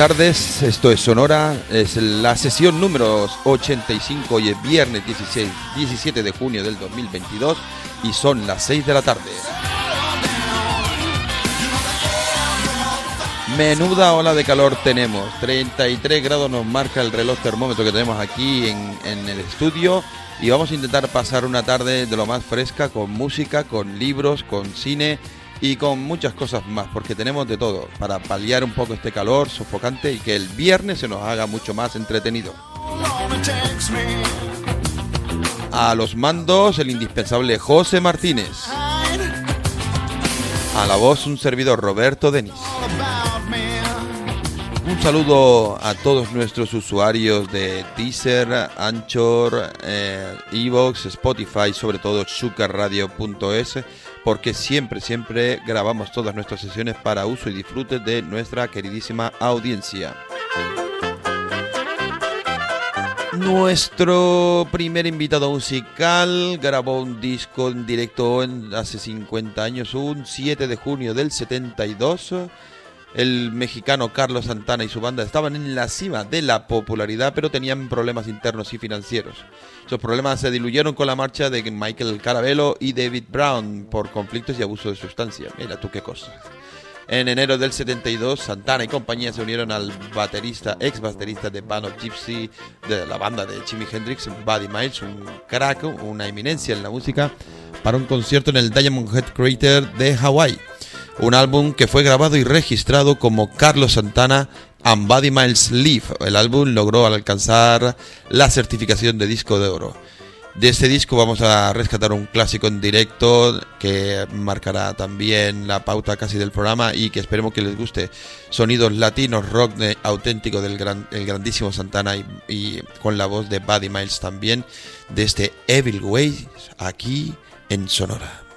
Tardes, esto es Sonora, es la sesión número 85 y es viernes 16, 17 de junio del 2022 y son las 6 de la tarde. Menuda ola de calor tenemos, 33 grados nos marca el reloj termómetro que tenemos aquí en, en el estudio y vamos a intentar pasar una tarde de lo más fresca con música, con libros, con cine y con muchas cosas más, porque tenemos de todo para paliar un poco este calor sofocante y que el viernes se nos haga mucho más entretenido. A los mandos el indispensable José Martínez. A la voz un servidor Roberto Denis. Un saludo a todos nuestros usuarios de Deezer, Anchor, eh, Evox, Spotify, sobre todo sucarradio.es, porque siempre, siempre grabamos todas nuestras sesiones para uso y disfrute de nuestra queridísima audiencia. Nuestro primer invitado musical grabó un disco en directo en, hace 50 años, un 7 de junio del 72 el mexicano Carlos Santana y su banda estaban en la cima de la popularidad, pero tenían problemas internos y financieros. Esos problemas se diluyeron con la marcha de Michael Carabello y David Brown por conflictos y abuso de sustancia. Mira tú qué cosa. En enero del 72, Santana y compañía se unieron al baterista, ex baterista de Band of Gypsy, de la banda de Jimi Hendrix, Buddy Miles, un crack, una eminencia en la música, para un concierto en el Diamond Head Crater de Hawái un álbum que fue grabado y registrado como Carlos Santana and Buddy Miles Live. El álbum logró alcanzar la certificación de disco de oro. De este disco vamos a rescatar un clásico en directo que marcará también la pauta casi del programa y que esperemos que les guste. Sonidos latinos, rock auténtico del gran, el grandísimo Santana y, y con la voz de Buddy Miles también de este Evil Way aquí en Sonora.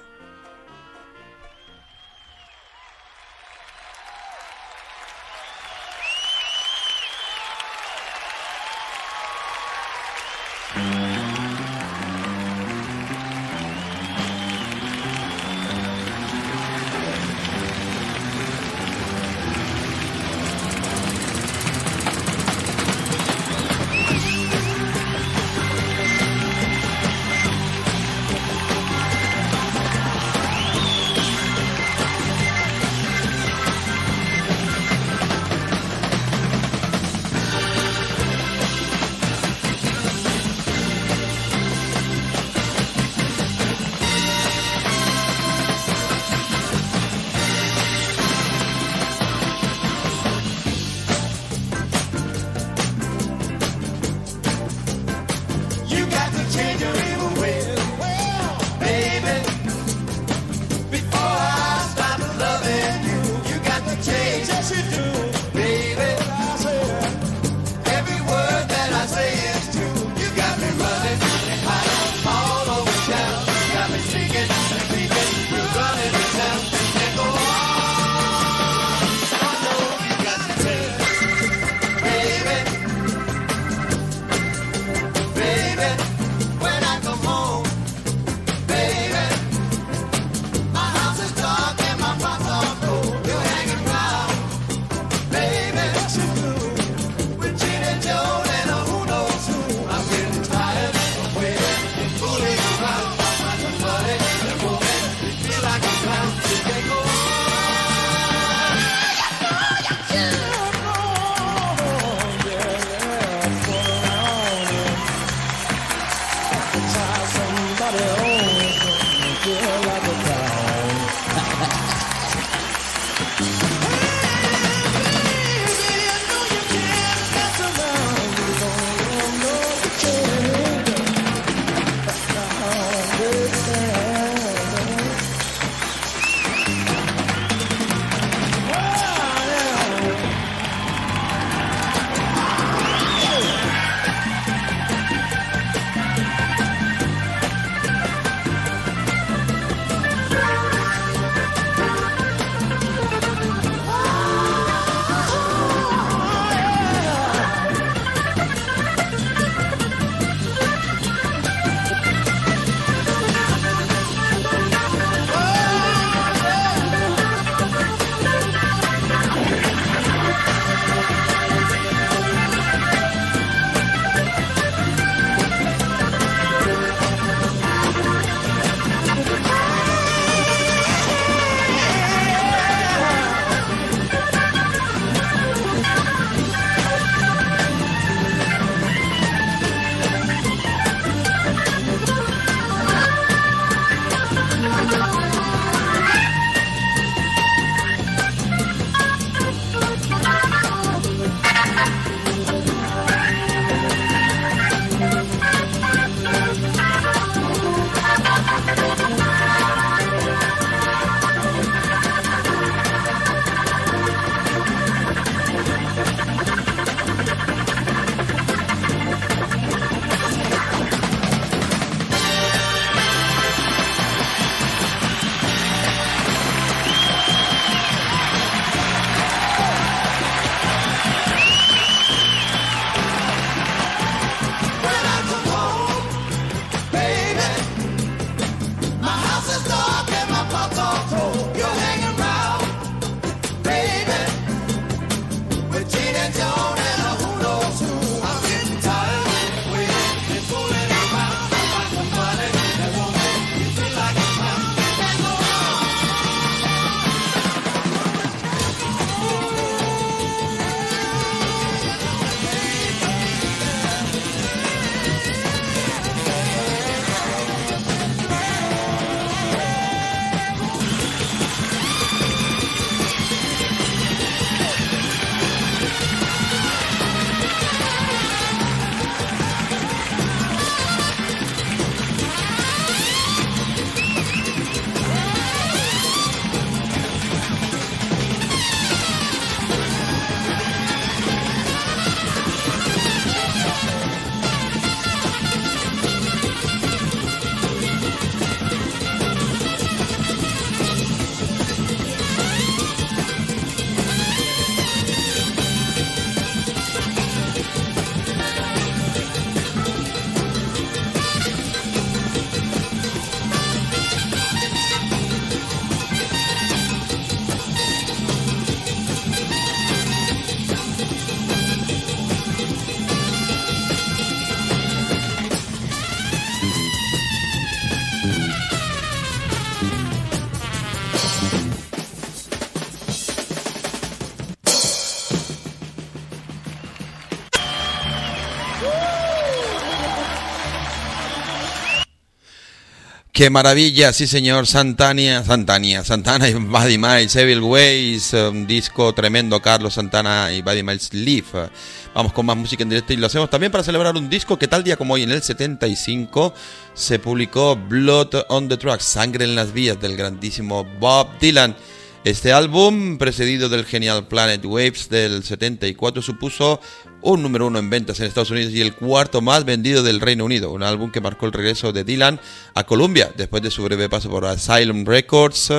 Qué maravilla, sí señor, Santania, Santania, Santana y Buddy Miles, Evil Ways, un disco tremendo, Carlos Santana y Buddy Miles Live. Vamos con más música en directo y lo hacemos también para celebrar un disco que tal día como hoy, en el 75, se publicó Blood on the Tracks, Sangre en las Vías del grandísimo Bob Dylan. Este álbum, precedido del genial Planet Waves del 74, supuso un número uno en ventas en Estados Unidos y el cuarto más vendido del Reino Unido. Un álbum que marcó el regreso de Dylan a Columbia después de su breve paso por Asylum Records.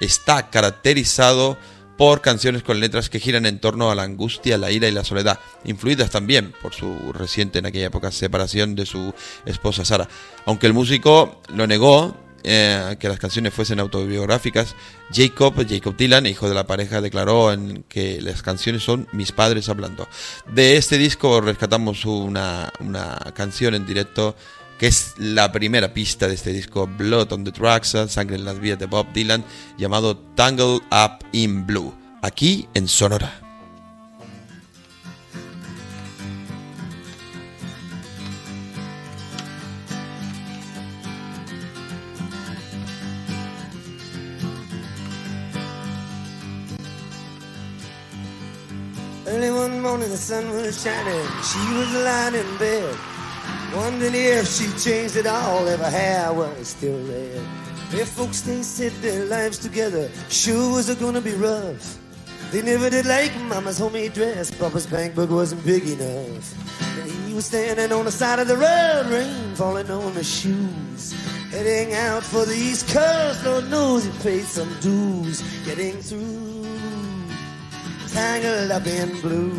Está caracterizado por canciones con letras que giran en torno a la angustia, la ira y la soledad, influidas también por su reciente en aquella época separación de su esposa Sara. Aunque el músico lo negó, eh, que las canciones fuesen autobiográficas, Jacob, Jacob Dylan, hijo de la pareja, declaró que las canciones son mis padres hablando. De este disco rescatamos una, una canción en directo que es la primera pista de este disco, Blood on the Tracks, Sangre en las vías de Bob Dylan, llamado Tangle Up in Blue, aquí en Sonora. Early one morning the sun was shining, she was lying in bed, wondering if she changed it all, if her hair was still red. If folks they said their lives together, sure was gonna be rough. They never did like Mama's homemade dress, Papa's bank book wasn't big enough. And he was standing on the side of the road, rain falling on his shoes. Heading out for the East Coast, Lord knows he paid some dues. Getting through tangled up in blue.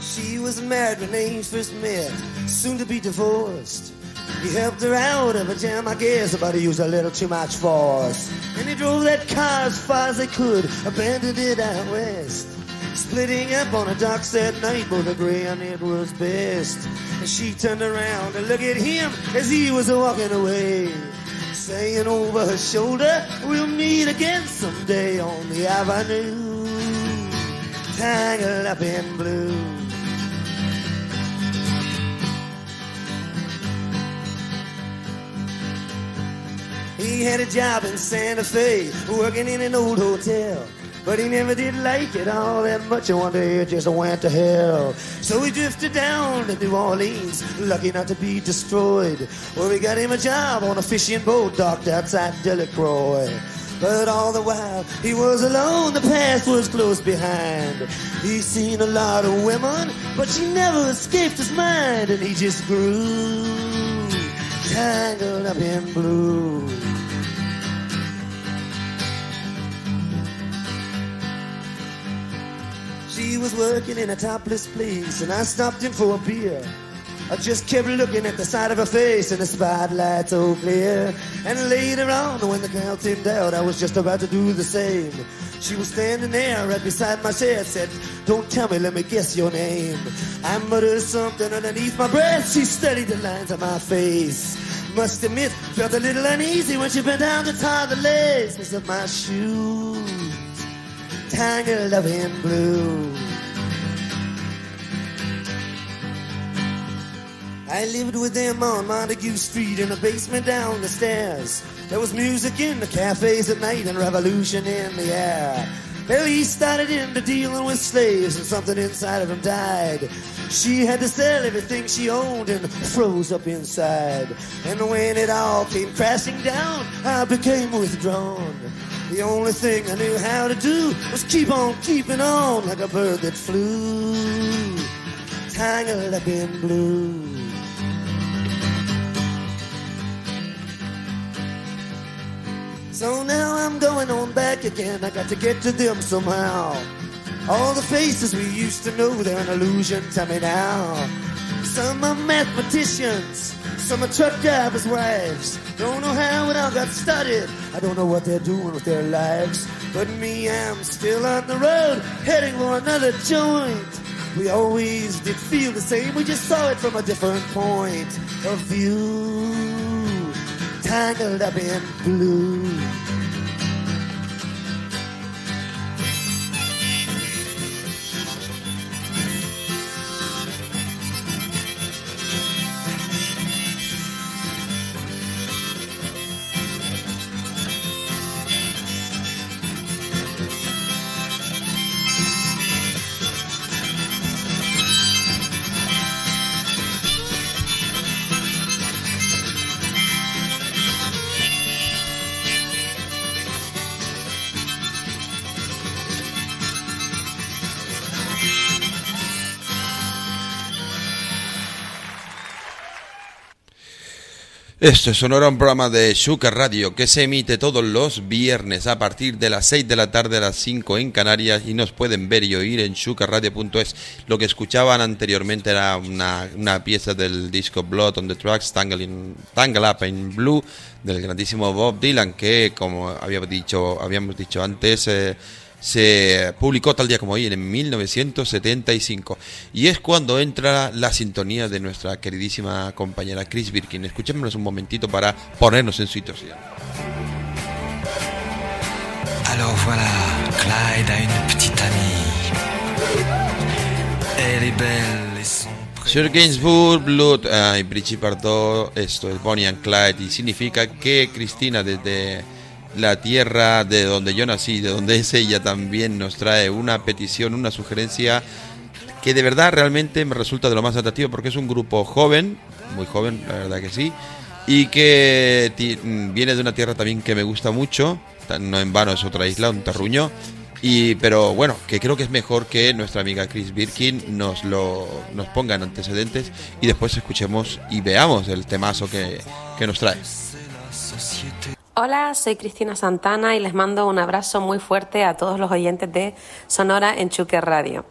She was married when they first met, soon to be divorced. He helped her out of a jam, I guess, but he used a little too much force. And he drove that car as far as they could, abandoned it out west. Splitting up on the docks that night, both agree on it was best. And she turned around to look at him as he was walking away. Saying over her shoulder, we'll meet again someday on the avenue. Tangled up in blue. He had a job in Santa Fe, working in an old hotel. But he never did like it all that much, and one day it just went to hell. So he drifted down to New Orleans, lucky not to be destroyed. Where we got him a job on a fishing boat docked outside Delacroix. But all the while he was alone, the past was close behind. He's seen a lot of women, but she never escaped his mind, and he just grew tangled up in blue. She was working in a topless place, and I stopped in for a beer. I just kept looking at the side of her face and the spotlight so clear. And later on, when the girl thinned out, I was just about to do the same. She was standing there right beside my chair, said, Don't tell me, let me guess your name. I muttered something underneath my breath. She studied the lines of my face. Must admit, felt a little uneasy when she bent down to tie the laces of my shoes. Tangled up in blue. I lived with them on Montague Street in a basement down the stairs. There was music in the cafes at night and revolution in the air. Well, he started into dealing with slaves and something inside of him died. She had to sell everything she owned and froze up inside. And when it all came crashing down, I became withdrawn. The only thing I knew how to do was keep on keeping on like a bird that flew, tangled up in blue. So now I'm going on back again. I got to get to them somehow. All the faces we used to know, they're an illusion to me now. Some are mathematicians, some are truck drivers' wives. Don't know how it all got started. I don't know what they're doing with their lives. But me, I'm still on the road, heading for another joint. We always did feel the same, we just saw it from a different point of view. Tangled up in blue. Esto es Sonora, un programa de Shuka Radio que se emite todos los viernes a partir de las 6 de la tarde a las 5 en Canarias y nos pueden ver y oír en shukaradio.es. Lo que escuchaban anteriormente era una, una, pieza del disco Blood on the Tracks, Tangle, in, Tangle Up in Blue, del grandísimo Bob Dylan, que como habíamos dicho, habíamos dicho antes... Eh, se publicó tal día como hoy, en 1975. Y es cuando entra la sintonía de nuestra queridísima compañera Chris Birkin. Escuchémonos un momentito para ponernos en situación. Alors voilà, Clyde a une petite amie. Elle est belle et son Sir Gainsbourg, Blood y Brigitte Bardot, esto es Bonnie and Clyde y significa que Cristina desde la tierra de donde yo nací, de donde es ella también nos trae una petición, una sugerencia que de verdad realmente me resulta de lo más atractivo porque es un grupo joven, muy joven, la verdad que sí, y que viene de una tierra también que me gusta mucho, no en vano es otra isla, un terruño, y, pero bueno, que creo que es mejor que nuestra amiga Chris Birkin nos lo nos ponga en antecedentes y después escuchemos y veamos el temazo que, que nos trae. Hola, soy Cristina Santana y les mando un abrazo muy fuerte a todos los oyentes de Sonora en Chuque Radio.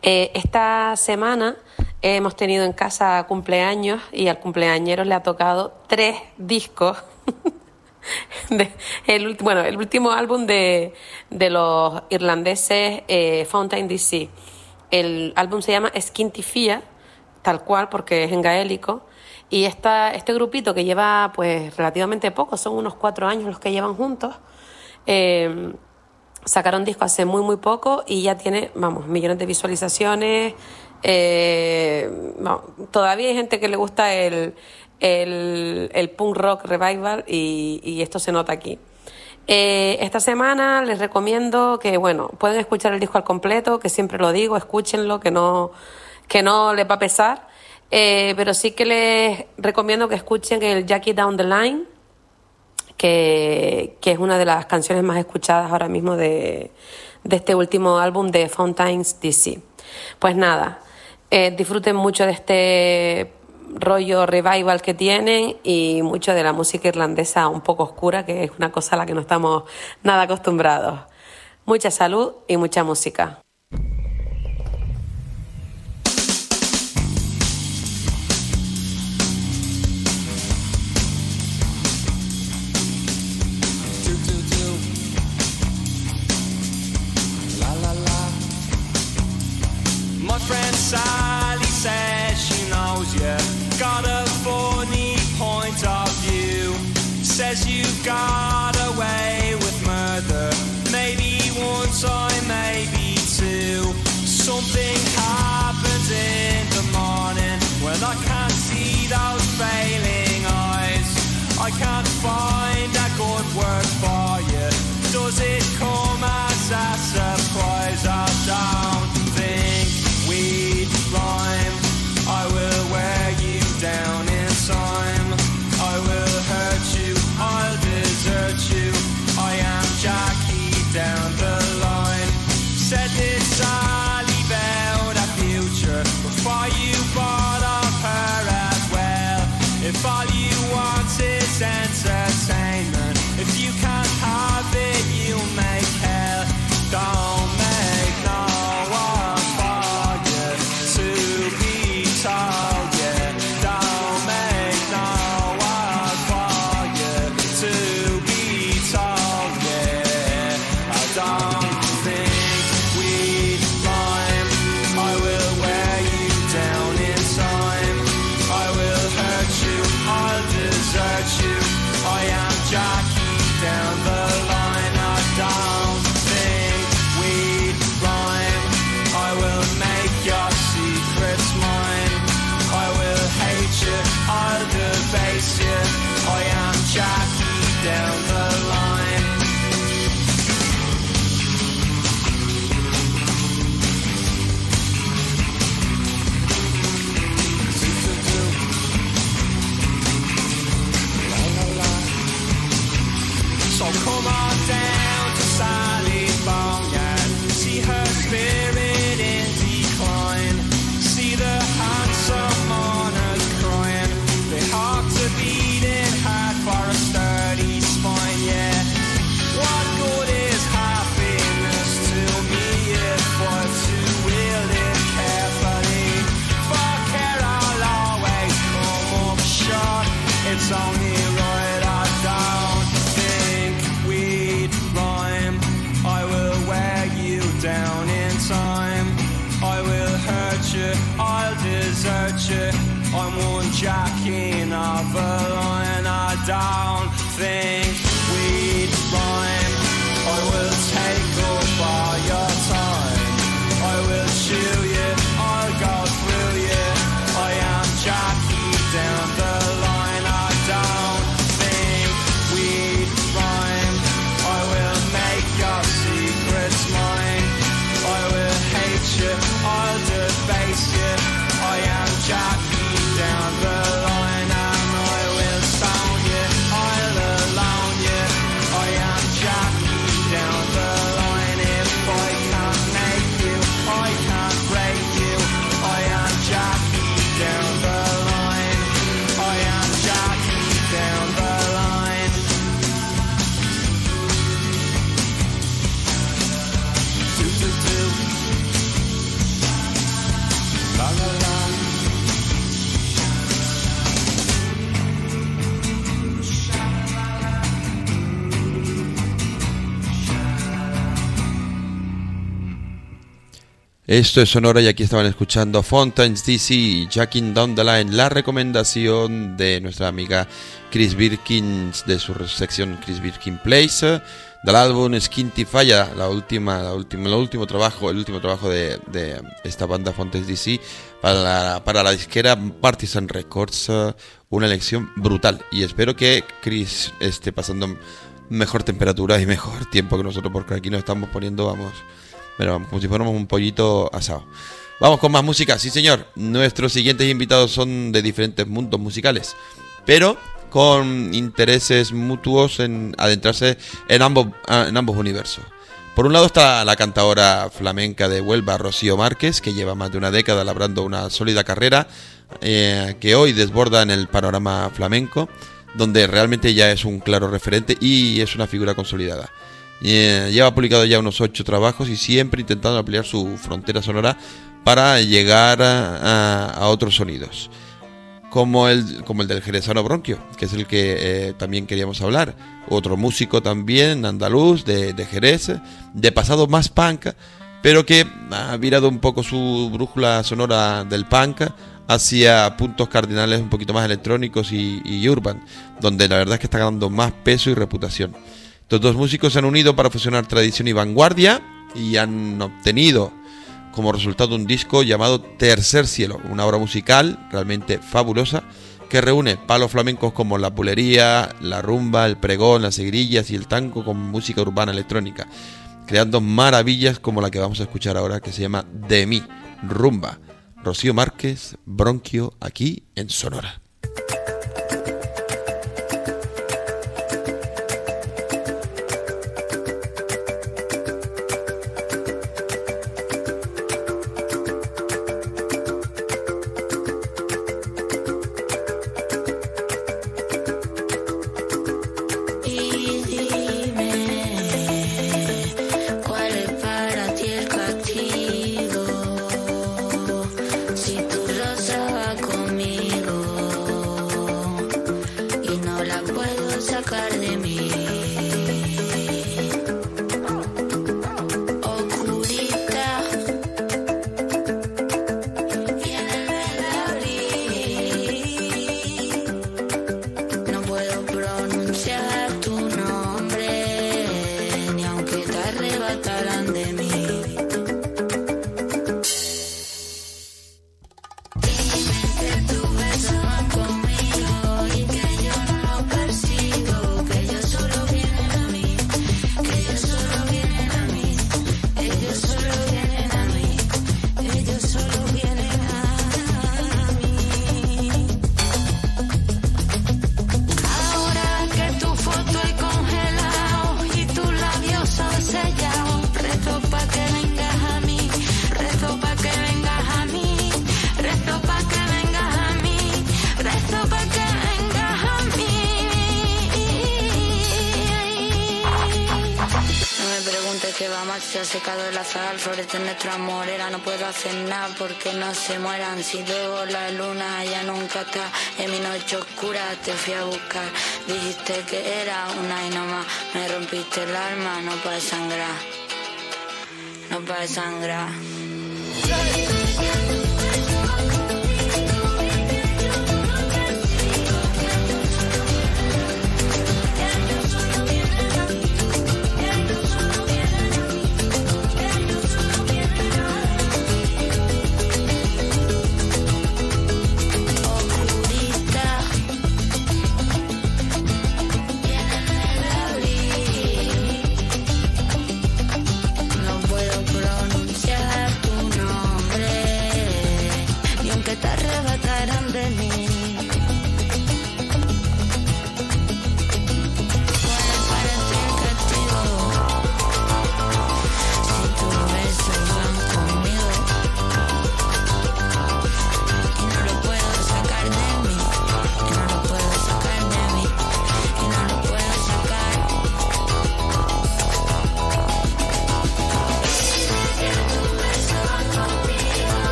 Eh, esta semana hemos tenido en casa cumpleaños y al cumpleañero le ha tocado tres discos. el, bueno, el último álbum de, los irlandeses eh, Fountain DC. El álbum se llama Skintifia, tal cual porque es en gaélico y esta, este grupito que lleva pues relativamente poco, son unos cuatro años los que llevan juntos, eh, sacaron disco hace muy muy poco y ya tiene, vamos, millones de visualizaciones. Eh, todavía hay gente que le gusta el, el, punk rock revival y, y, esto se nota aquí. Eh, esta semana les recomiendo que, bueno, pueden escuchar el disco al completo, que siempre lo digo, escúchenlo, que no, que no les va a pesar. Eh, pero sí que les recomiendo que escuchen el Jackie Down the Line, que, que, es una de las canciones más escuchadas ahora mismo de, de este último álbum de Fountains DC. Pues nada, eh, disfruten mucho de este rollo revival que tienen y mucho de la música irlandesa un poco oscura, que es una cosa a la que no estamos nada acostumbrados. Mucha salud y mucha música. Says you got away with murder. Maybe one time, maybe two. Something happens in the morning when I can't see those Esto es Sonora y aquí estaban escuchando Fountains DC Jacking Down the Line, la recomendación de nuestra amiga Chris Birkins de su sección Chris Birkin Plays. Eh, del álbum Skinty Falla, la última, la última, el último trabajo, el último trabajo de, de esta banda Fountains DC para la, para la disquera Partisan Records, una elección brutal y espero que Chris esté pasando mejor temperatura y mejor tiempo que nosotros porque aquí nos estamos poniendo, vamos, pero como si fuéramos un pollito asado. Vamos con más música, sí señor. Nuestros siguientes invitados son de diferentes mundos musicales, pero con intereses mutuos en adentrarse en ambos, ah, en ambos universos. Por un lado está la cantadora flamenca de Huelva, Rocío Márquez, que lleva más de una década labrando una sólida carrera eh, que hoy desborda en el panorama flamenco, donde realmente ya es un claro referente y es una figura consolidada. Eh, lleva publicado ya unos ocho trabajos y siempre intentando ampliar su frontera sonora para llegar a, otros sonidos. Como el, como el del Jerezano Bronquio, que es el que eh, también queríamos hablar. Otro músico también, andaluz, de, de Jerez, de pasado más punk, pero que ha virado un poco su brújula sonora del punk hacia puntos cardinales un poquito más electrónicos y, y urban, donde la verdad es que está ganando más peso y reputación. Estos dos músicos se han unido para fusionar tradición y vanguardia y han obtenido como resultado un disco llamado Tercer Cielo, una obra musical realmente fabulosa que reúne palos flamencos como la pulería, la rumba, el pregón, las seguirillas y el tango con música urbana electrónica, creando maravillas como la que vamos a escuchar ahora que se llama De mí, rumba. Rocío Márquez, Bronquio, aquí en Sonora. Te fui a buscar. Dijiste que era una y no más, me rompiste el alma, no para sangrar, no para sangrar.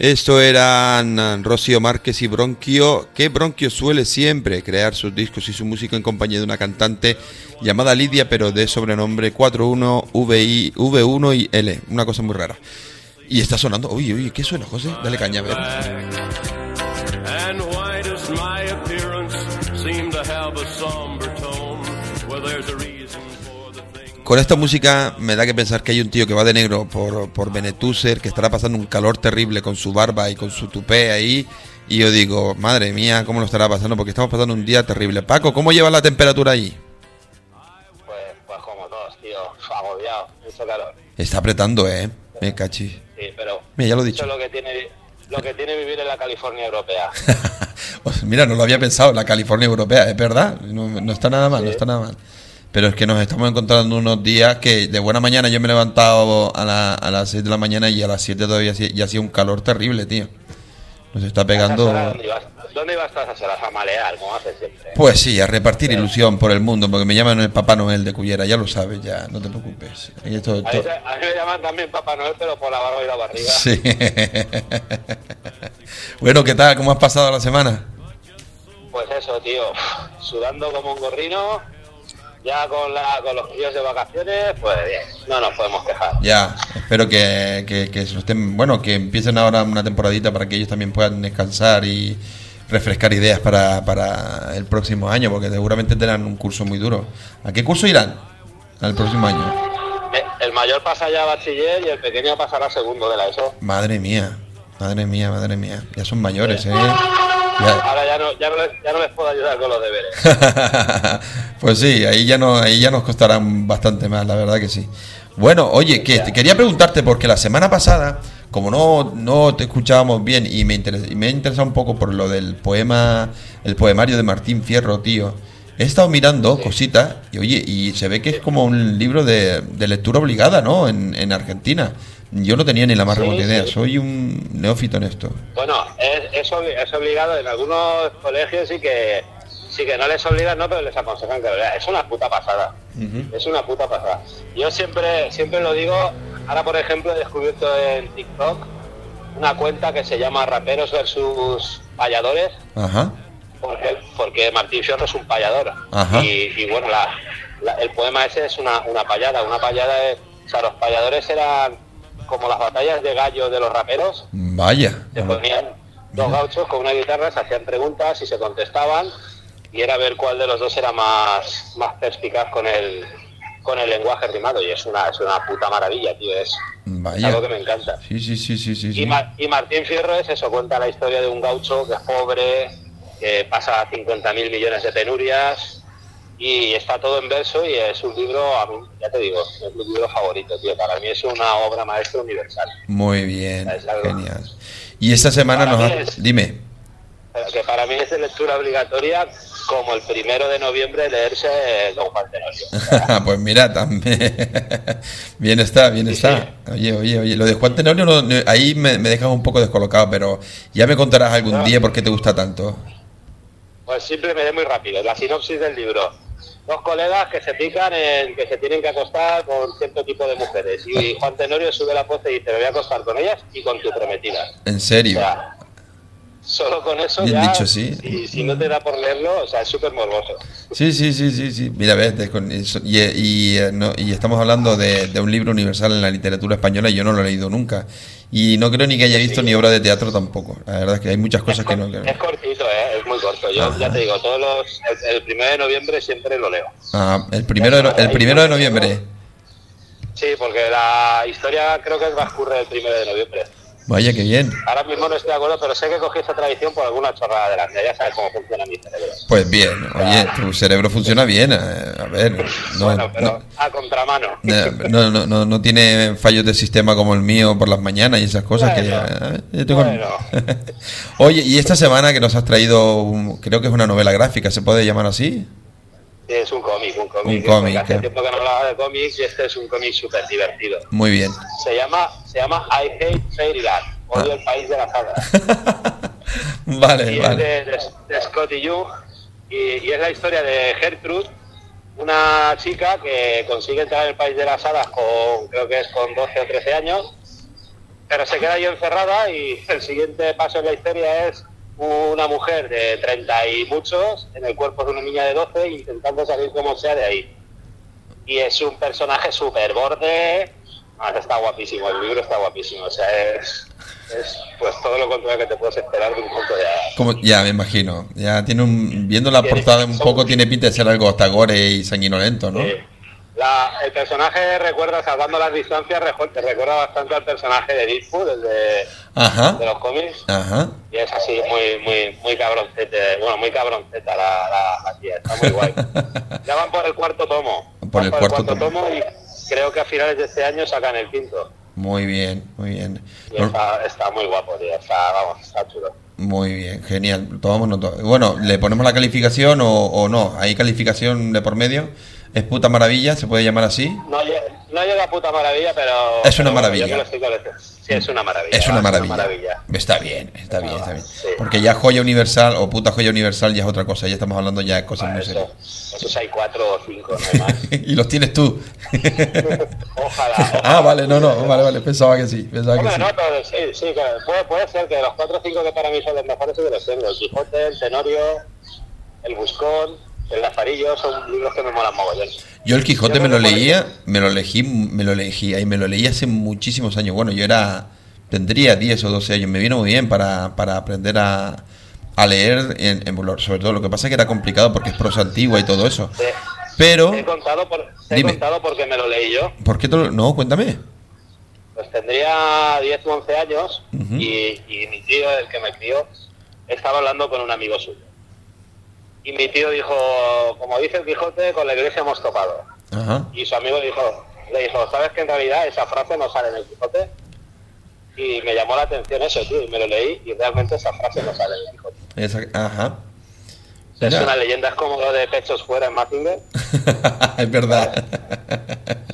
Esto eran ah, Rocío Márquez y Bronquio, que Bronquio suele siempre crear sus discos y su música en compañía de una cantante llamada Lidia, pero de sobrenombre 41 VI, V1 y L, una cosa muy rara. Y está sonando, uy, uy, ¿qué suena, José? Dale caña, a ver. And Con esta música me da que pensar que hay un tío que va de negro por, por Benetúser, que estará pasando un calor terrible con su barba y con su tupé ahí. Y yo digo, madre mía, ¿cómo lo estará pasando? Porque estamos pasando un día terrible. Paco, ¿cómo lleva la temperatura ahí? Pues, pues como todos, tío, agobiado, mucho calor. Está apretando, ¿eh? Me cachis. Sí, pero Mira, ya lo he eso dicho. es lo que tiene lo que tiene vivir en la California europea. Pues Mira, no lo había pensado, la California europea, es verdad, no, no está nada mal, no está nada mal. Pero es que nos estamos encontrando unos días que de buena mañana yo me he levantado a, la- a las 6 de la mañana y a las 7 todavía ya hacía un calor terrible, tío. Nos está ¿A pegando... ¿Dónde ibas, ¿Dónde ibas a esas horas? A malear, como haces siempre. Pues sí, a repartir ilusión por el mundo, porque me llaman el Papá Noel de Cullera, ya lo sabes, ya, no te preocupes. Y esto- A mí, a mí me llaman también Papá Noel, pero por la barba y la barriga. Sí. bueno, ¿qué tal? ¿Cómo has pasado la semana? Pues eso, tío, sudando como un gorrino, ya con, la, con los críos de vacaciones, pues bien, no nos podemos quejar. Ya, espero que, que, que se estén, bueno, que empiecen ahora una temporadita para que ellos también puedan descansar y refrescar ideas para, para el próximo año, porque seguramente tendrán un curso muy duro. ¿A qué curso irán al próximo año? El mayor pasa ya a bachiller y el pequeño pasará a segundo de la ESO. Madre mía, madre mía, madre mía. Ya son mayores, ¿eh? Ya- Ahora ya no, ya, no les, ya no les puedo ayudar con los deberes. pues sí, ahí ya no, ahí ya nos costarán bastante más, la verdad que sí. Bueno, oye, que te quería preguntarte porque la semana pasada, como no, no te escuchábamos bien y me interesa, y me ha interesado un poco por lo del poema, el poemario de Martín Fierro, tío. He estado mirando cositas y oye, y se ve que es como un libro de, de lectura obligada, ¿no? En, en Argentina. Yo no tenía ni la más Sí, remota idea, sí. soy un neófito en esto. Bueno, es, es, es obligado en algunos colegios sí que sí que no les obligan, no, pero les aconsejan que. Es una puta pasada. Es una puta pasada. Yo siempre siempre lo digo. Ahora, por ejemplo, he descubierto en TikTok una cuenta que se llama Raperos versus Payadores, Ajá. porque, porque Martín Fierro es un payador. Ajá. Y, y bueno, la- la- el poema ese es una, una payada. Una payada es. O sea, los payadores eran como las batallas de gallos de los raperos. Vaya. Se ponían dos gauchos con una guitarra, se hacían preguntas y se contestaban y era ver cuál de los dos era más, más perspicaz con el, con el lenguaje rimado y es una, es una puta maravilla, tío, es Vaya. algo que me encanta. Sí, sí, sí, sí, sí. Y, Ma- y Martín Fierro es eso, cuenta la historia de un gaucho que es pobre, que pasa 50 mil millones de penurias y está todo en verso y es un libro, a mí, ya te digo, es mi libro favorito, tío, para mí es una obra maestra universal. Muy bien, genial. Y esta semana Para nos mí ha... es- Dime. Que para mí es de lectura obligatoria como el primero de noviembre leerse eh, Don Juan Tenorio. pues mira, también. bien está, bien está. Oye, oye, oye. Lo de Juan Tenorio, no- no- ahí me, me dejas un poco descolocado, pero ya me contarás algún No. día por qué te gusta tanto. Pues simplemente muy rápido, la sinopsis del libro. Dos colegas que se pican en que se tienen que acostar con cierto tipo de mujeres. Y Juan Tenorio sube la voz y dice, me voy a acostar con ellas y con tu prometida. En O serio. sea, solo con eso Bien ya, dicho, sí. Si, si no te da por leerlo, o sea, es súper morboso. Sí, sí, sí, sí, sí. Mira, ves, y, y, eh, no- y estamos hablando de, de un libro universal en la literatura española y yo no lo he leído nunca. Y no creo ni que haya visto ni obra de teatro tampoco. La verdad es que hay muchas cosas que no... Es cortito, ¿eh? es muy corto. Yo ya te digo, todos los, el, el primero de noviembre siempre lo leo. Ah, el primero de, el primero de noviembre. Sí, porque la historia creo que transcurre el primero de noviembre. Vaya, qué bien. Ahora mismo no estoy de acuerdo, pero sé que cogí esa tradición por alguna chorrada delante. Ya sabes cómo funciona mi cerebro. Pues bien, oye, tu cerebro funciona bien. eh, A ver, no, bueno, pero no, a contramano. no, no, no, no tiene fallos de sistema como el mío por las mañanas y esas cosas que ya... eh, yo tengo- Bueno. Oye, y esta semana que nos has traído, un- creo que es una novela gráfica, ¿se puede llamar así? Es un cómic, un cómic. Un cómic, Hace tiempo que no hablaba de cómics y este es un cómic súper divertido. Muy bien. Se llama, se llama I Hate Fairyland, odio el país de las hadas. vale, y es vale. de, de- de Scotty Young y, y es la historia de Gertrude, una chica que consigue entrar en el país de las hadas con, creo que es con 12 o 13 años pero se queda ahí encerrada y el siguiente paso en la historia es una mujer de 30 y muchos en el cuerpo de una niña de 12 intentando salir como sea de ahí. Y es un personaje súper borde, Ah, está guapísimo, el libro está guapísimo, o sea, es, es pues todo lo contrario que te puedes esperar de un de hadas. Como, ya me imagino. Ya tiene un. Viendo la portada un poco, tiene pinta de ser algo hasta gore y sanguinolento, ¿no? Sí. La- el personaje recuerda, salvando las distancias, te recuerda bastante al personaje de Deadpool, el de, los cómics. Ajá. Y es así, muy, muy, muy cabroncete, bueno, muy cabronceta la, la, la tía, está muy guay. ya van por el cuarto tomo. Por el cuarto tomo. y creo que a finales de este año sacan el quinto. Muy bien, muy bien. Y está, está muy guapo, tío, está, vamos, está chulo. Muy bien, genial. Tomamos nota. Bueno, ¿le ponemos la calificación o, o no? ¿Hay calificación de por medio? ¿Es puta maravilla? ¿Se puede llamar así? No, no llega a puta maravilla, pero... Es una maravilla. yo me lo estoy con- Sí, es una maravilla. Es una maravilla. Está bien, está bien, está bien. Sí. Porque ya joya universal o puta joya universal ya es otra cosa. Ya estamos hablando ya de cosas muy eso, serias. esos hay cuatro o cinco, no más. y los tienes tú. Ojalá. ojalá. ah, vale, no, no, vale, vale. Pensaba que sí, pensaba que Hombre, sí. no, pero sí, sí, claro. puede, puede ser que de los cuatro o cinco que para mí son los mejores sí que los tengo. El Quijote, el Tenorio, el Buscón, el Lazarillo, son libros que me molan mogollón. Yo el Quijote Yo me lo leía, me lo elegí, me lo elegí, y me lo leí hace muchísimos años. Bueno, yo era, tendría 10 o 12 años. Me vino muy bien para, para aprender a, a leer en, en. Sobre todo, lo que pasa es que era complicado porque es prosa antigua y todo eso. Te, Pero, te he contado por, te he Dime. contado porque me lo leí yo. ¿por qué te lo- No, cuéntame. Pues tendría 10 u 11 años y, y mi tío, el que me crió, estaba hablando con un amigo suyo. Y mi tío dijo, como dice el Quijote, con la iglesia hemos topado. Ajá. Y su amigo dijo, le dijo, ¿sabes que en realidad esa frase no sale en el Quijote? Y me llamó la atención eso, tío, y me lo leí y realmente esa frase no sale en el Quijote. Esa- ajá. Es una leyenda, es como lo de pechos fuera en Mazinger. es verdad.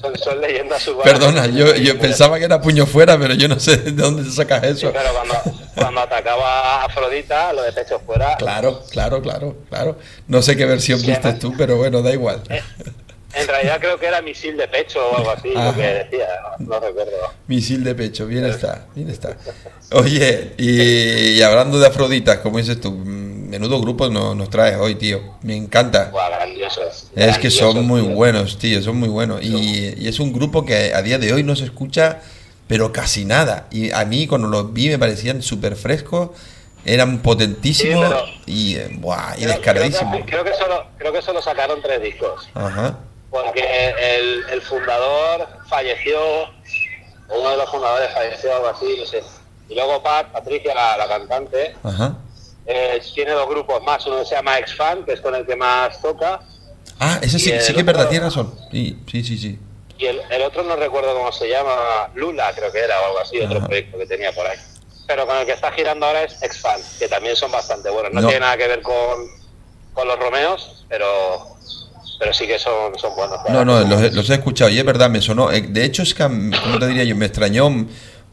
Son, son leyendas urbanas. Perdona, yo, yo pensaba que era puño fuera, pero yo no sé de dónde te sacas Sí, eso. pero cuando, cuando atacaba a Afrodita, lo de pechos fuera, Claro, claro, claro, claro. No sé qué versión Sí, viste tú, pero bueno, da igual. en realidad creo que era misil de pecho o algo así, Ajá. lo que decía, no, no recuerdo. Misil de pecho, bien está, bien está. Oye, y, y hablando de Afroditas, como dices tú, mm, menudo grupo no- nos traes hoy, tío. Me encanta. Buah, grandiosos. Es que son muy tío. buenos, tío, son muy buenos. Y, y es un grupo que a día de hoy no se escucha, pero casi nada. Y a mí cuando los vi me parecían súper frescos, eran potentísimos Sí, y, eh, y descaradísimos. Creo, que, creo que solo, creo que solo sacaron tres discos. Ajá. porque el, el fundador falleció, uno de los fundadores falleció, algo así, no sé. Y luego Pat, Patricia, la, la cantante, Ajá. Eh, tiene dos grupos más, uno se llama X-Fan, que es con el que más toca, Ah, eso sí, sí que es verdad, tienes razón. Sí, sí, sí, sí. y el, el otro no recuerdo cómo se llama, Lula creo que era, o algo así, otro proyecto que tenía por ahí. Pero con el que está girando ahora es X-Fan, que también son bastante buenos. No, No. tiene nada que ver con, con los Romeos, pero, pero sí que son, son buenos. No, no, los, he- los he escuchado y es verdad, me sonó. eh, De hecho, es que, ¿cómo te diría yo? Me extrañó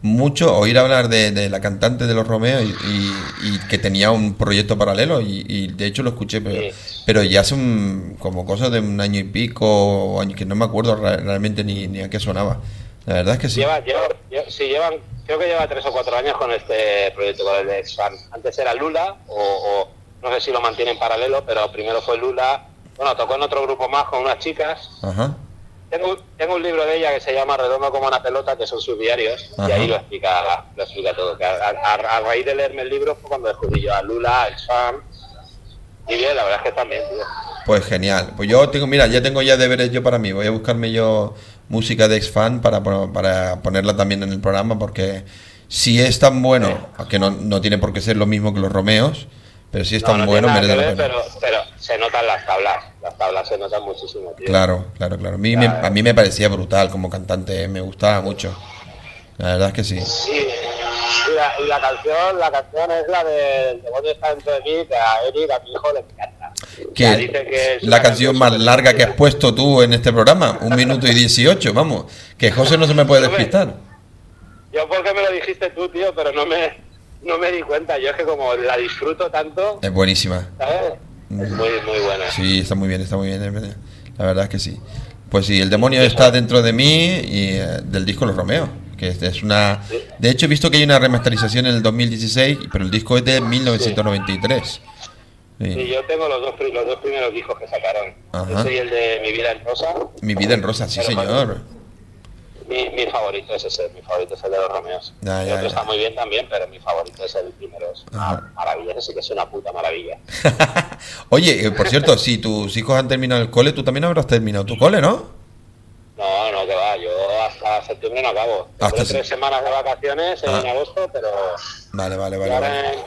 mucho oír hablar de, de la cantante de los Romeos y, y- y que tenía un proyecto paralelo y, y de hecho lo escuché, pero, Sí. pero ya son como cosas de un año y pico, o año, que no me acuerdo re- realmente ni, ni a qué sonaba. La verdad es que sí. Lleva, lleva, lle- sí, llevan, creo que lleva tres o cuatro años con este proyecto, con el de X-Fan. Antes era Lula, o, o no sé si lo mantiene en paralelo, pero primero fue Lula. Bueno, tocó en otro grupo más con unas chicas. Ajá. Tengo, un- tengo un libro de ella que se llama Redondo como una pelota, que son sus diarios, y ahí lo explica, lo explica todo. Que a, a- a raíz de leerme el libro fue cuando descubrí yo a Lula, a X-Fan. Y bien, la verdad es que también, tío. Pues genial. Pues yo tengo, mira, ya tengo ya deberes yo para mí. Voy a buscarme yo música de ex-fan para, para ponerla también en el programa porque si es tan bueno, aunque no, no tiene por qué ser lo mismo que los Romeos, pero si es tan no bueno merece la ver, pena. pero, pero se notan las tablas. Las tablas se notan muchísimo, tío. Claro, claro, claro. A mí, me, Claro. a mí me parecía brutal como cantante, me gustaba mucho. La verdad es que sí. Sí, y la, y la canción, la canción es la de El demonio está dentro de mí, que a Eric, a mi hijo, le encanta. Que dice la canción más larga que has puesto tú en este programa, un minuto y dieciocho, vamos, que José no se me puede despistar. Yo porque me lo dijiste tú, tío, pero no me, no me di cuenta. Yo es que como la disfruto tanto, Es buenísima. ¿sabes? Es muy, muy buena. Sí, está muy bien, está muy bien. La verdad es que sí. Pues sí, el demonio está dentro de mí y eh, del disco Los Romeos, que es, una... De hecho, he visto que hay una remasterización en el 2016, pero el disco es de 1993. Sí. Y yo tengo los dos, los dos primeros discos que sacaron. Ajá. Ese y el de Mi vida en rosa. Mi vida en rosa, sí, señor. Mi, mi favorito es ese, mi favorito es el de los Romeos. Ya, el ya, otro ya. está muy bien también, pero mi favorito es el primero. Es una maravilla, ese que es una puta maravilla. Oye, eh, por cierto, si tus hijos han terminado el cole, tú también habrás terminado tu cole, ¿no? No, no, que va, yo hasta septiembre no acabo. Hasta tres semanas de vacaciones en Ah. agosto, pero Vale, vale, vale. ahora, Vale, en,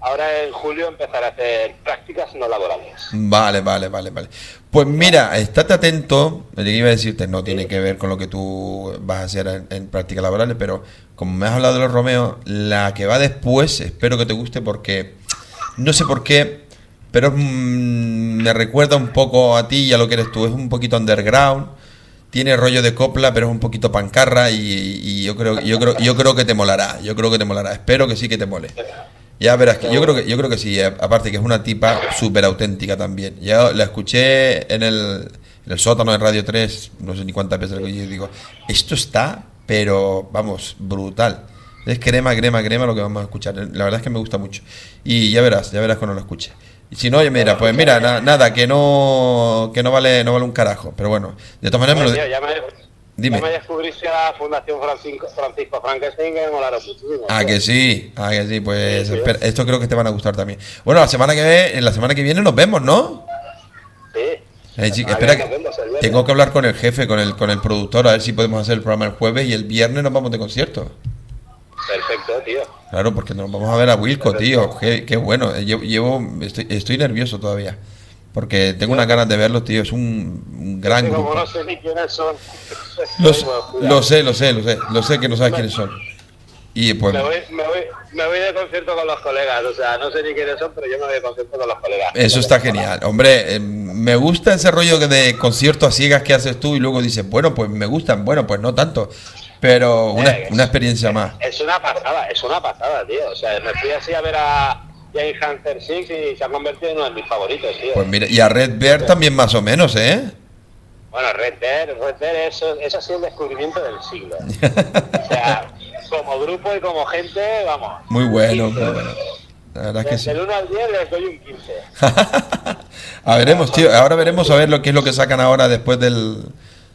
ahora en julio empezaré a hacer prácticas no laborales. vale, vale, vale. vale. Pues mira, estate atento. Lo que iba a decirte no tiene que ver con lo que tú vas a hacer en, en prácticas laborales, pero como me has hablado de los Romeos, la que va después, espero que te guste porque no sé por qué, pero mm, me recuerda un poco a ti y a lo que eres tú. Es un poquito underground. Tiene rollo de copla, pero es un poquito pancarra y, y yo creo, yo creo, yo creo que te molará. Yo creo que te molará. Espero que sí que te mole. Ya verás que yo creo que yo creo que sí. eh, Aparte que es una tipa súper auténtica también. Ya la escuché en el, en el sótano de Radio 3, no sé ni cuántas veces y digo, esto está, pero vamos, brutal. Es crema, crema, crema lo que vamos a escuchar. La verdad es que me gusta mucho. Y ya verás, ya verás cuando lo escuche. Y si no, mira, pues mira, na- nada, que no que no vale no vale un carajo. Pero bueno, de todas maneras me lo Dime. me descubriste a la Fundación Francisco, Francisco Frankenstein que me molaron muchísimo. Ah, que sí, ah, que sí, pues Sí, sí. espera, esto creo que te van a gustar también. Bueno, la semana que ve, la semana que viene nos vemos, ¿no? Sí. Eh, espera que tengo que hablar con el jefe, con el con el productor, a ver si podemos hacer el programa el jueves y el viernes nos vamos de concierto. Perfecto, tío. Claro, porque nos vamos a ver a Wilco, tío. Qué, qué bueno. Eh, Llevo, llevo- estoy, estoy nervioso todavía. Porque tengo unas ganas de verlo, tío. Es un, un gran como grupo. no sé ni quiénes son. Lo, Ay, bueno, cuidado. lo sé, lo sé, lo sé. Lo sé que no sabes quiénes son. Y pues... Me voy, me, voy, me voy de concierto con los colegas, o sea, no sé ni quiénes son, pero yo me voy de concierto con los colegas. Eso está genial. Hombre, eh, me gusta ese rollo de concierto a ciegas que haces tú y luego dices, bueno, pues me gustan, bueno, pues no tanto. Pero una, Eh, una experiencia más. Es una pasada, es una pasada, tío. O sea, me fui así a ver a James Hunter Six y se ha convertido en uno de mis favoritos, tío. Pues mira, y a Red Bear también más o menos, ¿eh? Bueno, Red Dead, Red Dead, eso, eso ha sido el descubrimiento del siglo. O sea, como grupo y como gente, vamos. Muy bueno, 15. muy bueno. La verdad es que sí. Del 1 al 10 les doy un 15. a veremos, tío. Ahora veremos a ver lo que es lo que sacan ahora después del,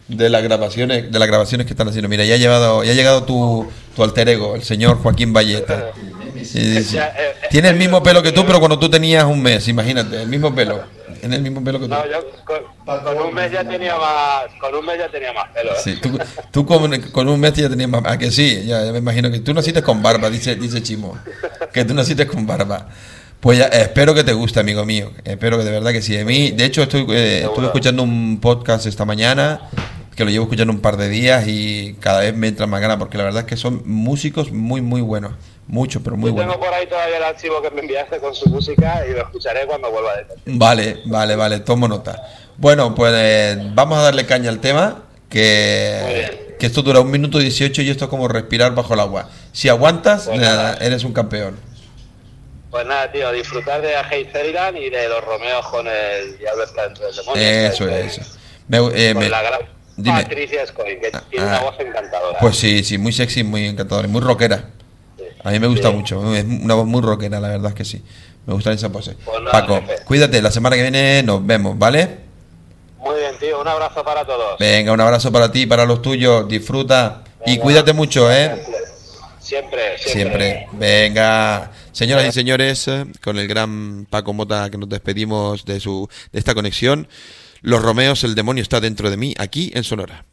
de las grabaciones, de las grabaciones que están haciendo. Mira, ya ha llegado, ya ha llegado tu, tu alter ego, el señor Joaquín Valleta. Sí, eh, eh, Tiene el mismo pelo que tú, pero cuando tú tenías un mes, imagínate, el mismo pelo. Tiene el mismo pelo que tú. No, yo con, con un mes ya tenía más, con un mes ya tenía más pelo. ¿eh? Sí, tú, tú con, con un mes ya tenías más. Ah, que sí, ya, ya me imagino que tú naciste con barba, dice, dice Chimo. Que tú naciste con barba. Pues ya, eh, espero que te guste, amigo mío. Espero que de verdad que sí. A mí, de hecho, estoy, eh, estuve escuchando un podcast esta mañana, que lo llevo escuchando un par de días y cada vez me entra más ganas, porque la verdad es que son músicos muy, muy buenos. Muchos, pero muy Yo buenos. tengo por ahí todavía el archivo que me enviaste con su música y lo escucharé cuando vuelva de. Vale, vale, vale, tomo nota. Bueno, pues eh, vamos a darle caña al tema, que, que esto dura un minuto 18 y esto es como respirar bajo el agua. Si aguantas, Pues nada, eres un campeón. Pues nada, tío, disfrutar de Hey Sheridan y de los Romeos con el Diablo está dentro del demonio. Eso es. eso. Me- eh, Con me- la gran dime. Patricia Scoy, que tiene Ah. una voz encantadora. Pues sí, sí, muy sexy, muy encantadora, y muy rockera. A mí me gusta Sí. mucho, es una voz muy rockera, la verdad es que sí. Me gusta esa pose. Pues nada, Paco, jefe. cuídate, la semana que viene nos vemos, ¿vale? Muy bien, tío, un abrazo para todos. Venga, un abrazo para ti, para los tuyos, disfruta y cuídate mucho, ¿eh? Siempre, siempre. Siempre. Venga. Señoras y señores, con el gran Paco Mota que nos despedimos de su de esta conexión. Los Romeos, el demonio está dentro de mí, aquí en Sonora.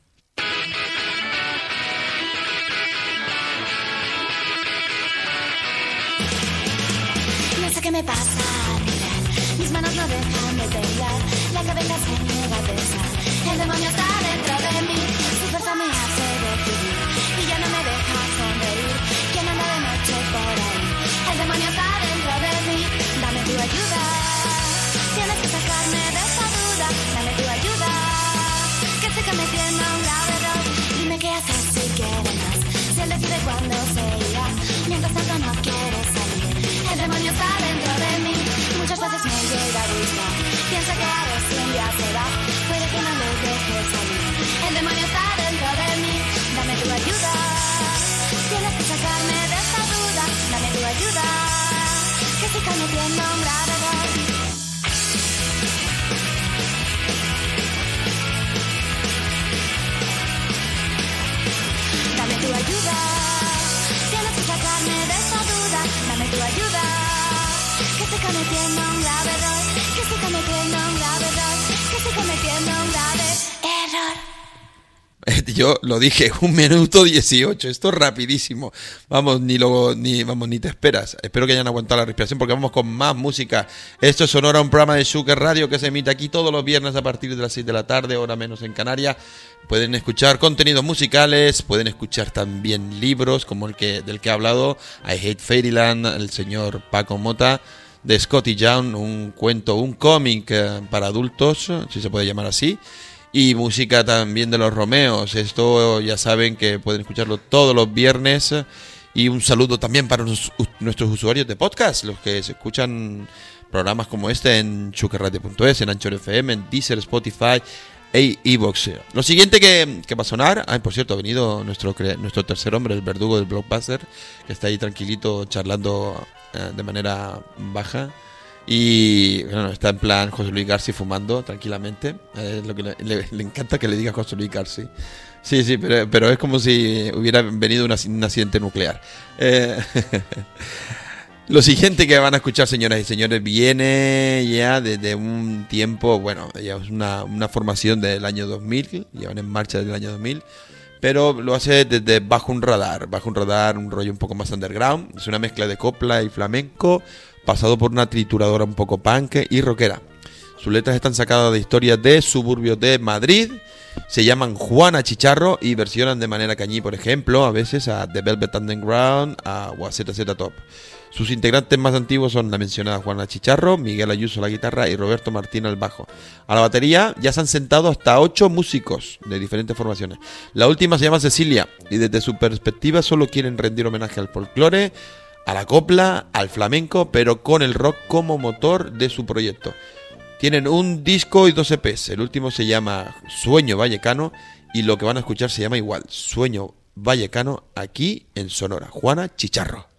Yo lo dije, un minuto 18, esto es rapidísimo. Vamos, ni lo, ni, vamos, ni te esperas. Espero que hayan aguantado la respiración porque vamos con más música. Esto es Sonora, un programa de Sugar Radio que se emite aquí todos los viernes a partir de las 6 de la tarde, hora menos en Canarias. Pueden escuchar contenidos musicales, pueden escuchar también libros como el que del que ha hablado I Hate Fairyland, el señor Paco Mota, de Scotty Young, un cuento, un cómic eh, para adultos, si se puede llamar así, y música también de los Romeos. Esto ya saben que pueden escucharlo todos los viernes. Y un saludo también para nuestros usuarios de podcast, los que se escuchan programas como este en chucarradio.es, en Anchor FM, en Deezer, Spotify e iVoox. Lo siguiente que, que va a sonar, ah, por cierto, ha venido nuestro, nuestro tercer hombre, el verdugo del Blockbuster, que está ahí tranquilito charlando eh, de manera baja. Y bueno, está en plan José Luis García fumando tranquilamente. Eh, lo que le, le- le encanta que le diga José Luis García. Sí, sí, pero, pero es como si hubiera venido un accidente nuclear. Eh, lo siguiente que van a escuchar, señoras y señores, viene ya desde un tiempo, bueno, ya es una, una formación del año 2000, llevan en marcha desde el año 2000, pero lo hace desde Bajo un Radar, Bajo un Radar, un rollo un poco más underground, es una mezcla de copla y flamenco, pasado por una trituradora un poco punk y rockera. Sus letras están sacadas de historias de suburbios de Madrid. Se llaman Juana Chicharro y versionan de manera cañí, por ejemplo, a veces a The Velvet Underground a, o a ZZ Top. Sus integrantes más antiguos son la mencionada Juana Chicharro, Miguel Ayuso a la guitarra y Roberto Martín al bajo. A la batería ya se han sentado hasta ocho músicos de diferentes formaciones. La última se llama Cecilia y desde su perspectiva solo quieren rendir homenaje al folclore, a la copla, al flamenco, pero con el rock como motor de su proyecto. Tienen un disco y dos EPs. El último se llama Sueño Vallecano y lo que van a escuchar se llama igual, Sueño Vallecano, aquí en Sonora. Juana Chicharro.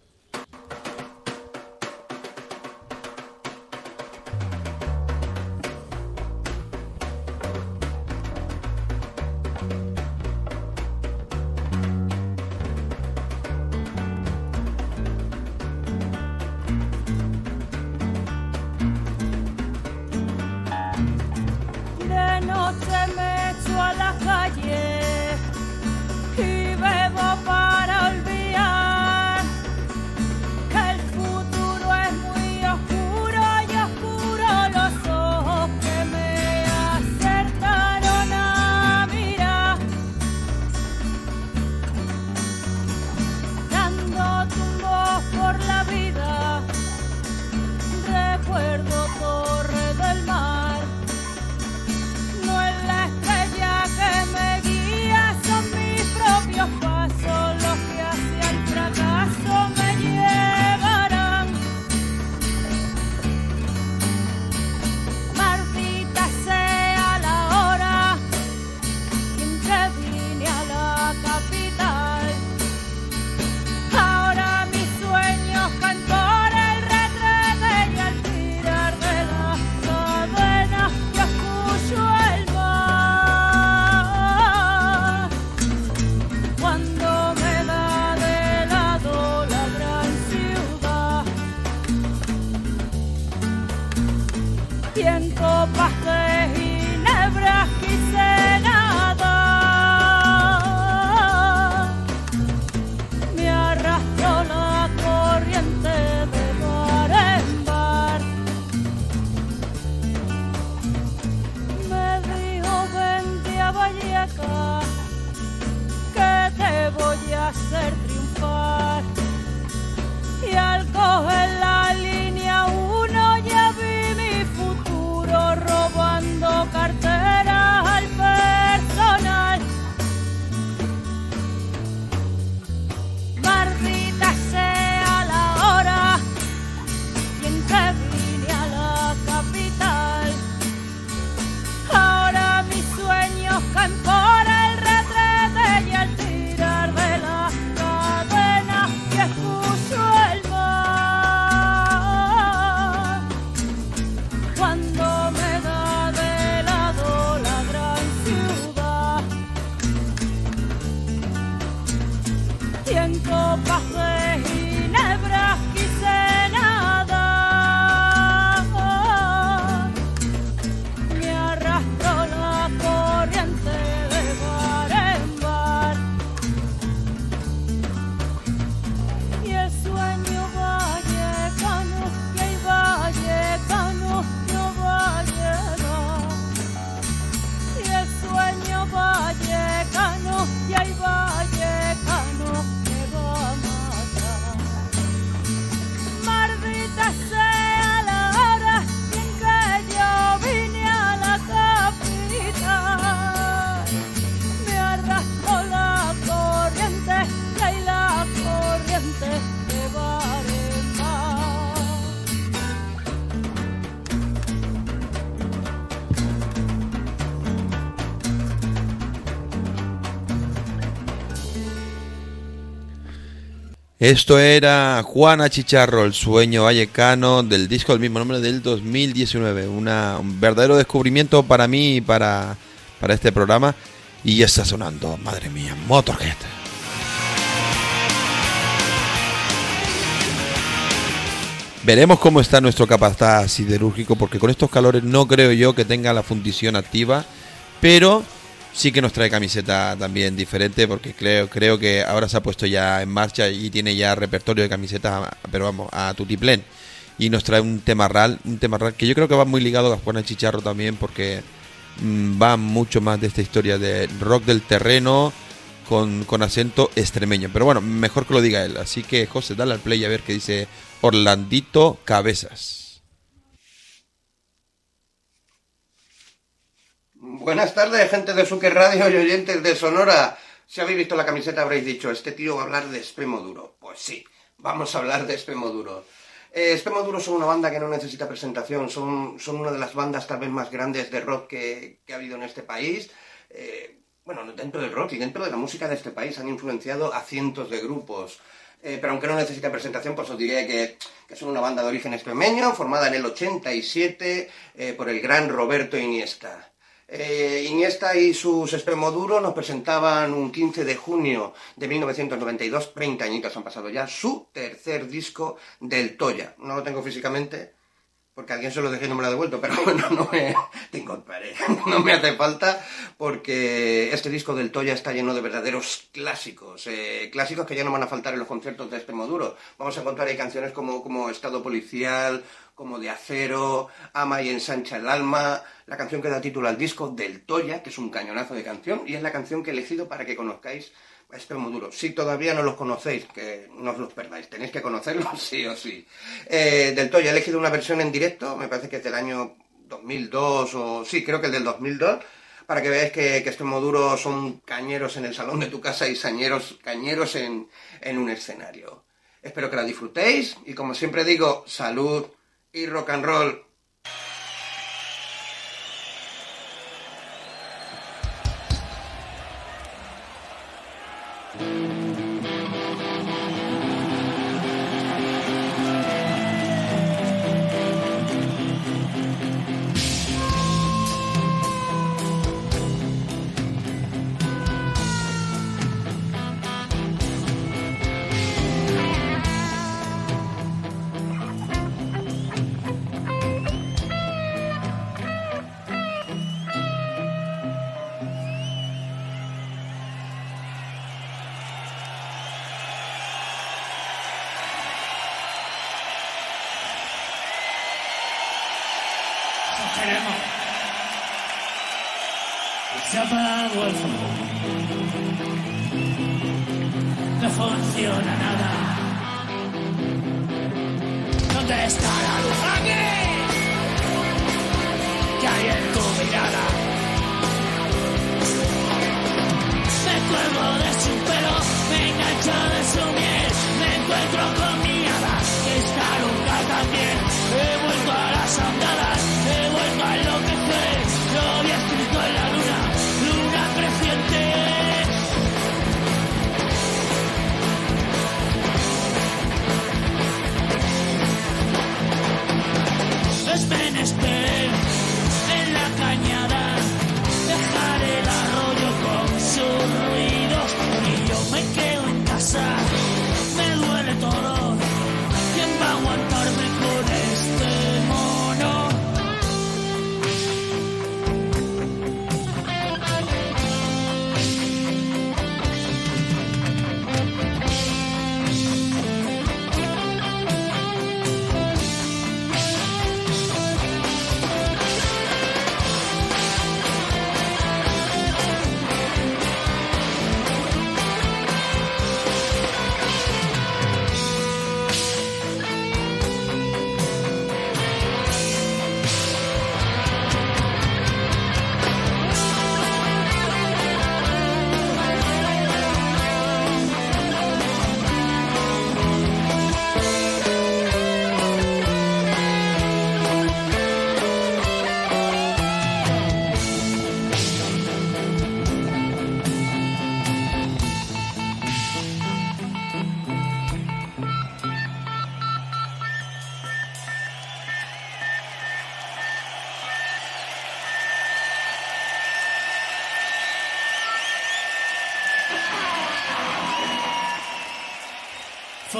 Esto era Juana Chicharro, el sueño vallecano del disco del mismo nombre del 2019. Una, un verdadero descubrimiento para mí y para, para este programa. Y ya está sonando, madre mía, Motorhead. Veremos cómo está nuestro capataz siderúrgico, porque con estos calores no creo yo que tenga la fundición activa, pero sí que nos trae camiseta también diferente, porque creo, creo que ahora se ha puesto ya en marcha y tiene ya repertorio de camisetas, pero vamos, a tutiplén. Y nos trae un tema real, un tema real que yo creo que va muy ligado a Juana Chicharro también, porque mm, va mucho más de esta historia de rock del terreno con, con acento extremeño. Pero bueno, mejor que lo diga él. Así que José, dale al play a ver qué dice Orlandito Cabezas. Buenas tardes, gente de Suque Radio y oyentes de Sonora. Si habéis visto la camiseta habréis dicho, este tío va a hablar de Espemo Duro. Pues sí, vamos a hablar de Espemo Duro. Eh, Duro son una banda que no necesita presentación, son, son una de las bandas tal vez más grandes de rock que, que ha habido en este país. Eh, bueno, dentro del rock y dentro de la música de este país han influenciado a cientos de grupos. Eh, pero aunque no necesita presentación, pues os diré que, que son una banda de origen extremeño, formada en el 87 eh, por el gran Roberto Iniesta. Eh, Iniesta y sus Extremoduro nos presentaban un 15 de junio de 1992, 30 añitos han pasado ya, su tercer disco del Toya. No lo tengo físicamente, porque alguien se lo dejé y no me lo ha devuelto, pero bueno, no me, te incorporaré. no me hace falta porque este disco del Toya está lleno de verdaderos clásicos, eh, clásicos que ya no van a faltar en los conciertos de este Moduro. Vamos a encontrar ahí canciones como, como Estado Policial, como De Acero, Ama y Ensancha el Alma, la canción que da título al disco del Toya, que es un cañonazo de canción, y es la canción que he elegido para que conozcáis a este Moduro. Si todavía no los conocéis, que no os los perdáis, tenéis que conocerlos sí o sí. Eh, del Toya he elegido una versión en directo, me parece que es del año 2002 o sí, creo que el del 2002, para que veáis que, que estos Moduro son cañeros en el salón de tu casa y sañeros, cañeros en, en un escenario. Espero que la disfrutéis y como siempre digo, salud y rock and roll.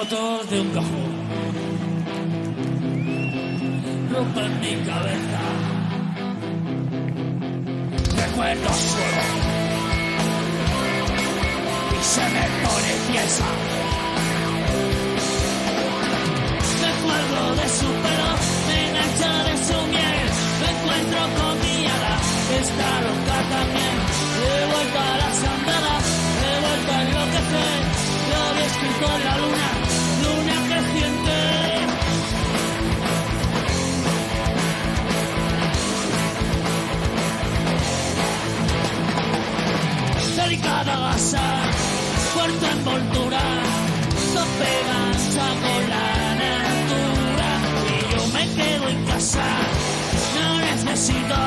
Fotos de un cajón. Rompen mi cabeza. Recuerdos solo. Y se me pone pieza. Me acuerdo de su pelo, me engancho de su miel. Me encuentro con mi hada, está envoltura, tope gancha con la natura. Y yo me quedo en casa, no necesito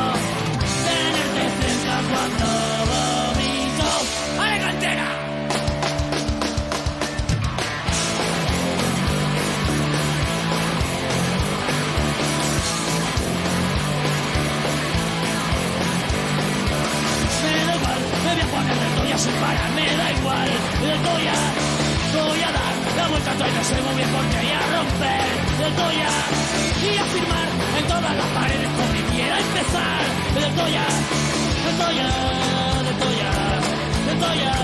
tenerte cerca cuando me da igual, de toya. Voy a dar la vuelta a todo y no sé muy bien por qué y a romper de toya. Y a firmar en todas las paredes con mi quiera empezar de toya. De toya, de toya, de toya, de toya, de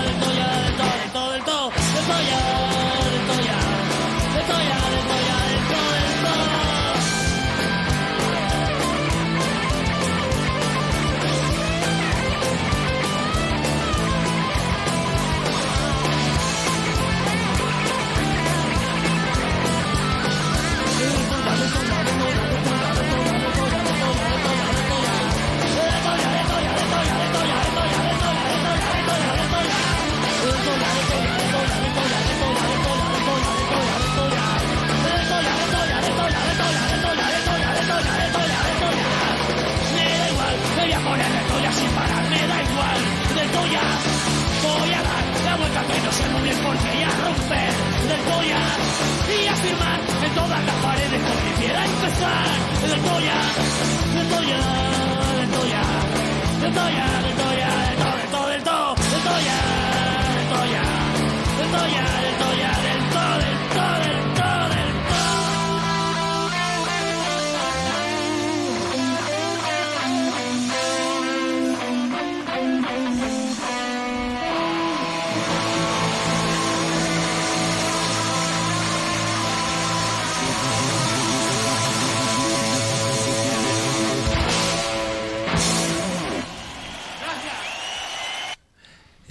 toya. Voy a dar la vuelta que no sé muy bien y a romper de toya. Y a firmar en todas las paredes como quisiera empezar de toya, de toya, de toya, de toya, de toya, del todo, de toya, de toya, de toya, de toya,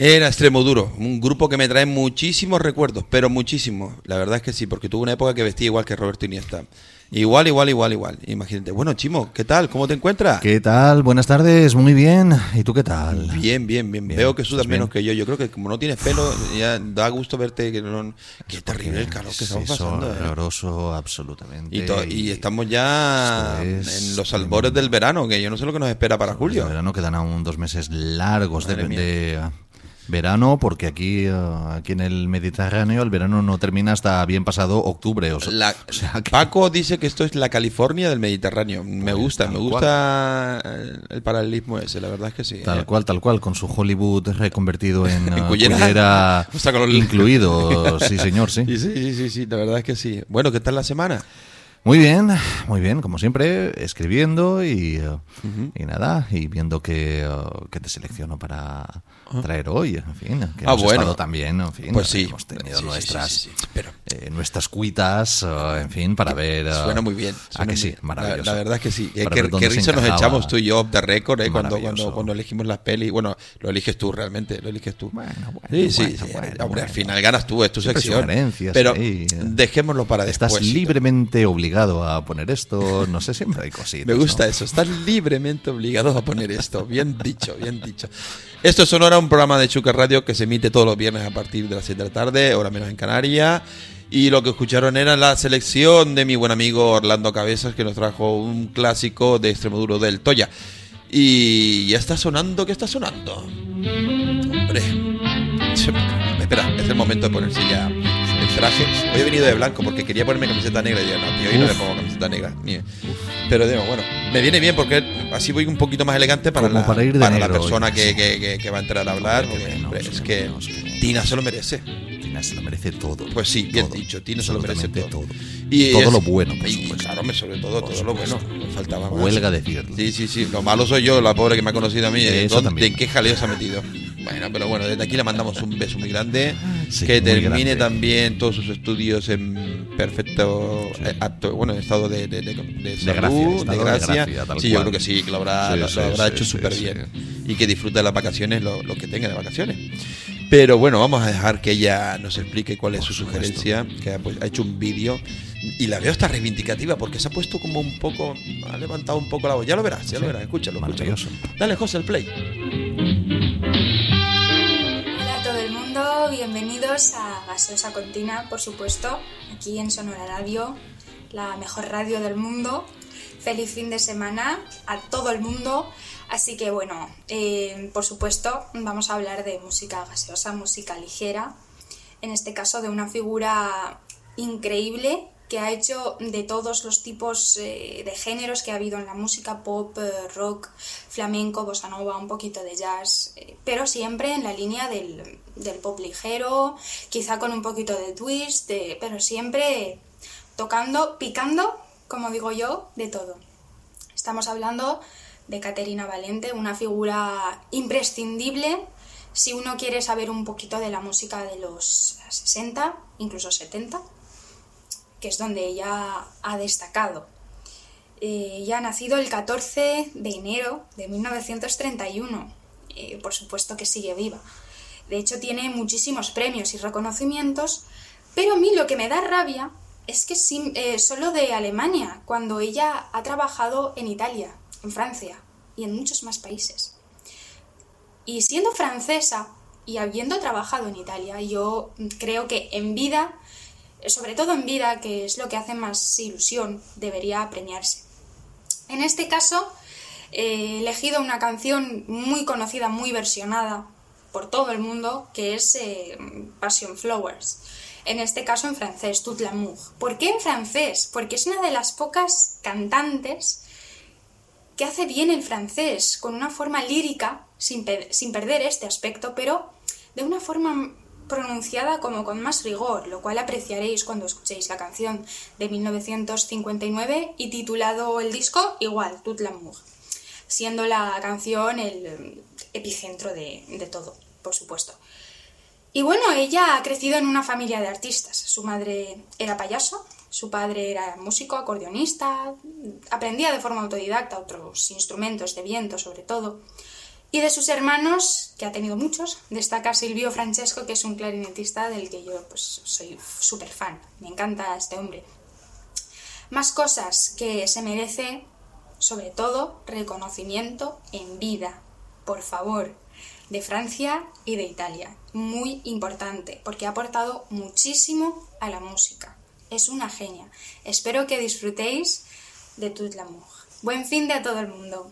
Era Extremo Duro, un grupo que me trae muchísimos recuerdos, pero muchísimos. La verdad es que sí, porque tuve una época que vestía igual que Roberto Iniesta. Igual, igual, igual, igual. Imagínate. Bueno, Chimo, ¿qué tal? ¿Cómo te encuentras? ¿Qué tal? Buenas tardes, muy bien. ¿Y tú qué tal? Bien, bien, bien. Bien, Veo que sudas menos que yo. Yo creo que como no tienes pelo, ya da gusto verte que no... Qué terrible el calor que Es estamos pasando. ¿eh? horroroso, absolutamente. Y, estamos ya es en los albores del verano, que yo no sé lo que nos espera para El julio. verano quedan aún dos meses largos de, Madre mía. de, verano, porque aquí, uh, aquí en el Mediterráneo el verano no termina hasta bien pasado octubre. O sea, La- o sea que- Paco dice que esto es la California del Mediterráneo. Me Pues gusta, me gusta el- el paralelismo ese, la verdad es que sí. Tal Eh, cual, tal cual, con su Hollywood reconvertido en En cullera. cullera O sea, con los- incluido. Sí, señor. Sí, sí, sí, sí, sí, la verdad es que sí. Bueno, ¿qué tal la semana? Muy bien, muy bien, como siempre, escribiendo y, uh, y nada, y viendo que, uh, que te selecciono para traer hoy, en fin, que Ah, hemos bueno. estado también, en fin, Pues sí. hemos tenido Sí, nuestras, sí, pero- eh, nuestras cuitas, uh, en fin, para ver... uh, Suena muy bien. ¿A suena que muy sí? Maravilloso. La, la verdad es que sí. Eh, qué qué risa nos echamos tú y yo off the record eh, cuando, cuando, cuando elegimos las pelis. Bueno, lo eliges tú realmente, lo eliges tú. Bueno, bueno, sí, sí, bueno, sí. bueno, Hombre, al bueno. final ganas tú, es tu Siempre sección. Pero eh. dejémoslo para Estás después. libremente obligado a poner esto, no sé, siempre hay cositas. Me gusta ¿no? eso, estás libremente obligado a poner esto. Bien dicho, bien dicho. Esto es Sonora, un programa de Chuca Radio que se emite todos los viernes a partir de las 7 de la tarde, hora menos en Canarias. Y lo que escucharon era la selección de mi buen amigo Orlando Cabezas, que nos trajo un clásico de Extremoduro del Toya. Y ya está sonando, ¿qué está sonando? Hombre, espera, es el momento de ponerse ya el traje. Hoy he venido de blanco porque quería ponerme camiseta negra y yo no, tío, hoy no le pongo camiseta negra. ni- Pero digo, bueno, me viene bien porque así voy un poquito más elegante para, Como la, para ir de la negro persona que, que- que- que va a entrar a hablar. Menos, hombre, es que menos, Tina se lo merece. Tina se lo merece todo. Pues sí, bien Todo, dicho, Tina se lo merece todo. absolutamente Y todo es- lo bueno, por y, claro, sobre todo, Por todo lo bueno. Me faltaba más. Huelga decirlo. Sí, sí, sí. Lo malo soy yo, la pobre que me ha conocido a mí. ¿De, Eso dónde- también. ¿En qué jaleo se ha metido? Bueno, pero bueno, desde aquí le mandamos un beso muy grande. Sí, que muy termine grande. también todos sus estudios en perfecto, eh, apto- bueno, en estado de, de, de, de salud, gracia, de gracia. gracia, sí, yo cual. creo que sí, que lo habrá, Sí, lo, sí, lo habrá sí, hecho sí, súper sí. bien. Y que disfrute de las vacaciones, lo, lo que tenga de vacaciones. Pero bueno, vamos a dejar que ella nos explique cuál es su sugerencia, que ha, pues, ha hecho un vídeo y la veo hasta reivindicativa porque se ha puesto como un poco, ha levantado un poco la voz. Ya lo verás, ya lo Sí, verás, escúchalo, escúchalo. maravilloso. Dale, José, el play. Bienvenidos a Gaseosa Contina, por supuesto, aquí en Sonora Radio, la mejor radio del mundo. Feliz fin de semana a todo el mundo. Así que bueno, eh, por supuesto, vamos a hablar de música gaseosa, música ligera. En este caso, de una figura increíble que ha hecho de todos los tipos eh, de géneros que ha habido en la música pop, eh, rock, flamenco, bossa nova, un poquito de jazz, pero siempre en la línea del, del pop ligero, quizá con un poquito de twist, pero siempre tocando, picando, como digo yo, de todo. Estamos hablando de Caterina Valente, una figura imprescindible si uno quiere saber un poquito de la música de los 60, incluso 70, que es donde ella ha destacado. Eh, ella ha nacido el 14 de enero de 1931. Eh, por supuesto que sigue viva. De hecho, tiene muchísimos premios y reconocimientos, pero a mí lo que me da rabia es que eh, solo de Alemania, cuando ella ha trabajado en Italia, en Francia y en muchos más países. Y siendo francesa y habiendo trabajado en Italia, yo creo que en vida, sobre todo en vida, que es lo que hace más ilusión, debería premiarse. En este caso, he elegido una canción muy conocida, muy versionada por todo el mundo, que es eh, Passion Flowers. En este caso en francés, Tout l'amour. ¿Por qué en francés? Porque es una de las pocas cantantes que hace bien el francés, con una forma lírica, sin, sin perder este aspecto, pero de una forma pronunciada como con más rigor, lo cual apreciaréis cuando escuchéis la canción de 1959 y titulado el disco igual, Tout l'amour, siendo la canción el epicentro de, de todo, por supuesto. Y bueno, ella ha crecido en una familia de artistas. Su madre era payaso, su padre era músico, acordeonista, aprendía de forma autodidacta otros instrumentos de viento sobre todo. Y de sus hermanos, que ha tenido muchos, destaca Silvio Francesco, que es un clarinetista del que yo pues, soy súper fan. Me encanta este hombre. Más cosas que se merece, sobre todo, reconocimiento en vida. Por favor, de Francia y de Italia. Muy importante, porque ha aportado muchísimo a la música. Es una genia. Espero que disfrutéis de Tout l'amour. Buen fin de a todo el mundo.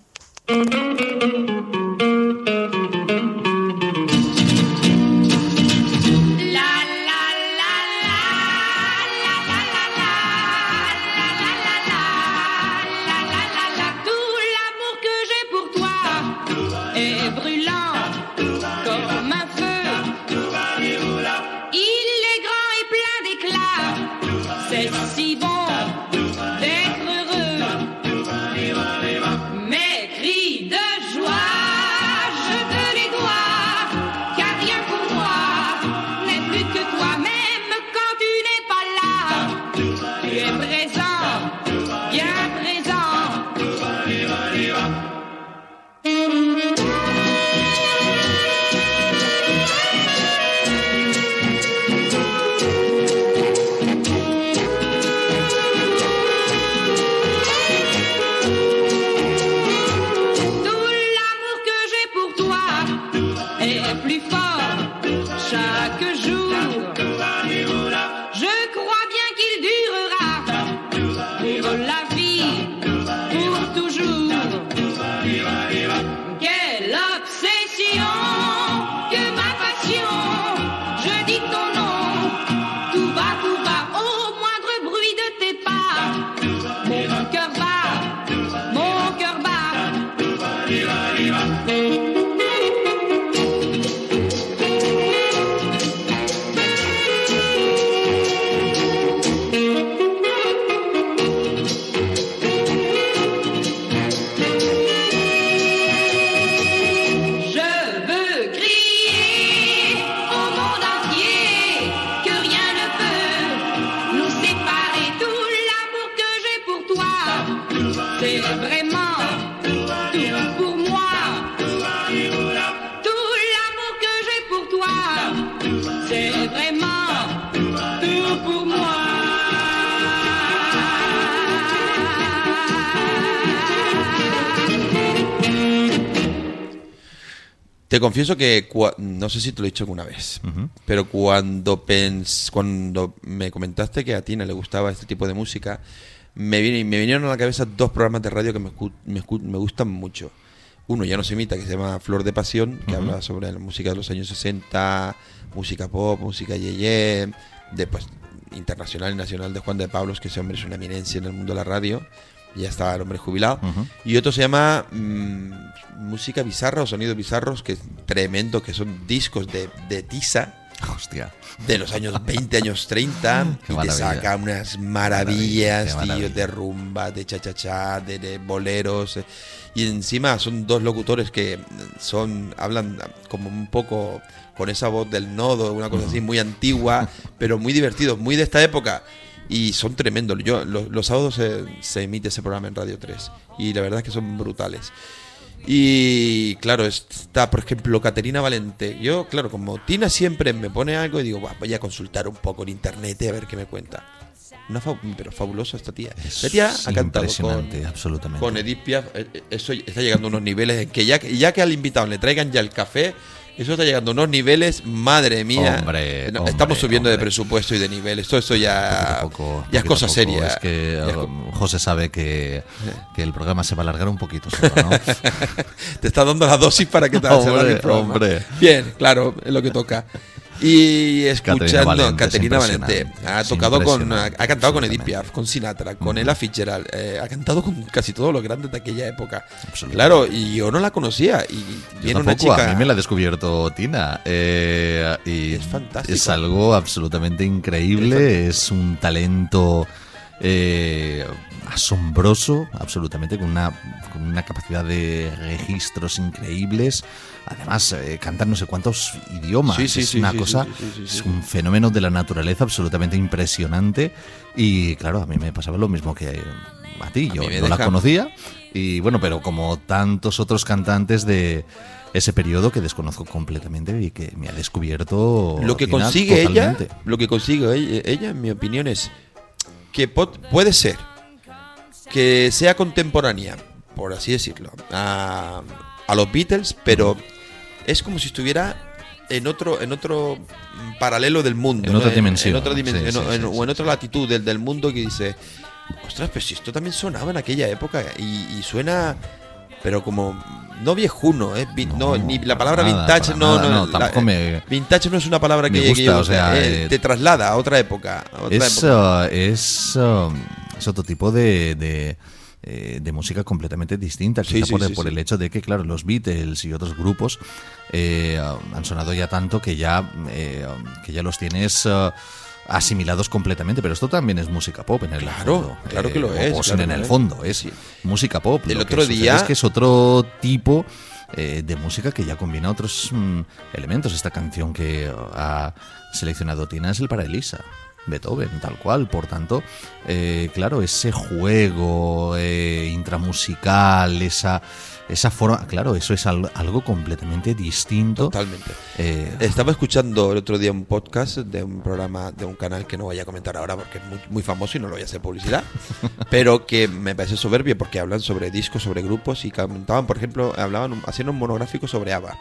Te confieso que no sé si te lo he dicho alguna vez, pero cuando pens cuando me comentaste que a Tina le gustaba este tipo de música, me, viene- me vinieron a la cabeza dos programas de radio que me, me, me gustan mucho. Uno ya no se imita, que se llama Flor de Pasión, que habla sobre la música de los años 60, música pop, música yeye, de pues, internacional y nacional de Juan de Pablos, que ese hombre es una eminencia en el mundo de la radio. Ya está el hombre jubilado. Y otro se llama mm, Música Bizarra o Sonidos Bizarros, que es tremendo, que son discos de, de tiza. Hostia. De los años 20, años 30. Qué y te maravilla. saca unas Maravilla, maravillas, tío, de rumba, de cha-cha-cha, de, de boleros. eh. Y encima son dos locutores que son hablan como un poco con esa voz del nodo, una cosa así muy antigua, pero muy divertidos, muy de esta época. Y son tremendos. Yo, los, los sábados se, se emite ese programa en Radio 3. Y la verdad es que son brutales. Y claro, está, por ejemplo, Caterina Valente. Yo, claro, como Tina siempre me pone algo y digo, "Buah, voy a consultar un poco en internet a ver qué me cuenta. Una fa- pero fabulosa esta tía. Esta tía ha cantado con, absolutamente. con Edith Piaf. Eh, eh, Eso está llegando a unos niveles en que ya, que- ya que al invitado le traigan ya el café, eso está llegando a unos niveles, madre mía. Hombre, No, hombre, estamos subiendo de presupuesto y de nivel. Esto, esto ya, Poco, ya es cosa poco. seria. Es que es um, José sabe que, que el programa se va a alargar un poquito solo, ¿no? te está dando la dosis para que te hagas el programa. hombre. Bien, claro, es lo que toca. Y escuchando Valente, Caterina Valente, ha tocado con, ha, cantado con Edith Piaf, con Sinatra, con Ella Fitzgerald, eh, ha cantado con casi todos los grandes de aquella época. Claro, y yo no la conocía y Yo viene una chica A mí me la ha descubierto Tina. eh, y es fantástico. Es algo absolutamente increíble. Es un talento eh, asombroso, absolutamente, con una, con una capacidad de registros increíbles. Además, eh, canta no sé cuántos idiomas. Sí, sí, es sí, una cosa, es un fenómeno de la naturaleza absolutamente impresionante. Y claro, a mí me pasaba lo mismo que a ti. A Yo no la conocía. Y bueno, pero como tantos otros cantantes de ese periodo que desconozco completamente y que me ha descubierto. lo que consigue ella, totalmente. lo que consigue ella, ella, en mi opinión, es que puede ser que sea contemporánea, por así decirlo, a, a los Beatles, pero es como si estuviera en otro, en otro paralelo del mundo, En ¿no? otra dimensión, en otra dimensión, sí, sí, en- en- sí, o en otra latitud del, del mundo que dice, ostras, pero si esto también sonaba en aquella época y, y suena, pero como no viejuno, ¿eh? No, ni la palabra nada, vintage, no, nada, no, no, la- me- vintage no es una palabra que gusta, yo, o sea, eh, eh, te traslada a otra época. a otra Es, época. uh, es, um, es otro tipo de, de, eh, de música completamente distinta, Sí, quizá sí, por, sí, por sí. el hecho de que, claro, los Beatles y otros grupos eh, han sonado ya tanto que ya, eh, um, que ya los tienes uh, asimilados completamente, pero esto también es música pop en el Claro, fondo. claro que lo o- es, O, claro en el es. fondo, es música pop. El Lo otro día- es que es otro tipo eh, de música que ya combina otros mm, elementos. Esta canción que ha seleccionado Tina es el para Elisa. Beethoven, tal cual. Por tanto, eh, claro, ese juego eh, intramusical, esa, esa forma, claro, eso es al- algo completamente distinto. Totalmente. Eh, Estaba escuchando el otro día un podcast de un programa, de un canal que no voy a comentar ahora porque es muy, muy famoso y no lo voy a hacer publicidad, pero que me parece soberbio porque hablan sobre discos, sobre grupos y comentaban, por ejemplo, hablaban, hacían un monográfico sobre ABBA.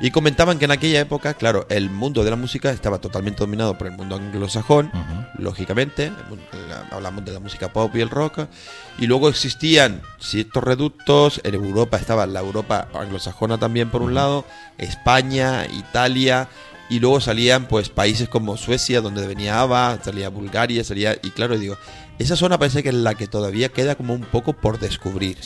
Y comentaban que en aquella época, claro, el mundo de la música estaba totalmente dominado por el mundo anglosajón, lógicamente, hablamos de la música pop y el rock, y luego existían ciertos reductos, en Europa estaba la Europa anglosajona también por un lado, España, Italia, y luego salían pues países como Suecia, donde venía ABBA, salía Bulgaria, salía, y claro, digo, esa zona parece que es la que todavía queda como un poco por descubrir.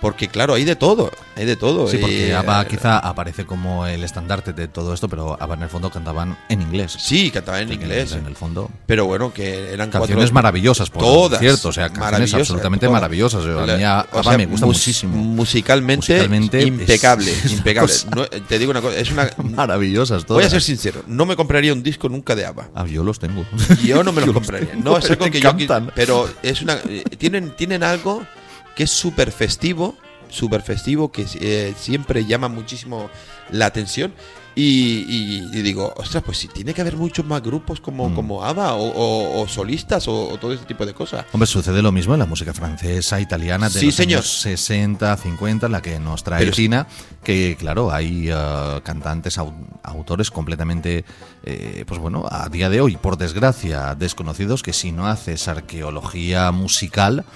Porque claro, hay de todo, hay de todo. Sí, porque y, ABBA eh, quizá aparece como el estandarte de todo esto, pero ABBA en el fondo cantaban en inglés. Sí, cantaban en inglés. En el fondo. Pero bueno, que eran Canciones cuatro- maravillosas, por todas, cierto, o sea, canciones absolutamente todas. maravillosas. A mí ABBA o sea, me gusta mus- muchísimo. Musicalmente, Musicalmente impecable, impecable. No, te digo una cosa, es una Maravillosas todas. Voy a ser sincero, no me compraría un disco nunca de ABBA. Ah, yo los tengo. Yo no me los compraría. No, es algo que yo pero es una eh, tienen tienen algo que es súper festivo, súper festivo, que eh, siempre llama muchísimo la atención. Y, y- y digo, ostras, pues si tiene que haber muchos más grupos como, como ABBA o, o- o solistas o, o todo ese tipo de cosas. Hombre, sucede lo mismo en la música francesa, italiana, de Sí, los señor. años 60, 50, la que nos trae Pero es- Tina, que claro, hay eh, cantantes, au- autores completamente, eh, pues bueno, a día de hoy, por desgracia, desconocidos, que si no haces arqueología musical,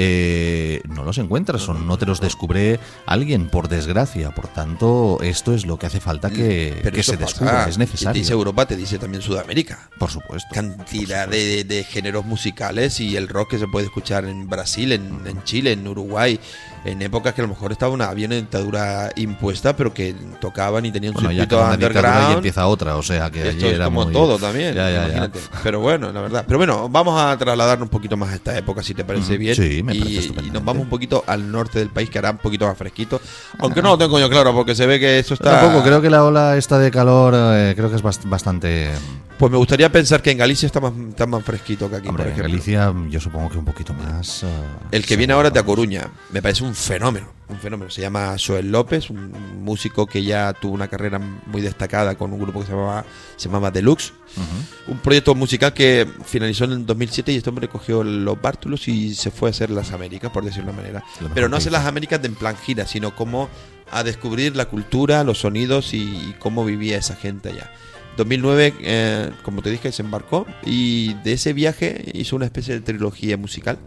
eh, no los encuentras o no te los descubre alguien, por desgracia. Por tanto, esto es lo que hace falta que, Mm, Pero que eso se descubra, es Te necesario. dice Europa, te dice también Sudamérica. Por supuesto. Cantidad de, de géneros musicales y el rock que se puede escuchar en Brasil, en, en Chile, en Uruguay, en épocas que a lo mejor estaba una, había una dictadura impuesta, pero que tocaban y tenían un Bueno, ya circuito una dictadura y underground. empieza otra, o sea que Esto allí es era como muy- todo también, Ya, ya, ya. imagínate. Pero bueno, la verdad. Pero bueno, vamos a trasladarnos un poquito más a esta época, si te parece Ujú. bien. Sí, me y, parece y estupendamente. nos vamos un poquito al norte del país, que hará un poquito más fresquito. Aunque no lo tengo yo claro, porque se ve que eso está... Tampoco, creo que la ola esta de calor eh, creo que es bast- bastante... Pues me gustaría pensar que en Galicia está más, está más fresquito que aquí, Hombre, por en. Galicia yo supongo que un poquito más... eh, El que viene ahora es de A Coruña. Me parece un fenómeno. Un fenómeno. Se llama Joel López, un músico que ya tuvo una carrera muy destacada con un grupo que se llamaba, se llamaba Deluxe. Un proyecto musical que finalizó en el 2007 y este hombre cogió los bártulos y se fue a hacer las Américas, por decirlo de una manera. Pero no hacer las Américas de en plan gira, sino como a descubrir la cultura, los sonidos y, y cómo vivía esa gente allá. 2009, eh, como te dije, se embarcó y de ese viaje hizo una especie de trilogía musical.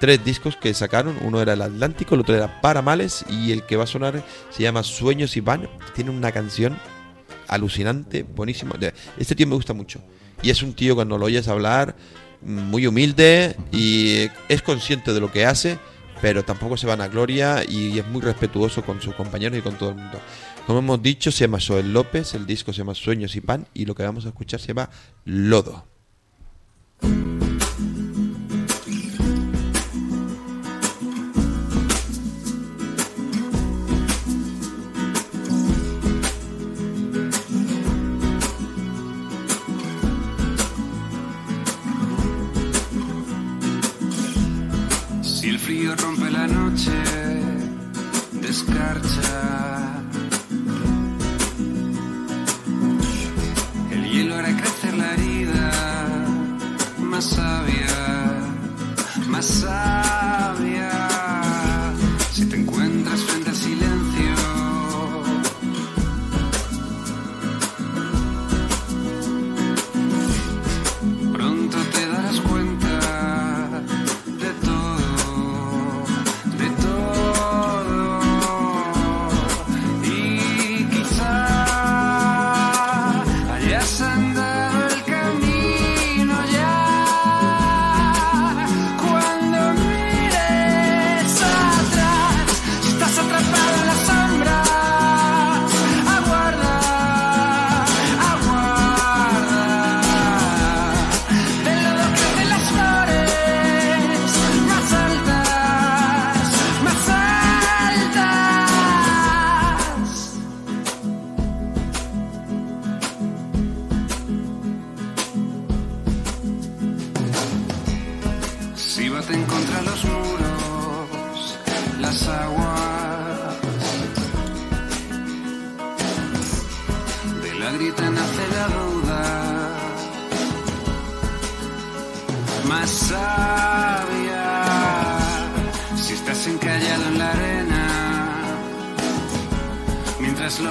Tres discos que sacaron, uno era el Atlántico, el otro era Paramales y el que va a sonar se llama Sueños y Van. Tiene una canción alucinante, buenísima. Este tío me gusta mucho. Y es un tío cuando lo oyes hablar, muy humilde y es consciente de lo que hace, pero tampoco se van a gloria y es muy respetuoso con sus compañeros y con todo el mundo. Como hemos dicho, se llama Joel López, el disco se llama Sueños y Pan y lo que vamos a escuchar se llama Lodo. Más sabia, más sabia.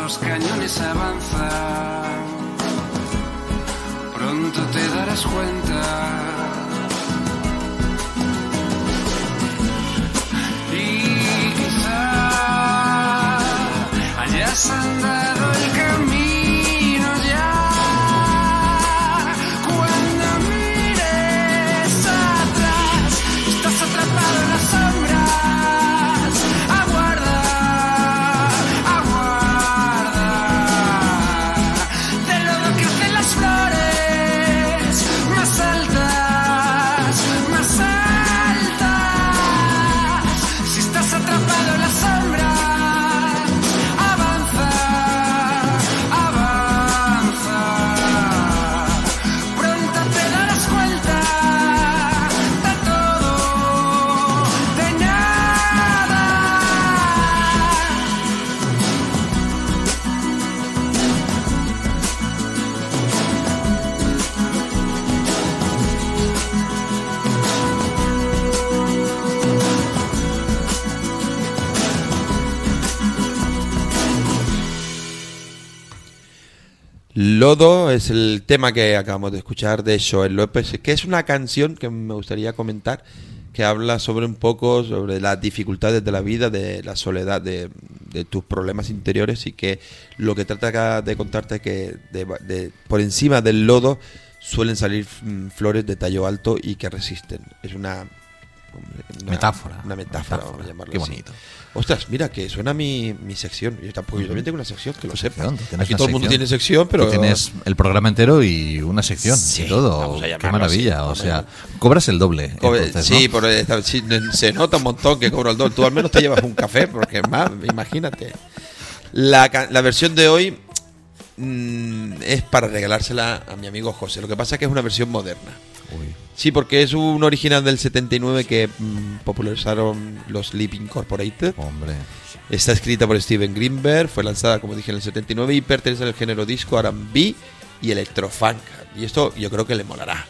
Los cañones avanzan, pronto te darás cuenta. Lodo es el tema que acabamos de escuchar de Joel López, que es una canción que me gustaría comentar, que habla sobre un poco sobre las dificultades de la vida, de la soledad, de, tus problemas interiores y que lo que trata de contarte es que de- de- por encima del lodo suelen salir mm, flores de tallo alto y que resisten. Es una... una- Metáfora. Una metáfora, Metáfora. vamos a llamarlo Qué así. bonito. Ostras, mira que suena mi, mi sección. Yo tampoco, yo también tengo una sección, que lo sepa. Aquí todo el mundo tiene sección, pero... Tienes el programa entero y una sección Sí, y todo. Qué maravilla. así, o sea, cobras el doble. Cobre- entonces, sí, sí, se nota un montón que cobro el doble. Tú al menos te llevas un café, porque más, imagínate. La, la versión de hoy mm, es para regalársela a mi amigo José. Lo que pasa es que es una versión moderna. Sí, porque es un original del 79 que mm, popularizaron los Sleep Incorporated. Hombre. Está escrita por Steven Greenberg, fue lanzada, como dije, en el 79 y pertenece al género disco R&B y electrofunk. Y esto yo creo que le molará.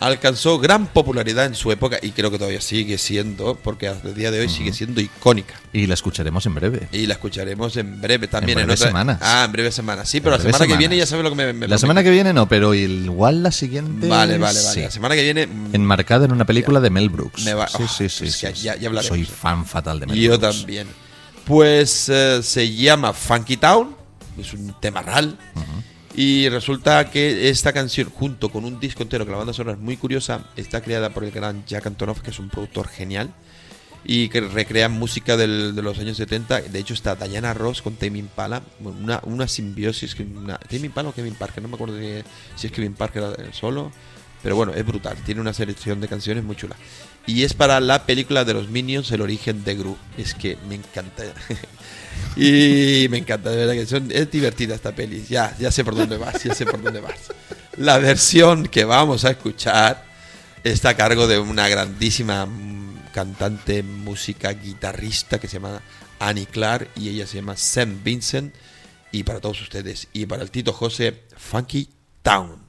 Alcanzó gran popularidad en su época y creo que todavía sigue siendo, porque hasta el día de hoy sigue siendo icónica. Y la escucharemos en breve. Y la escucharemos en breve también. En breves otra- semanas. Ah, en breve semana. Sí, pero En la semana que viene ya semanas. sabes lo que me, me La semana que viene no, pero igual la siguiente. Vale, vale, vale. sí. La semana que viene mm, Enmarcada en una película de Mel Brooks. Me va- sí, oh, sí, que sí, ya- ya hablaremos. Soy fan fatal de Mel Yo Brooks. también. Pues eh, se llama Funky Town, es un tema ral. Y resulta que esta canción, junto con un disco entero, que la banda sonora es muy curiosa, está creada por el gran Jack Antonoff, que es un productor genial. Y que recrea música del- de los años 70. De hecho, está Diana Ross con Tame Impala. Una, una simbiosis. Una, ¿Tame Impala o Kevin Parker? No me acuerdo de- si es Kevin Parker solo. Pero bueno, es brutal. Tiene una selección de canciones muy chula. Y es para la película de los Minions, El origen de Gru. Es que me encanta. y me encanta, de verdad que es divertida esta peli. Ya, ya sé por dónde vas, ya sé por dónde vas. La versión que vamos a escuchar está a cargo de una grandísima mm, cantante, música, guitarrista que se llama Annie Clark y ella se llama Sam Vincent. Y para todos ustedes y para el Tito José, Funky Town.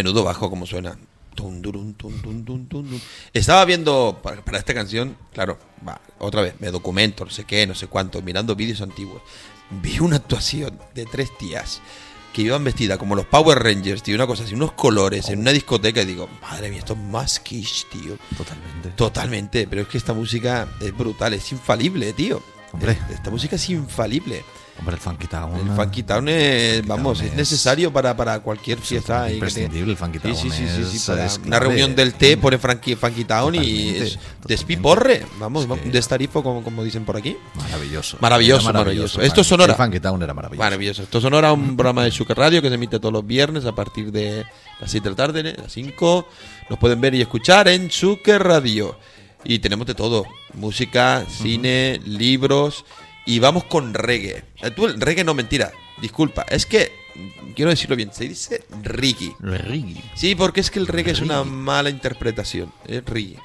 Menudo bajo como suena. Tun, tun, tun. Estaba viendo para, para esta canción, claro, va, otra vez, me documento, no sé qué, no sé cuánto, mirando vídeos antiguos. Vi una actuación de tres tías que iban vestidas como los Power Rangers, tío, una cosa así, unos colores en una discoteca y digo, madre mía, esto es más Kish, tío. Totalmente. Totalmente, pero es que esta música es brutal, es infalible, tío. Hombre. Esta música es infalible. Hombre, el Funky Town. El Funky Town es, vamos, Town es es- necesario para, para cualquier fiesta. te- imprescindible el Funky Sí, sí, Town, sí, sí, sí, es- es una reunión del té pone Funky, Funky Town y es despiporre. Vamos, vamos, destarifo, como, como dicen por aquí. Maravilloso. Maravilloso, maravilloso. Esto es Sonora. El Funky Town era maravilloso. Maravilloso. Esto es Sonora, un programa de Sugar Radio que se emite todos los viernes a partir de las 7 de la tarde, las 5. Nos pueden ver y escuchar en Sugar Radio. Y tenemos de todo: música, cine, libros. Y vamos con reggae. Eh, Tú, el reggae no, mentira. Disculpa. Es que, quiero decirlo bien, se dice reggae. Reggae. Sí, porque es que el reggae es una mala interpretación. Es reggae.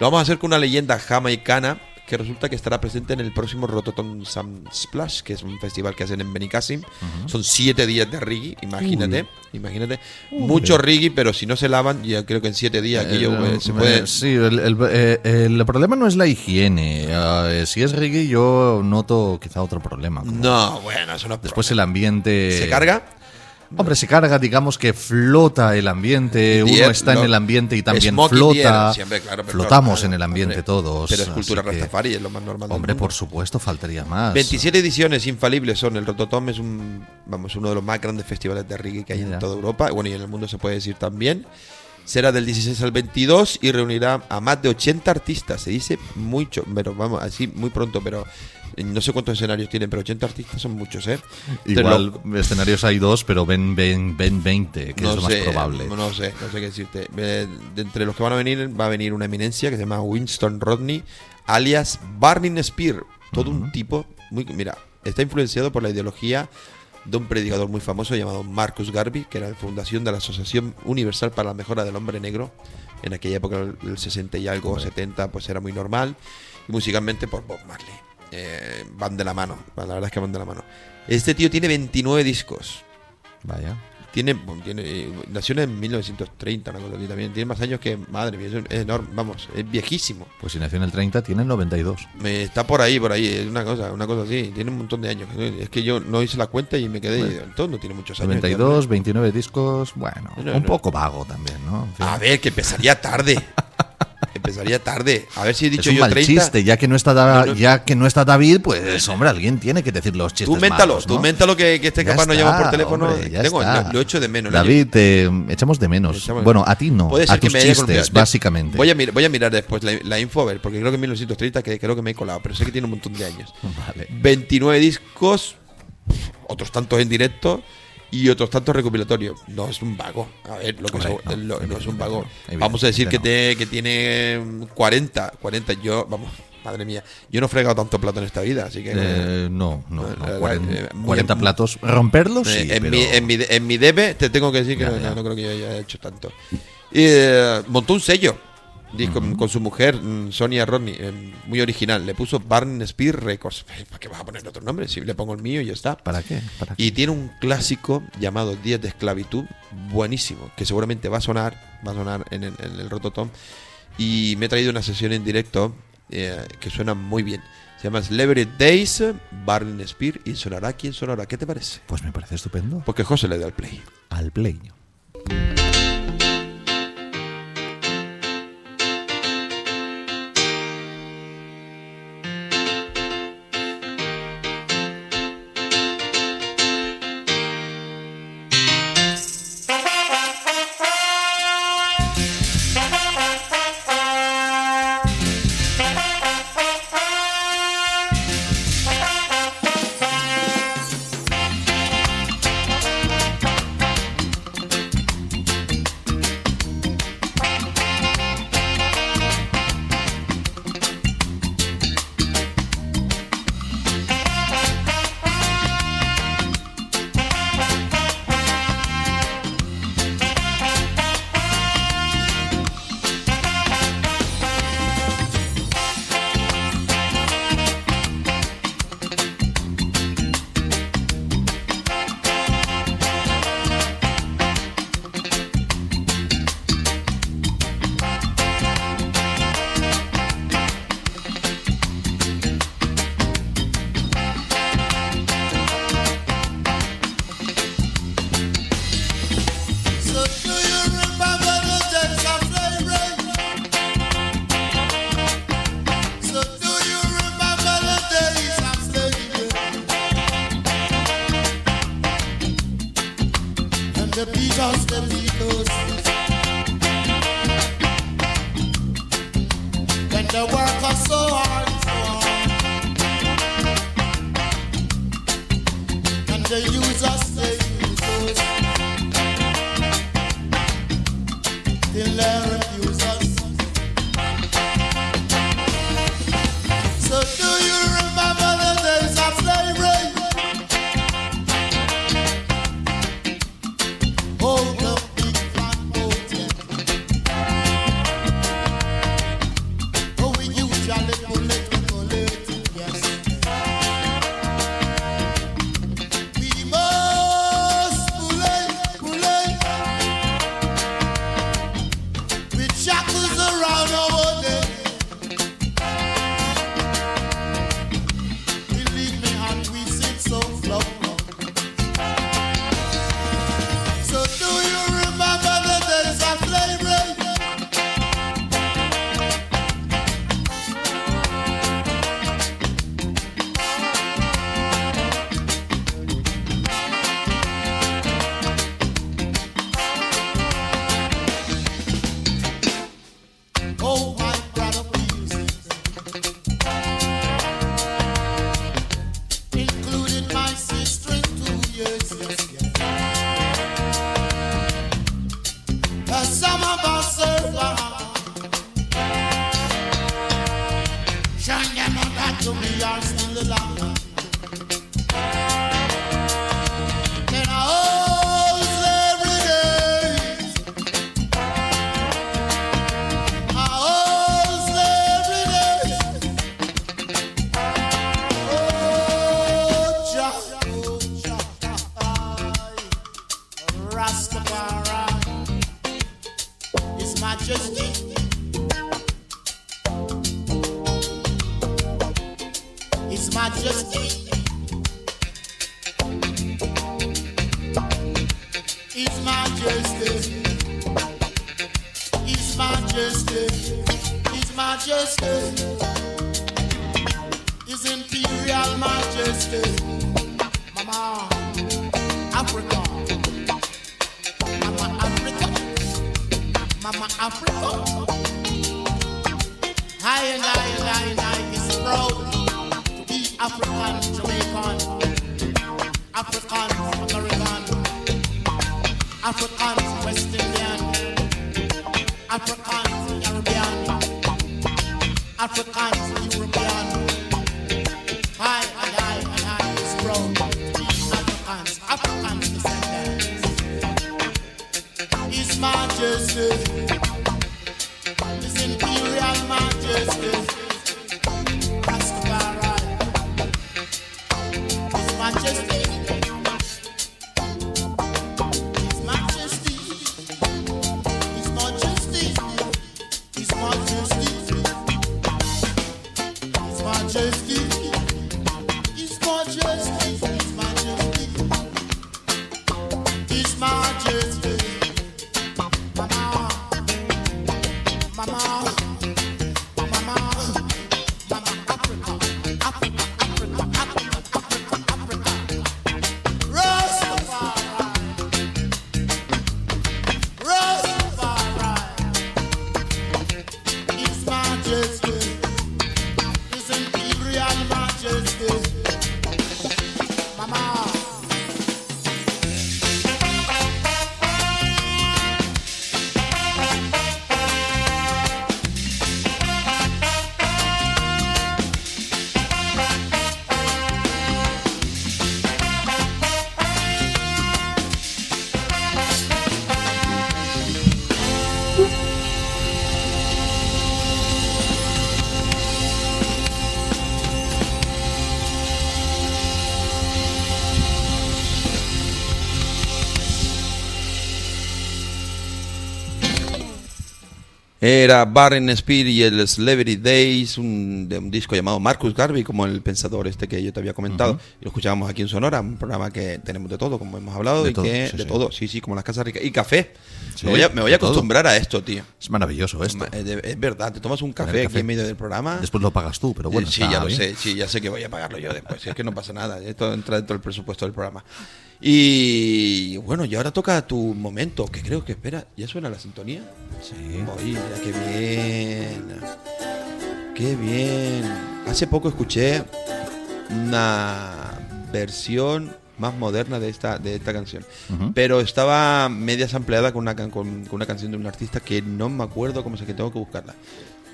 Lo vamos a hacer con una leyenda jamaicana que resulta que estará presente en el próximo Rototom Sam Splash, que es un festival que hacen en Benicassim. Son siete días de reggae, imagínate. Imagínate. Uy. Mucho reggae, pero si no se lavan, yo creo que en siete días aquello Eh, eh, se eh, puede... sí, el, el- eh, el problema no es la higiene. Eh, si es reggae, yo noto quizá otro problema. como- No, bueno, eso no es Después el ambiente. ¿Se carga? Hombre, se carga, digamos que flota el ambiente. Uno está lo- en el ambiente y también flota. siempre, claro, Flotamos claro, en el ambiente hombre, todos. Pero es cultura Rastafari, es lo más normal. Hombre, por supuesto, faltaría más. 27 ediciones infalibles son. El Rototom es un, vamos, uno de los más grandes festivales de reggae que hay en Ya. toda Europa. Bueno, y en el mundo se puede decir también. Será del 16 al 22 y reunirá a más de 80 artistas. Se dice mucho, pero vamos, así muy pronto, pero no sé cuántos escenarios tienen, pero 80 artistas son muchos, ¿eh? Igual escenarios hay dos, pero ven, ven, ven 20, que es lo más probable. No sé, no sé qué decirte. De entre los que van a venir, va a venir una eminencia que se llama Winston Rodney, alias Barney Spear. Todo un tipo, muy, mira, está influenciado por la ideología de un predicador muy famoso llamado Marcus Garvey, que era la fundación de la Asociación Universal para la Mejora del Hombre Negro. En aquella época, el 60 y algo, 70, pues era muy normal. Y musicalmente por Bob Marley. Eh, van de la mano, la verdad es que van de la mano. Este tío tiene 29 discos. Vaya. Tiene, tiene eh, nació en 1930, una cosa así también. Tiene más años que, madre mía, es enorme, vamos, es viejísimo. Pues si nació en el 30, tiene el 92. Me, está por ahí, por ahí, es una cosa, una cosa así. Tiene un montón de años. Es que yo no hice la cuenta y me quedé. Bueno. todo no tiene muchos años. 92, 29 discos, bueno, No, un no. poco vago también, ¿no? En fin. A ver, que empezaría tarde. empezaría tarde. A ver si he dicho es un yo mal 30. chiste, ya que no está Da- No, no. ya que no está David, pues hombre, alguien tiene que decir los chistes Tú méntalo, malos, tú ¿no? méntalo que, que este capaz no llama por teléfono. hombre, ya Tengo- está. lo, echo de menos. David, te echamos de menos. Echamos bueno, a ti no, Puede a ser que tus me haya chistes, básicamente. Voy a, mir- voy a mirar después la, la info, a ver, porque creo que en 1930 que, creo que me he colado, pero sé que tiene un montón de años. Vale. 29 discos, otros tantos en directo y otros tantos recopilatorios. No es un vago. A ver, lo que Hombre, es- no, lo- no, es un vago. Vamos a decir que, te- que tiene mm, 40, 40. Yo, vamos, madre mía, yo no he fregado tanto plato en esta vida, así que. Eh, no, no, no, eh, 40, eh, 40 platos. Romperlos, eh, sí, en, pero- mi, en, mi, en mi debe te tengo que decir que Ya, no, ya. no creo que yo haya hecho tanto. Y, eh, montó un sello disco, con su mujer, mm, Sonia Rodney, eh, muy original. Le puso Barn Spear Records. ¿Para qué vas a poner otro nombre? Si le pongo el mío y ya está. ¿Para qué? ¿Para qué? Y tiene un clásico llamado Días de Esclavitud, buenísimo, que seguramente va a sonar, va a sonar en el, en el Rototom. Y me he traído una sesión en directo eh, que suena muy bien. Se llama Celebrity Days, Barn Spear, y sonará aquí en Sonora. ¿Qué te parece? Pues me parece estupendo. Porque José le da el play. Al play. Era Barren Spear y el Celebrity Days, un, de un disco llamado Marcus Garvey, como el pensador este que yo te había comentado. Ujú. Y lo escuchábamos aquí en Sonora, un programa que tenemos de todo, como hemos hablado, De y todo, que sí, de sí. todo, sí, sí, como las casas ricas. Y café. Sí, me voy a, me voy a de todo. acostumbrar a esto, tío. Es maravilloso esto. Es, de- es verdad, te tomas un Tener café, aquí café. en medio del programa. Después lo pagas tú, pero bueno. Eh, sí, está ya lo bien. sé, sí, ya sé que voy a pagarlo yo después. Es que no pasa nada, esto entra dentro del presupuesto del programa. Y bueno, y ahora toca tu momento, que creo que espera, ¿ya suena la sintonía? Sí. Qué bien. Qué bien. Hace poco escuché una versión más moderna de esta, de esta canción. Pero estaba media sampleada con una, con, con una canción de un artista que no me acuerdo cómo es que tengo que buscarla.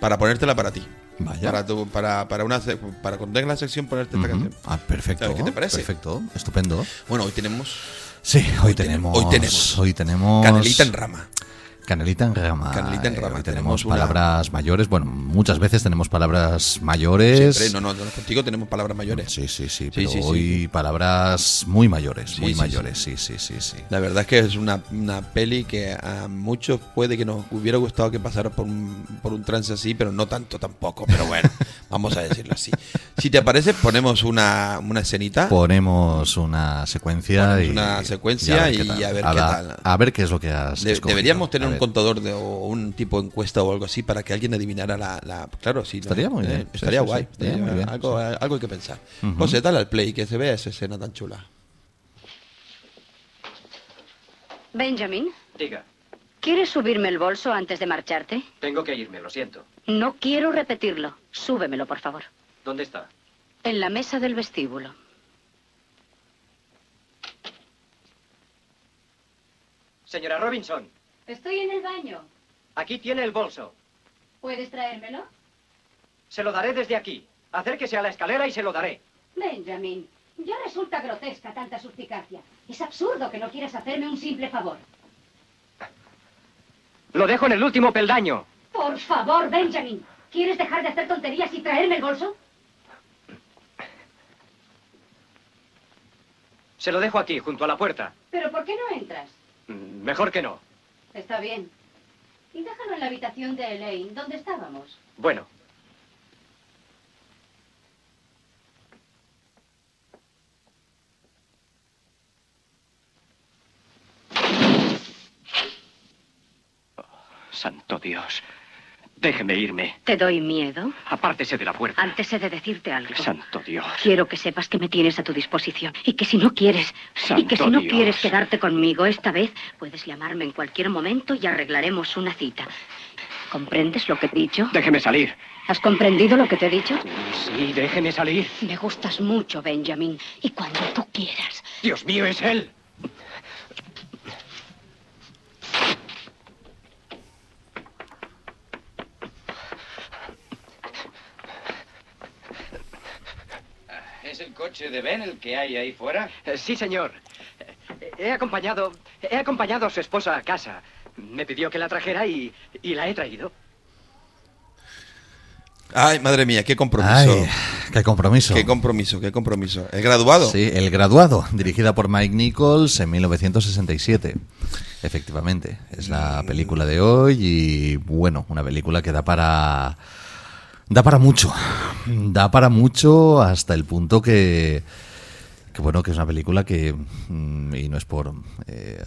Para ponértela para ti. Vaya. Para, tu- para, para, una, para cuando tengas la sección ponerte esta canción. Ah, perfecto. ¿Qué te parece? Perfecto, estupendo. Bueno, hoy tenemos Sí, hoy, tenemos, hoy tenemos Hoy tenemos. Canelita en rama. Canelita en rama. Canelita en Eh, rama. Tenemos tenemos una- palabras mayores. Bueno, muchas veces tenemos palabras mayores. Siempre, no, no, no, contigo tenemos palabras mayores. Sí, sí, sí. Sí, Pero sí, sí. hoy palabras muy mayores. Muy mayores, sí, sí, sí, sí. La verdad es que es una, una peli que a muchos puede que nos hubiera gustado que pasara por un, por un trance así, pero no tanto tampoco. Pero bueno, vamos a decirlo así. Si te parece, ponemos una, una escenita. Ponemos una secuencia Ponemos y una secuencia qué y a ver a qué tal. A ver qué es lo que has De- deberíamos tener un contador de, o un tipo de encuesta o algo así para que alguien adivinara la. la- claro, sí. Estaría muy Eh, bien. Sí, estaría sí, guay. Estaría Eh, muy bien, algo, algo hay que pensar. José, dale al play que se vea esa escena tan chula. Benjamin, Diga, ¿quieres subirme el bolso antes de marcharte? tengo que irme, lo siento. No quiero repetirlo. Súbemelo, por favor. ¿Dónde está? En la mesa del vestíbulo. Señora Robinson, Estoy en el baño. aquí tiene el bolso. ¿Puedes traérmelo? Se lo daré desde aquí. Acérquese a la escalera y se lo daré. Benjamin, ya resulta grotesca tanta suspicacia. Es absurdo que no quieras hacerme un simple favor. Lo dejo en el último peldaño. Por favor, Benjamin. ¿Quieres dejar de hacer tonterías y traerme el bolso? Se lo dejo aquí, junto a la puerta. ¿Pero por qué no entras? Mm, Mejor que no. Está bien. Y déjalo en la habitación de Elaine, donde estábamos. Bueno, Oh, santo Dios. Déjeme irme. ¿Te doy miedo? Apártese de la puerta. Antes he de decirte algo. Santo Dios. Quiero que sepas que me tienes a tu disposición y que si no quieres, y Santo que si no Dios. quieres quedarte conmigo esta vez, puedes llamarme en cualquier momento y arreglaremos una cita. ¿Comprendes lo que he dicho? Déjeme salir. ¿Has comprendido lo que te he dicho? Sí, déjeme salir. Me gustas mucho, Benjamin, y cuando tú quieras. Dios mío, es él. Coche de Ben el que hay ahí fuera? Eh, Sí, señor. Eh, He acompañado, he acompañado a su esposa a casa. Me pidió que la trajera y, y la he traído. Ay, madre mía, qué compromiso. Ay, qué compromiso. Qué compromiso, qué compromiso. ¿El graduado? Sí, El Graduado, dirigida por Mike Nichols en 1967. Efectivamente, es la película de hoy y bueno, una película que da para da para mucho. Da para mucho hasta el punto que que bueno, que es una película que mm, y no es por eh,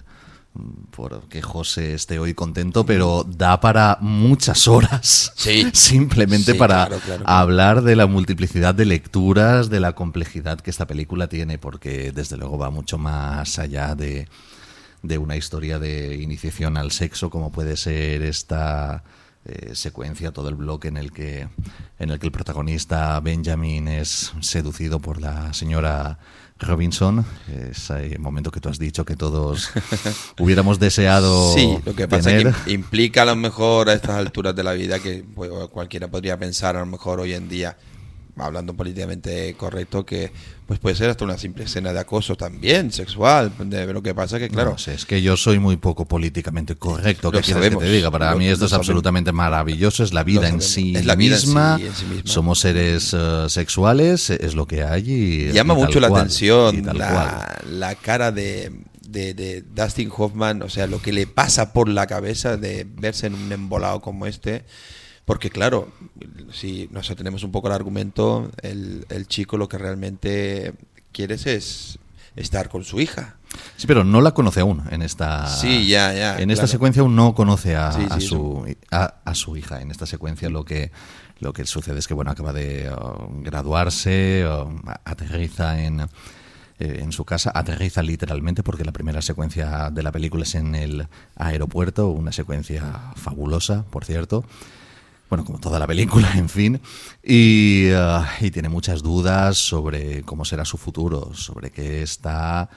por que José esté hoy contento, pero da para muchas horas. Sí. Simplemente Sí, para claro, claro. hablar de la multiplicidad de lecturas, de la complejidad que esta película tiene, porque desde luego va mucho más allá de, de una historia de iniciación al sexo, como puede ser esta eh, secuencia, todo el bloque en el que en el que el protagonista Benjamin es seducido por la señora Robinson, ese momento que tú has dicho que todos hubiéramos deseado Sí, lo que pasa tener. es que implica a lo mejor a estas alturas de la vida que pues, cualquiera podría pensar a lo mejor hoy en día, hablando políticamente correcto, que pues puede ser hasta una simple escena de acoso también, sexual. De, lo que pasa es que, claro, No sé, es que yo soy muy poco políticamente correcto. ¿Qué quieres sabemos, que te diga? Para lo- mí esto es sabemos. absolutamente maravilloso. Es la vida en sí, Es la vida en sí, misma. en sí misma. Somos seres eh, sexuales, es lo que hay. Y, llama y mucho la cual, atención la, la cara de, de, de Dustin Hoffman, o sea, lo que le pasa por la cabeza de verse en un embolado como este. Porque claro, si nos atenemos un poco al argumento, el, el chico lo que realmente quieres es estar con su hija. Sí, pero no la conoce aún en esta. Sí, ya, ya, En esta claro. secuencia aún no conoce a, Sí, a sí, su, a, a su hija. En esta secuencia lo que lo que sucede es que bueno acaba de uh, graduarse, uh, aterriza en eh, en su casa, aterriza literalmente porque la primera secuencia de la película es en el aeropuerto, una secuencia fabulosa, por cierto. Bueno, como toda la película, en fin. Y, uh, y tiene muchas dudas sobre cómo será su futuro, sobre qué está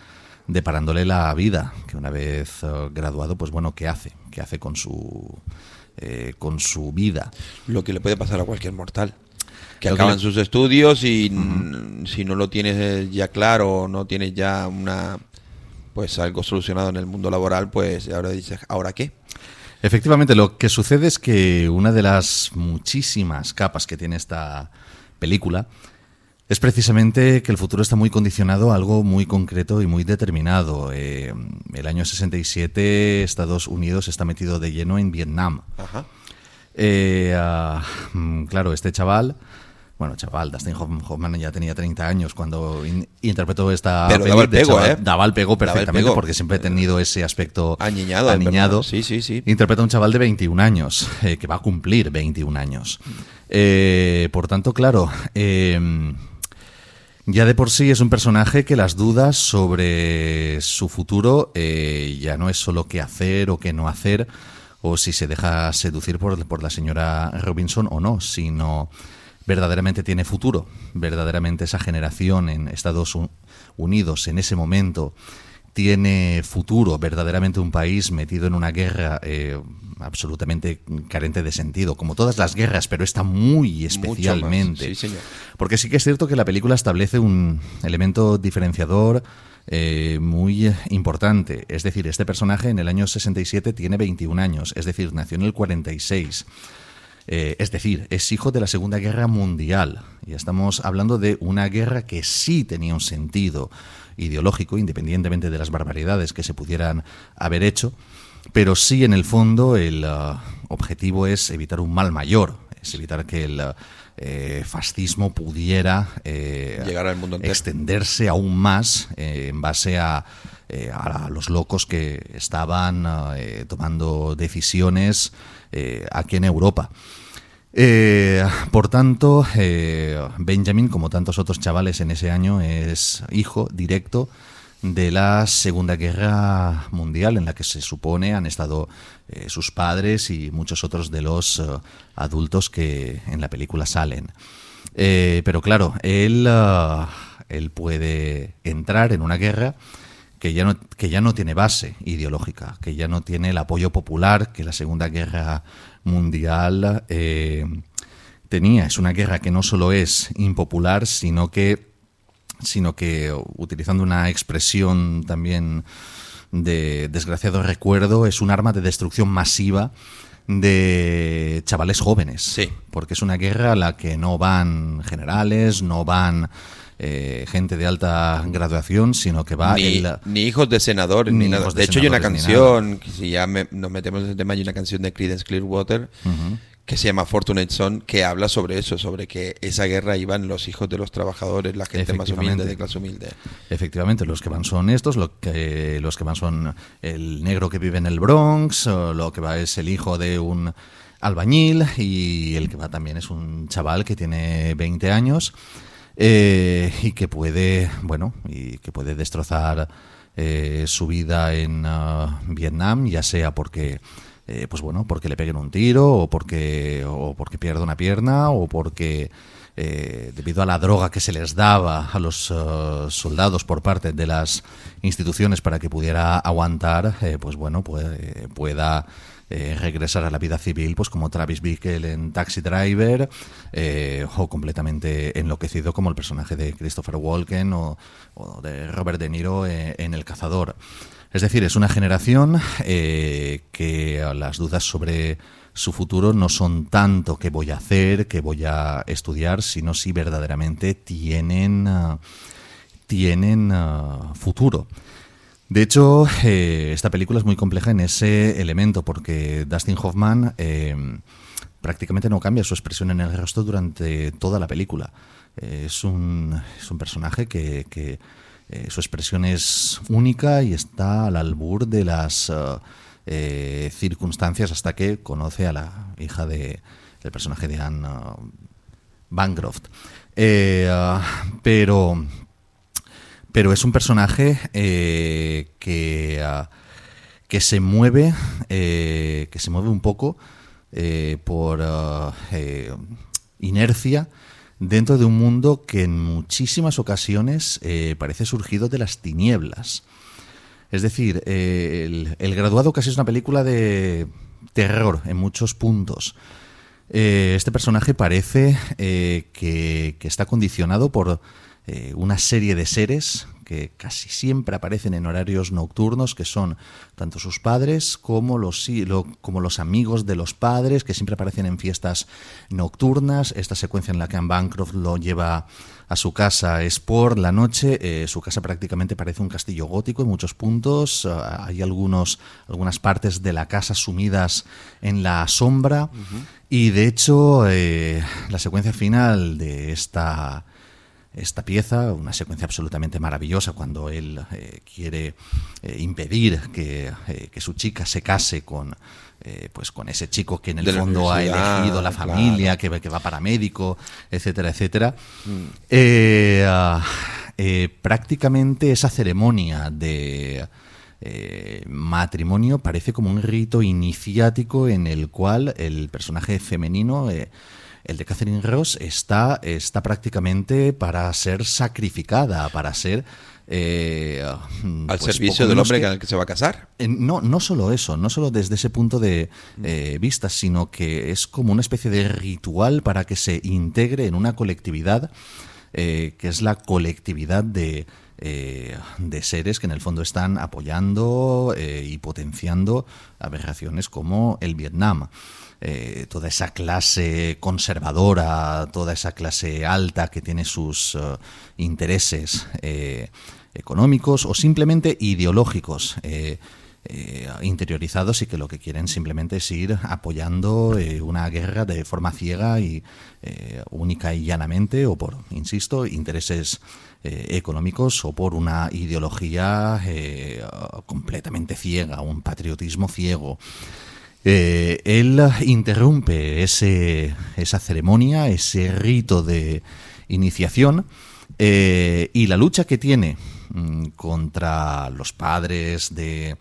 deparándole la vida, que una vez uh, graduado, pues bueno, ¿qué hace? ¿Qué hace con su, eh, con su vida? Lo que le puede pasar a cualquier mortal. Que que acaban le- sus estudios y mm, si no lo tienes eh, ya claro, no tienes ya una pues algo solucionado en el mundo laboral, pues ahora dices, ¿ahora qué? Efectivamente, lo que sucede es que una de las muchísimas capas que tiene esta película es precisamente que el futuro está muy condicionado a algo muy concreto y muy determinado. Eh, el año 67 Estados Unidos está metido de lleno en Vietnam. Ajá. Eh, ah, mm, claro, este chaval, bueno, chaval, Dustin Hoff- Hoffman ya tenía 30 años cuando in- interpretó esta Pero peli daba el de pego, chaval. ¿eh? Daba el pego Daba el perfectamente porque siempre ha tenido ese aspecto Aniñado, aniñado. Sí, sí, sí. Interpreta a un chaval de 21 años, eh, que va a cumplir 21 años. Eh, por tanto, claro, eh, ya de por sí es un personaje que las dudas sobre su futuro eh, ya no es solo qué hacer o qué no hacer, o si se deja seducir por, por la señora Robinson o no, sino verdaderamente tiene futuro, verdaderamente esa generación en Estados Un- Unidos en ese momento tiene futuro, verdaderamente un país metido en una guerra eh, absolutamente carente de sentido, como todas las guerras, pero esta muy especialmente. sí, señor. Porque sí que es cierto que la película establece un elemento diferenciador eh, muy importante. Es decir, este personaje en el año 67 tiene 21 años, es decir, nació en el 46. Eh, es decir, es hijo de la Segunda Guerra Mundial. Y estamos hablando de una guerra que sí tenía un sentido ideológico, independientemente de las barbaridades que se pudieran haber hecho, pero sí en el fondo el ah, objetivo es evitar un mal mayor, es evitar que el ah, eh, fascismo pudiera eh, Llegar al mundo extenderse aún más en base a, eh, a los locos que estaban eh, tomando decisiones eh, aquí en Europa. Eh, por tanto, eh, Benjamin, como tantos otros chavales en ese año, es hijo directo de la Segunda Guerra Mundial, en la que se supone han estado sus padres y muchos otros de los adultos que en la película salen. Pero claro, él, él puede entrar en una guerra que ya, no, que ya no tiene base ideológica, que ya no tiene el apoyo popular que la Segunda Guerra Mundial eh, tenía. Es una guerra que no solo es impopular, sino que, sino que utilizando una expresión también de desgraciado recuerdo, es un arma de destrucción masiva de chavales jóvenes. Porque es una guerra a la que no van generales, no van eh, gente de alta graduación, sino que va ni, el- ni hijos de senadores ni, nada. de De hecho, hay una canción, si ya me- nos metemos en el tema, hay una canción de Creedence Clearwater que se llama Fortunate Son, que habla sobre eso, sobre que esa guerra iban los hijos de los trabajadores, la gente más humilde, de clase humilde. Efectivamente, los que van son estos, lo que, los que van son el negro que vive en el Bronx, o lo que va es el hijo de un albañil y el que va también es un chaval que tiene 20 años eh, y que puede, bueno, y que puede destrozar eh, su vida en ah, Vietnam, ya sea porque eh, pues bueno, porque le peguen un tiro o porque o porque pierda una pierna o porque eh, debido a la droga que se les daba a los eh, soldados por parte de las instituciones para que pudiera aguantar, eh, pues bueno, puede- pueda eh, regresar a la vida civil, pues como Travis Bickle en Taxi Driver, eh, o completamente enloquecido como el personaje de Christopher Walken o, o de Robert De Niro eh, en El Cazador. Es decir, es una generación que las dudas sobre su futuro no son tanto qué voy a hacer, qué voy a estudiar, sino si verdaderamente tienen, ah, tienen ah, futuro. De hecho, eh, esta película es muy compleja en ese elemento porque Dustin Hoffman eh, prácticamente no cambia su expresión en el rostro durante toda la película. Eh, es, un, es un personaje que, que, su expresión es única y está al albur de las eh, circunstancias hasta que conoce a la hija de, del personaje de Anne uh, Bancroft. Ah, pero, pero es un personaje eh, que, ah, que se mueve, eh, que se mueve un poco eh, por ah, eh, inercia dentro de un mundo que en muchísimas ocasiones parece surgido de las tinieblas. Es decir, el, el graduado casi es una película de terror en muchos puntos. Este personaje parece que, que está condicionado por eh, una serie de seres que casi siempre aparecen en horarios nocturnos, que son tanto sus padres como los, como los amigos de los padres, que siempre aparecen en fiestas nocturnas. Esta secuencia en la que Anne Bancroft lo lleva a su casa es por la noche. eh, su casa prácticamente parece un castillo gótico en muchos puntos. Ah, hay algunos, algunas partes de la casa sumidas en la sombra. Y de hecho, eh, la secuencia final de esta, esta pieza, una secuencia absolutamente maravillosa cuando él eh, quiere eh, impedir que, eh, que su chica se case con, pues con ese chico que en el fondo ha elegido la claro. familia, que, va- que va para médico, etcétera, etcétera. Eh, ah, prácticamente esa ceremonia de eh, matrimonio parece como un rito iniciático en el cual el personaje femenino, eh, el de Catherine Ross, está, está prácticamente para ser sacrificada, para ser... eh, Al pues, servicio del hombre con el que se va a casar. eh, No, no solo eso, no solo desde ese punto de eh, vista, sino que es como una especie de ritual para que se integre en una colectividad, eh, que es la colectividad de, eh, de seres que en el fondo están apoyando eh, y potenciando aberraciones como el Vietnam. Eh, toda esa clase conservadora, toda esa clase alta que tiene sus eh, intereses eh, económicos o simplemente ideológicos. eh, interiorizados y que lo que quieren simplemente es ir apoyando una guerra de forma ciega y única y llanamente o por, insisto, intereses económicos o por una ideología completamente ciega, un patriotismo ciego. Eh, él interrumpe esa ceremonia, ese rito de iniciación eh, y la lucha que tiene mm, contra los padres de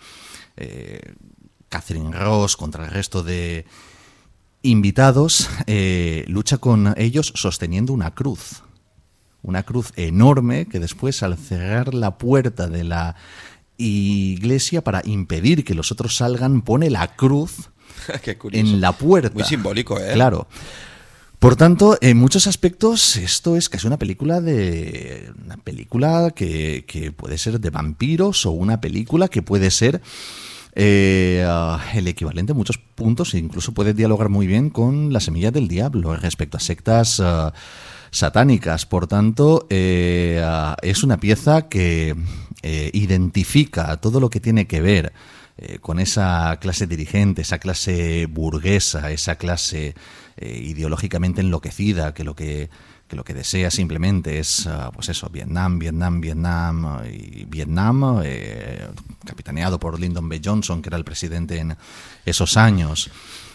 eh, Catherine Ross, contra el resto de invitados, lucha con ellos sosteniendo una cruz. Una cruz enorme que después al cerrar la puerta de la iglesia para impedir que los otros salgan pone la cruz Qué curioso. en la puerta. Muy simbólico, ¿eh? Claro. Por tanto, en muchos aspectos esto es casi una película de una película que, que puede ser de vampiros o una película que puede ser eh, ah, el equivalente en muchos puntos e incluso puede dialogar muy bien con la semilla del diablo respecto a sectas ah, satánicas. Por tanto, eh, ah, es una pieza que eh, identifica todo lo que tiene que ver eh, con esa clase dirigente, esa clase burguesa, esa clase eh, ideológicamente enloquecida, que lo que, lo que desea simplemente es, ah, pues eso, Vietnam, Vietnam, Vietnam y Vietnam, eh, capitaneado por Lyndon B. Johnson, que era el presidente en esos años.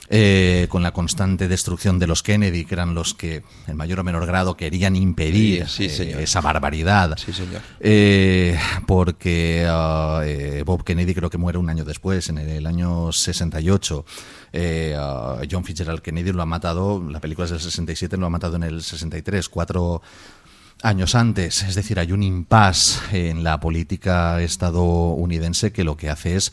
Eh, con la constante destrucción de los Kennedy, que eran los que en mayor o menor grado querían impedir Sí, sí, eh, esa barbaridad. Sí, señor. Eh, porque ah, Bob Kennedy creo que muere un año después, en el, año 68. Eh, ah, John Fitzgerald Kennedy lo ha matado, la película es del 67, lo ha matado en el 63, cuatro años antes. Es decir, hay un impasse en la política estadounidense que lo que hace es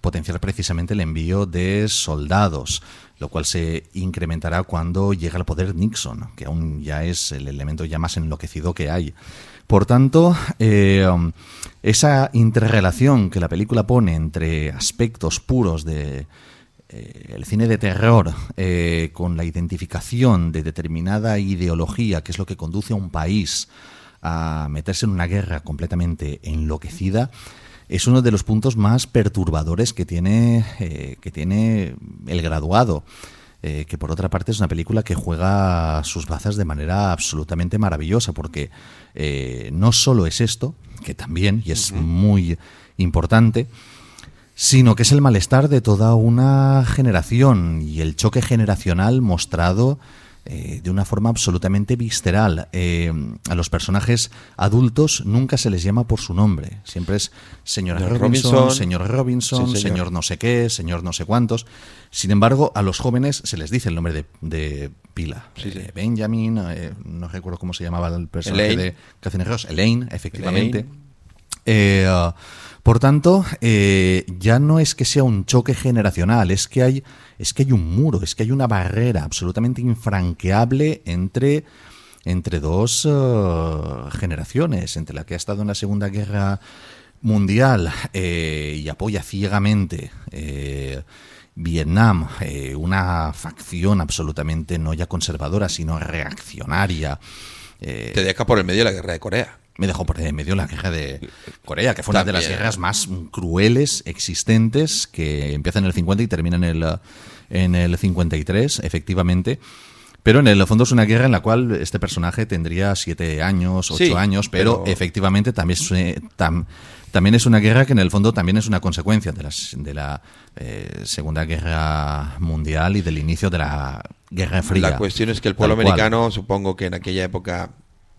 potenciar precisamente el envío de soldados, lo cual se incrementará cuando llega al poder Nixon, que aún ya es el elemento ya más enloquecido que hay. Por tanto, eh, um, esa interrelación que la película pone entre aspectos puros de eh, el cine de terror eh, con la identificación de determinada ideología, que es lo que conduce a un país a meterse en una guerra completamente enloquecida, es uno de los puntos más perturbadores que tiene, eh, que tiene el graduado. eh, que por otra parte es una película que juega sus bazas de manera absolutamente maravillosa, porque eh, no solo es esto, que también, y es muy importante, sino que es el malestar de toda una generación y el choque generacional mostrado eh, de una forma absolutamente visceral. Eh, a los personajes adultos nunca se les llama por su nombre, siempre es señora Señor Robinson, Robinson. señor Robinson, Sí, señor. señor. no sé qué, señor no sé cuántos. Sin embargo, a los jóvenes se les dice el nombre de, de pila. Eh, Benjamin, no recuerdo cómo se llamaba el personaje Elaine. de Catherine Ross, Elaine, efectivamente. Ah, por tanto, eh, ya no es que sea un choque generacional, es que hay, es que hay un muro, es que hay una barrera absolutamente infranqueable entre, entre dos eh, generaciones, entre la que ha estado en la Segunda Guerra Mundial eh, y apoya ciegamente Vietnam, una facción absolutamente no ya conservadora, sino reaccionaria. Te deja por el medio de la guerra de Corea. Me dejó por en medio la guerra de Corea, que fue una de las guerras más crueles existentes, que empieza en el 50 y termina en el, en el 53, efectivamente. Pero en el fondo es una guerra en la cual este personaje tendría siete años, ocho Sí, años, pero, pero- efectivamente también es, eh, tam- también es una guerra que en el fondo también es una consecuencia de, las, de la eh, Segunda Guerra Mundial y del inicio de la Guerra Fría. La cuestión es que el pueblo americano, supongo que en aquella época,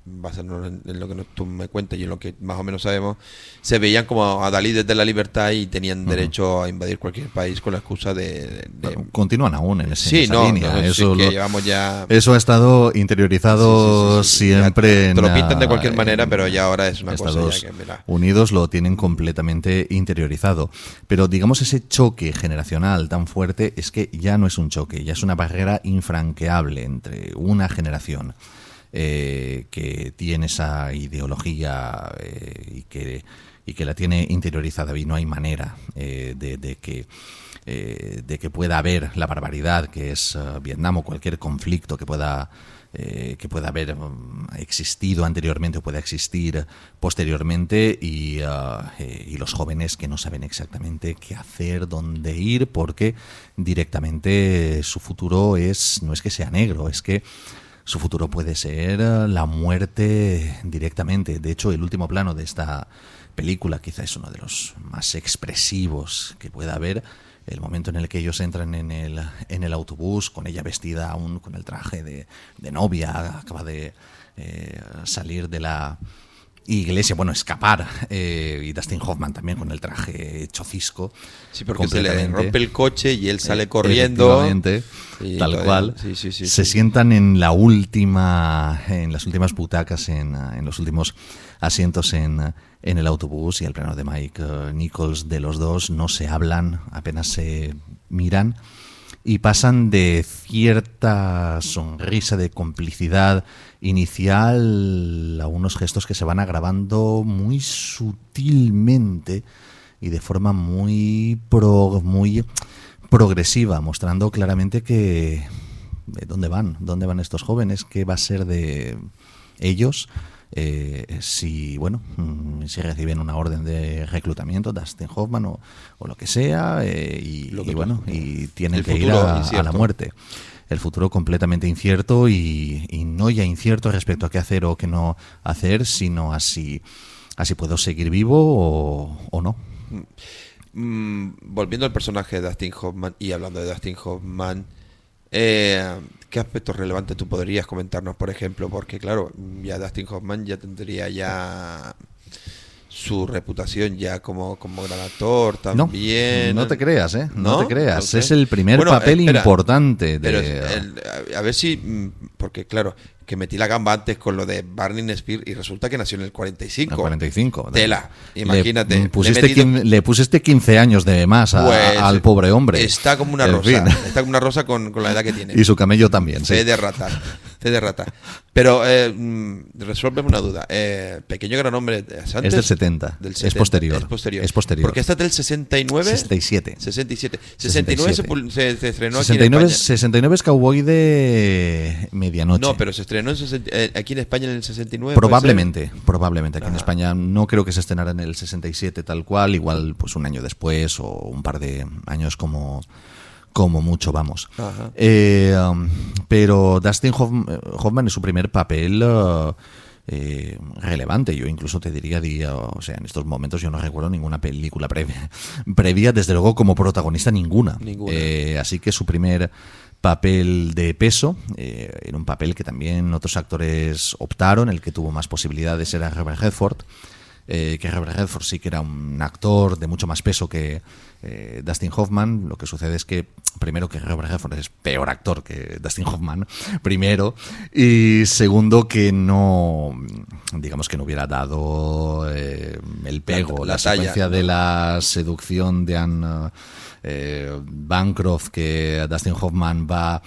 basándonos en, en lo que nos- tú me cuentas y en lo que más o menos sabemos, se veían como adalides de la libertad y tenían derecho a invadir cualquier país con la excusa de... de- Continúan aún en, ese, Sí, en esa no, línea. no, eso, que lo- llevamos ya- eso ha estado interiorizado siempre. te lo pintan de cualquier manera, en pero ya ahora es una cosa Estados ya que, mira. Unidos lo tienen completamente interiorizado. Pero digamos ese choque generacional tan fuerte es que ya no es un choque, ya es una barrera infranqueable entre una generación eh, que tiene esa ideología eh, y que y que la tiene interiorizada y no hay manera eh, de, que de que pueda haber la barbaridad que es Vietnam o cualquier conflicto que pueda que pueda haber mm, existido anteriormente o pueda existir posteriormente y, y los jóvenes que no saben exactamente qué hacer, dónde ir, porque directamente su futuro es no es que sea negro, es que su futuro puede ser eh, la muerte directamente. De hecho, el último plano de esta película quizá es uno de los más expresivos que pueda haber. El momento en el que ellos entran en el, en el autobús, con ella vestida aún con el traje de, de novia, acaba de eh, salir de la iglesia, bueno, escapar, eh, y Dustin Hoffman también con el traje hecho cisco. Sí, porque se le rompe el coche y él sale Eh, corriendo. Y tal cual. sí, sí, sí, se sí. sientan en la última, en las últimas butacas, en, en los últimos asientos en, en el autobús y el plano de Mike eh, Nichols de los dos no se hablan, apenas se miran y pasan de cierta sonrisa de complicidad inicial a unos gestos que se van agravando muy sutilmente y de forma muy pro- muy progresiva, mostrando claramente que de dónde van, dónde van estos jóvenes, qué va a ser de ellos. eh, si bueno mm, si reciben una orden de reclutamiento Dustin Hoffman o, o lo que sea eh, y, Lo que y bueno y tienen el que ir a- a, la muerte el futuro completamente incierto y, y no ya incierto respecto a qué hacer o qué no hacer sino así así puedo seguir vivo o, o no Mm, volviendo al personaje de Dustin Hoffman y hablando de Dustin Hoffman, eh, ¿qué aspectos relevantes tú podrías comentarnos, por ejemplo? Porque claro, ya Dustin Hoffman ya tendría ya su reputación ya como, como gran actor también. no te creas, ¿eh? No te creas. Es el primer papel importante de- pero el- a- a ver si, mm, porque claro, que metí la gamba antes con lo de Barney Spears y resulta que nació en el 45. El 45. Tela, Le- imagínate. Le, le pusiste, metido- quin- le pusiste 15 años de más a- Pues, al pobre hombre. Está como una En rosa. fin. Está como una rosa con, con la edad que tiene. Y su camello también, sí. Fe de rata. C de rata. Pero eh, mm, resuélveme una duda. Eh, pequeño gran hombre. ¿Es, antes? del 70. Del Es 70, posterior. Es posterior. Es posterior. Porque esta es del 69. 67. 67. 69 se, pul- se- se estrenó aquí en 69, España. 69 es Cowboy de medianoche. No, pero se estrenó en 60 eh, aquí en España en el 69. ¿puede Probablemente, probablemente. Aquí en Ajá. España no creo que se estrenara en el 67 tal cual, igual pues un año después o un par de años como, como mucho, vamos. Eh, um, pero Dustin Hoff- Hoffman es su primer papel uh, eh, relevante. Yo incluso te diría, di, uh, o sea, en estos momentos yo no recuerdo ninguna película previa, previa desde luego como protagonista ninguna. Ninguna. Eh, así que su primer papel de peso, eh, en un papel que también otros actores optaron, el que tuvo más posibilidades era Robert Redford, eh, que Robert Redford sí que era un actor de mucho más peso que eh, Dustin Hoffman. Lo que sucede es que, primero, que Robert Redford es peor actor que Dustin Hoffman, primero, y segundo, que no, digamos que no hubiera dado eh, el pego, La- la, la talla, secuencia de la seducción de Anne Bancroft, que Dustin Hoffman va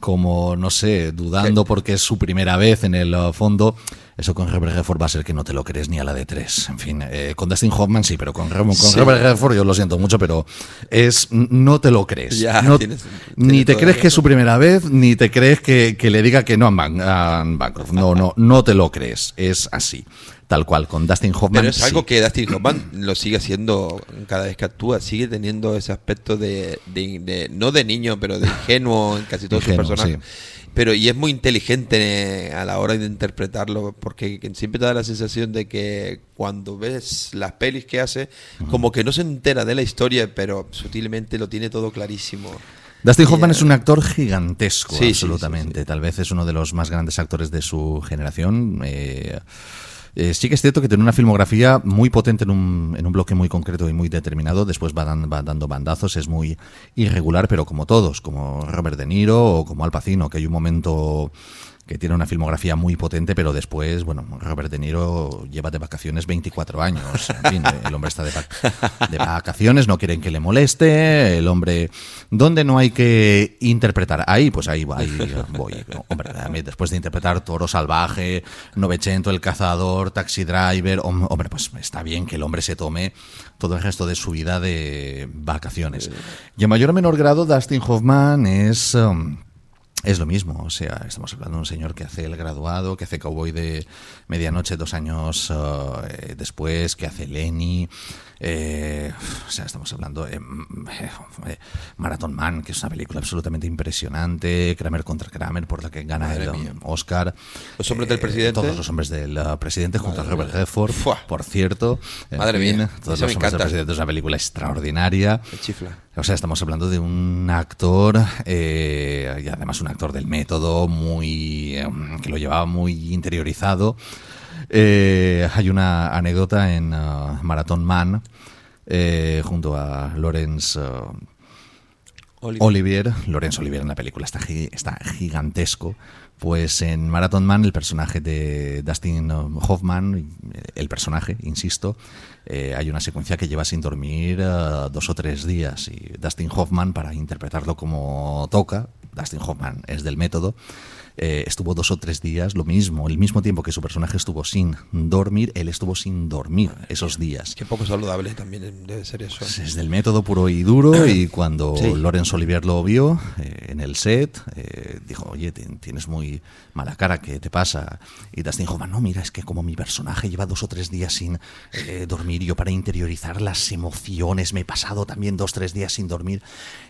como, no sé, dudando porque es su primera vez en el uh, fondo. Eso con Robert Redford va a ser que no te lo crees ni a la de tres. En fin, eh, con Dustin Hoffman sí, pero con, Ro- con Sí. Robert Redford yo lo siento mucho, pero es no te lo crees. Ya, No- tienes- ni te crees que es su primera vez, ni te crees que, que le diga que no a, Ban- a Bancroft. No, no, no te lo crees. Es así. Tal cual, con Dustin Hoffman. Pero es algo sí. que Dustin Hoffman lo sigue haciendo cada vez que actúa, sigue teniendo ese aspecto de, de- de- no de niño, pero de ingenuo en casi todos sus personajes. sí. Pero y es muy inteligente eh, a la hora de interpretarlo, porque que siempre te da la sensación de que cuando ves las pelis que hace, como que no se entera de la historia, pero sutilmente lo tiene todo clarísimo. Dustin Hoffman es un actor gigantesco, Sí, sí, absolutamente. Tal vez es uno de los más grandes actores de su generación. Eh, eh, sí que es cierto que tiene una filmografía muy potente en un, en un bloque muy concreto y muy determinado. Después va, dan- va dando bandazos, es muy irregular, pero como todos, como Robert De Niro o como Al Pacino, que hay un momento que tiene una filmografía muy potente, pero después, bueno, Robert De Niro lleva de vacaciones 24 años. En fin, el hombre está de, vac- de vacaciones, no quieren que le moleste, el hombre... ¿Dónde no hay que interpretar? Ahí, pues ahí, va, ahí voy. No, hombre, después de interpretar Toro Salvaje, Novecento, El Cazador, Taxi Driver, hom- hombre, pues está bien que el hombre se tome todo el resto de su vida de vacaciones. Y en mayor o menor grado, Dustin Hoffman es... um, es lo mismo, o sea, estamos hablando de un señor que hace el graduado, que hace Cowboy de Medianoche dos años eh, después, que hace Lenny, eh, o sea, estamos hablando de eh, Marathon Man, que es una película absolutamente impresionante, Kramer contra Kramer, por la que gana Madre el um, mía. Oscar. Los hombres del Eh, presidente. Todos los hombres del uh, presidente, junto Madre a Robert. Redford, por cierto. Madre fin, mía, Todos los hombres del presidente es una película extraordinaria. Me chifla. O sea, estamos hablando de un actor, eh, y además un actor del método, muy eh, que lo llevaba muy interiorizado. Eh, hay una anécdota en uh, Marathon Man, eh, junto a Lawrence uh, Olivier. Olivier. Lawrence Olivier en la película está, gi- está gigantesco. Pues en Marathon Man, el personaje de Dustin um, Hoffman, el personaje, insisto, eh, hay una secuencia que lleva sin dormir eh, dos o tres días. Y Dustin Hoffman, para interpretarlo como toca, Dustin Hoffman es del método, eh, estuvo dos o tres días lo mismo, el mismo tiempo que su personaje estuvo sin dormir, él estuvo sin dormir esos días. Qué poco saludable también debe ser eso. Es del método puro y duro y cuando Sí. Laurence Olivier lo vio eh, en el set, eh, dijo, oye, ti- tienes muy mala cara, ¿qué te pasa? Y Dustin dijo, no, mira, es que como mi personaje lleva dos o tres días sin eh, dormir, yo para interiorizar las emociones me he pasado también dos o tres días sin dormir.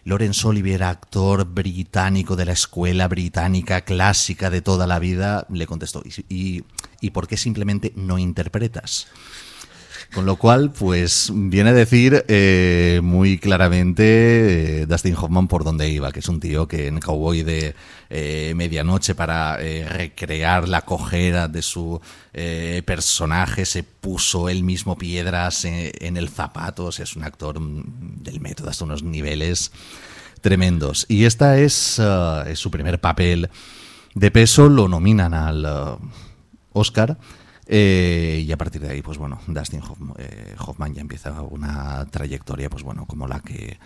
Laurence Olivier, actor británico de la escuela británica clásica de toda la vida, le contestó, ¿y, y, por qué simplemente no interpretas? Con lo cual, pues viene a decir eh, muy claramente eh, Dustin Hoffman por dónde iba, que es un tío que en Cowboy de eh, medianoche para recrear la cojera de su personaje se puso él mismo piedras en, el zapato, o sea, es un actor mm, del método hasta unos niveles tremendos. Y esta es, es su primer papel de peso, lo nominan al eh, Oscar. Eh, y a partir de ahí, pues bueno, Dustin eh, Hoffman ya empieza una trayectoria, pues bueno, como la que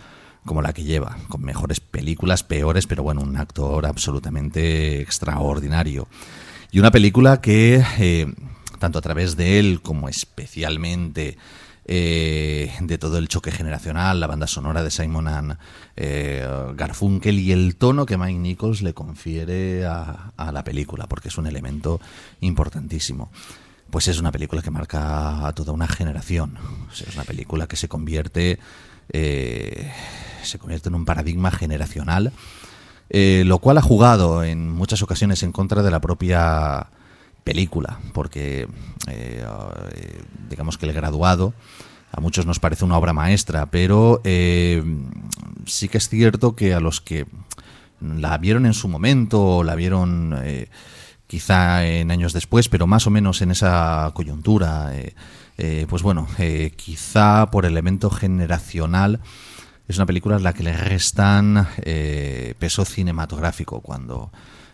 como la que lleva, con mejores películas, peores, pero bueno, un actor absolutamente extraordinario. Y una película que, tanto a través de él como especialmente eh, de todo el choque generacional, la banda sonora de Simon and eh, Garfunkel y el tono que Mike Nichols le confiere a, la película, porque es un elemento importantísimo. Pues es una película que marca a toda una generación. Es una película que se convierte, eh, se convierte en un paradigma generacional, eh, lo cual ha jugado en muchas ocasiones en contra de la propia película, porque eh, eh, digamos que el graduado a muchos nos parece una obra maestra, pero eh, sí que es cierto que a los que la vieron en su momento o la vieron quizá en años después, pero más o menos en esa coyuntura, pues bueno, quizá por elemento generacional es una película en la que le restan peso cinematográfico cuando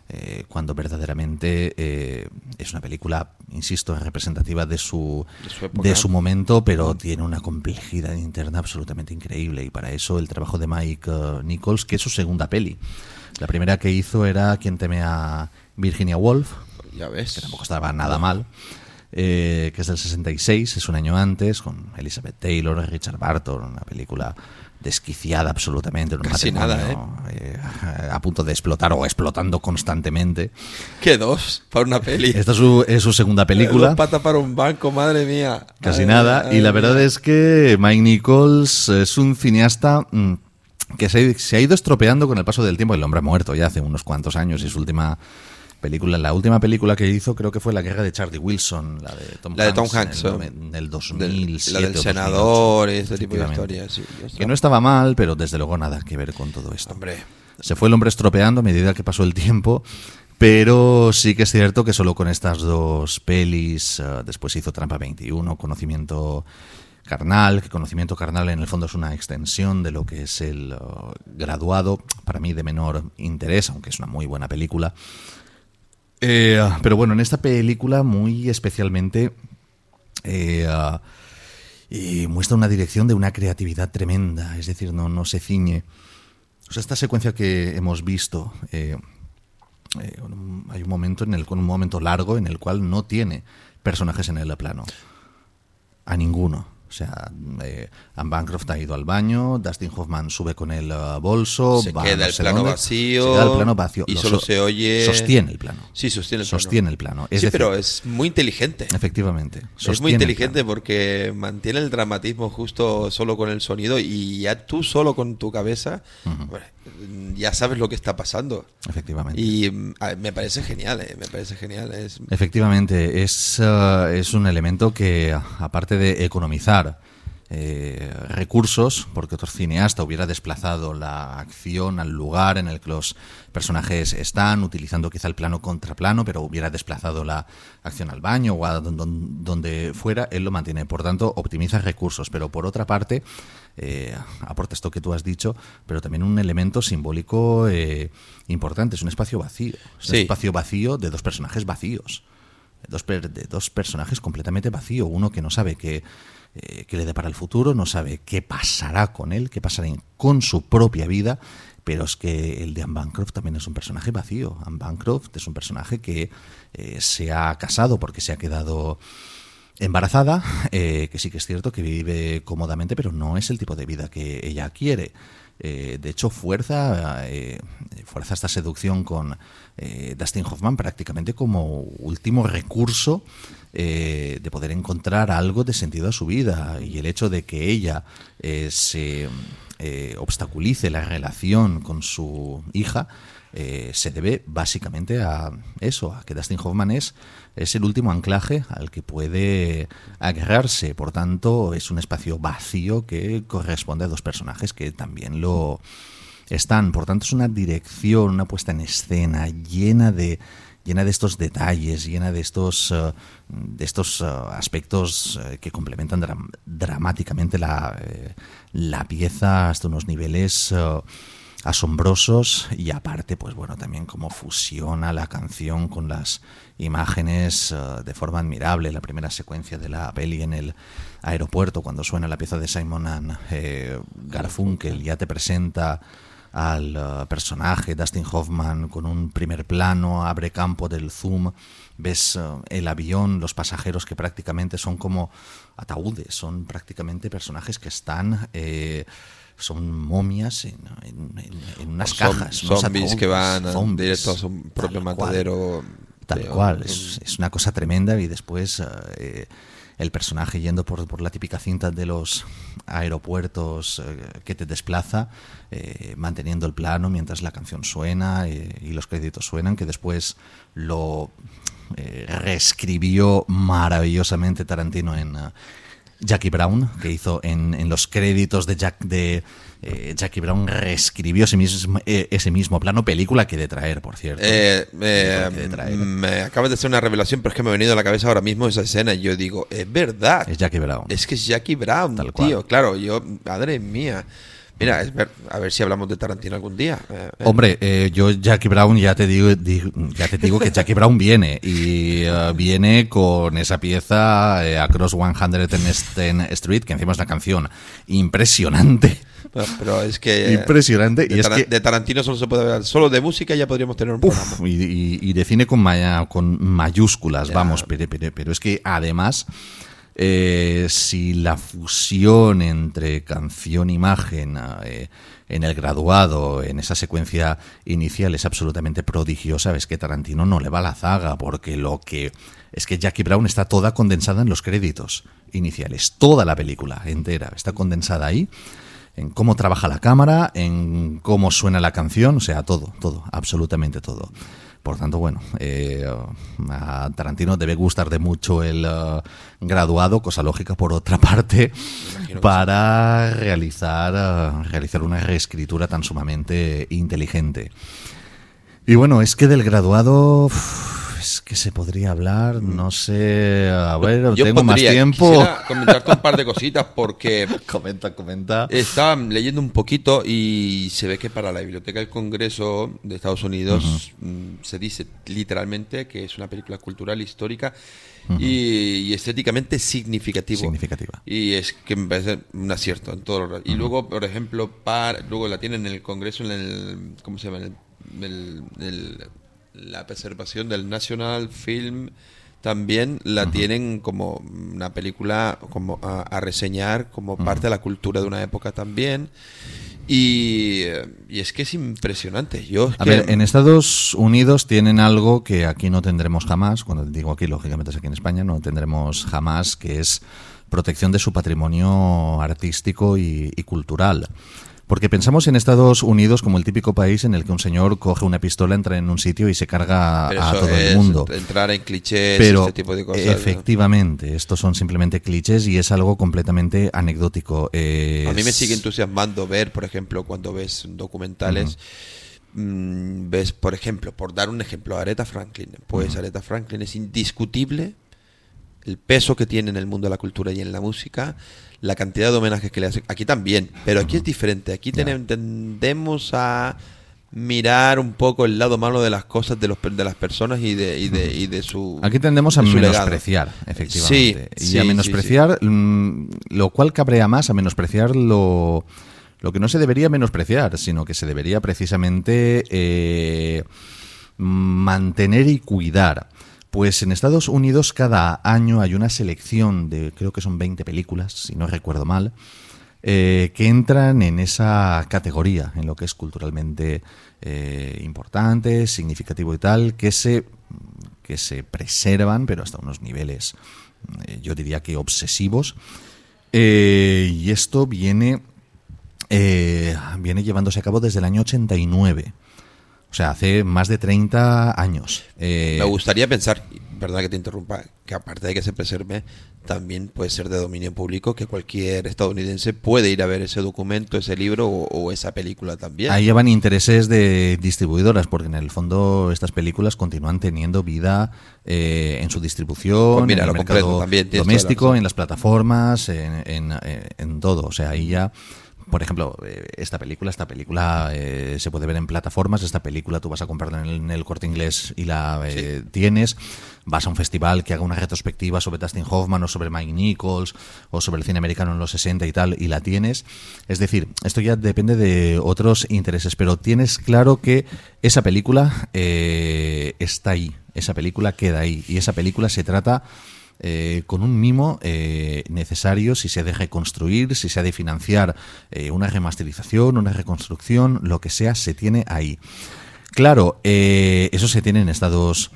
eh, cuando verdaderamente eh, es una película, insisto, representativa de su, De su época. de su momento, pero tiene una complejidad interna absolutamente increíble. Y para eso el trabajo de Mike eh, Nichols, que es su segunda peli. La primera que hizo era Quien teme a Virginia Woolf, Ya ves. que tampoco estaba nada mal. eh, que es del 66, es un año antes, con Elizabeth Taylor, Richard Barton, una película desquiciada absolutamente, un Casi matrimonio, nada, eh, a punto de explotar o explotando constantemente. ¿Qué dos para una peli? Esta es su, es su segunda película. Dos patas para un banco, madre mía. Casi Ay, nada. ay, y la verdad es que Mike Nichols es un cineasta mm, que se ha ido estropeando con el paso del tiempo. El hombre ha muerto ya hace unos cuantos años y su última película, la última película que hizo creo que fue La guerra de Charlie Wilson, la de Tom La de Tom Hanks, Hanks, en en el 2007 Del- la del 2008. senador, ese tipo de historias, sí, que no estaba mal, pero desde luego nada que ver con todo esto. Hombre. Se fue el hombre estropeando a medida que pasó el tiempo, pero sí que es cierto que solo con estas dos pelis, eh, después hizo Trampa 21, Conocimiento Carnal, que Conocimiento Carnal en el fondo es una extensión de lo que es el eh, graduado, para mí de menor interés, aunque es una muy buena película. Eh, pero bueno, en esta película muy especialmente eh, ah, muestra una dirección de una creatividad tremenda, es decir, no, no se ciñe. O sea, esta secuencia que hemos visto, eh, hay un momento en el un momento largo en el cual no tiene personajes en el plano. A ninguno. O sea, eh, Anne Bancroft ha ido al baño, Dustin Hoffman sube con el eh, bolso, Se va queda no el plano dónde, vacío. se queda el plano vacío. Y Lo solo so- se oye. Sostiene el plano. Sí, sostiene el plano. Sostiene el plano. Es sí, decir, pero es muy inteligente. Efectivamente. Es muy inteligente porque mantiene el dramatismo justo solo con el sonido y ya tú solo con tu cabeza bueno, ya sabes lo que está pasando. Efectivamente. Y mm, a- me parece genial, eh, me parece genial. Es, Efectivamente, es, eh, es un elemento que, aparte de economizar eh, recursos, porque otro cineasta hubiera desplazado la acción al lugar en el que los personajes están, utilizando quizá el plano contra plano, pero hubiera desplazado la acción al baño o a don- don- donde fuera, él lo mantiene. Por tanto, optimiza recursos, pero por otra parte, eh, aporta esto que tú has dicho, pero también un elemento simbólico eh, importante, es un espacio vacío. Es un espacio vacío de dos personajes vacíos. De dos, per- de dos personajes completamente vacío. Uno que no sabe qué, eh, qué le depara el futuro, no sabe qué pasará con él, qué pasará con su propia vida. Pero es que el de Anne Bancroft también es un personaje vacío. Anne Bancroft es un personaje que eh, se ha casado porque se ha quedado embarazada, eh, que sí que es cierto que vive cómodamente, pero no es el tipo de vida que ella quiere. Eh, de hecho, fuerza, eh, fuerza esta seducción con eh, Dustin Hoffman prácticamente como último recurso de poder encontrar algo de sentido a su vida. Y el hecho de que ella se obstaculice la relación con su hija se debe básicamente a eso, a que Dustin Hoffman es, es el último anclaje al que puede agarrarse. Por tanto, es un espacio vacío que corresponde a dos personajes que también lo están. Por tanto, es una dirección, una puesta en escena llena de llena de estos detalles, llena de estos eh, de estos eh, aspectos eh, que complementan dram- dramáticamente la, la pieza hasta unos niveles asombrosos y aparte, pues bueno, también como fusiona la canción con las imágenes eh, de forma admirable. La primera secuencia de la peli en el aeropuerto, cuando suena la pieza de Simon and eh, Garfunkel, ya te presenta al eh, personaje Dustin Hoffman con un primer plano, abre campo del zoom, ves el avión, los pasajeros que prácticamente son como ataúdes, son prácticamente personajes que están... eh, son momias en, en- unas O cajas. unos zombies que van zombies, directo a su propio matadero. Tal de- cual, es, es una cosa tremenda y después eh, el personaje yendo por, por la típica cinta de los aeropuertos eh, que te desplaza, eh, manteniendo el plano mientras la canción suena eh, y los créditos suenan, que después lo eh, reescribió maravillosamente Tarantino en... eh, Jackie Brown, que hizo en, en los créditos de, Jack, de eh, Jackie Brown, reescribió ese mismo, eh, ese mismo plano, película que de traer, por cierto. Eh, eh, de traer. me acabas de hacer una revelación, pero es que me ha venido a la cabeza ahora mismo esa escena y yo digo, es verdad. Es Jackie Brown. Es que es Jackie Brown, tío. Claro, yo, madre mía. Mira, es ver- a ver si hablamos de Tarantino algún día. Eh, eh. Hombre, eh, yo Jackie Brown ya te digo, di- ya te digo que Jackie Brown viene y eh, viene con esa pieza Across 110 Street, que encima es una canción impresionante. Pero, pero es que. Impresionante, De, y es que- de Tarantino solo se puede hablar. Solo de música ya podríamos tener un programa. y, y- y de cine con, maya- con mayúsculas, vamos, pero, pero- pero es que además, eh, si la fusión entre canción-imagen eh, en el graduado, en esa secuencia inicial, es absolutamente prodigiosa, es que Tarantino no le va la zaga, porque lo que es que Jackie Brown está toda condensada en los créditos iniciales, toda la película entera está condensada ahí en cómo trabaja la cámara, en cómo suena la canción, o sea, todo, todo, absolutamente todo. Por tanto, bueno, eh, a Tarantino debe gustar de mucho el eh, graduado, cosa lógica por otra parte, para realizar, eh, realizar una reescritura tan sumamente inteligente. Y bueno, es que del graduado que se podría hablar, no sé, a ver, Yo tengo más tiempo. quisiera comentarte un par de cositas porque. comenta, comenta. Estaba leyendo un poquito y se ve que para la Biblioteca del Congreso de Estados Unidos mm, se dice literalmente que es una película cultural, histórica y, y estéticamente significativo. Significativa. Y es que me parece un acierto en todo. lo- Y luego, por ejemplo, para, luego la tienen en el Congreso, en el. ¿Cómo se llama? En el- el- el- la preservación del National Film también la tienen como una película como a, a reseñar como parte de la cultura de una época también y, y es que es impresionante yo es A que- ver, en Estados Unidos tienen algo que aquí no tendremos jamás. Cuando digo aquí, lógicamente es aquí en España, no tendremos jamás, que es protección de su patrimonio artístico y, y cultural. Porque pensamos en Estados Unidos como el típico país en el que un señor coge una pistola, entra en un sitio y se carga pero a eso todo es el mundo. entrar en clichés Pero este tipo de cosas ¿no? efectivamente, estos son simplemente clichés y es algo completamente anecdótico. A mí me sigue entusiasmando ver, por ejemplo, cuando ves documentales, mm, ves, por ejemplo, por dar un ejemplo, Aretha Franklin. Pues Ujú. Aretha Franklin es indiscutible el peso que tiene en el mundo de la cultura y en la música, la cantidad de homenajes que le hacen. Aquí también, pero aquí es diferente. Aquí tendemos a mirar un poco el lado malo de las cosas de los de las personas y de y de, y de su Aquí tendemos a legado. menospreciar, efectivamente. Sí, y sí, a menospreciar, mm, lo cual cabrea más a menospreciar lo, lo que no se debería menospreciar, sino que se debería precisamente eh, mantener y cuidar. Pues en Estados Unidos cada año hay una selección de, creo que son 20 películas, si no recuerdo mal, eh, que entran en esa categoría, en lo que es culturalmente eh, importante, significativo y tal, que se, que se preservan, pero hasta unos niveles, eh, yo diría que obsesivos. Y esto viene, viene llevándose a cabo desde el año 89. O sea, hace más de 30 años. Eh, Me gustaría pensar, verdad que te interrumpa, que aparte de que se preserve, también puede ser de dominio público, que cualquier estadounidense puede ir a ver ese documento, ese libro o, o esa película también. Ahí ya van intereses de distribuidoras, porque en el fondo estas películas continúan teniendo vida eh, en su distribución, Pues mira, en el mercado también, la doméstico, en las plataformas, en, en- en todo. O sea, ahí ya por ejemplo, eh, esta película, esta película eh, se puede ver en plataformas, esta película tú vas a comprarla en el, en el corte inglés y la eh, tienes, vas a un festival que haga una retrospectiva sobre Dustin Hoffman o sobre Mike Nichols o sobre el cine americano en los 60 y tal, y la tienes. Es decir, esto ya depende de otros intereses, pero tienes claro que esa película eh, está ahí, esa película queda ahí, y esa película se trata eh, con un mimo eh, necesario si se deja construir, si se ha de financiar eh, una remasterización, una reconstrucción, lo que sea, se tiene ahí. Claro, eh, eso se tiene en Estados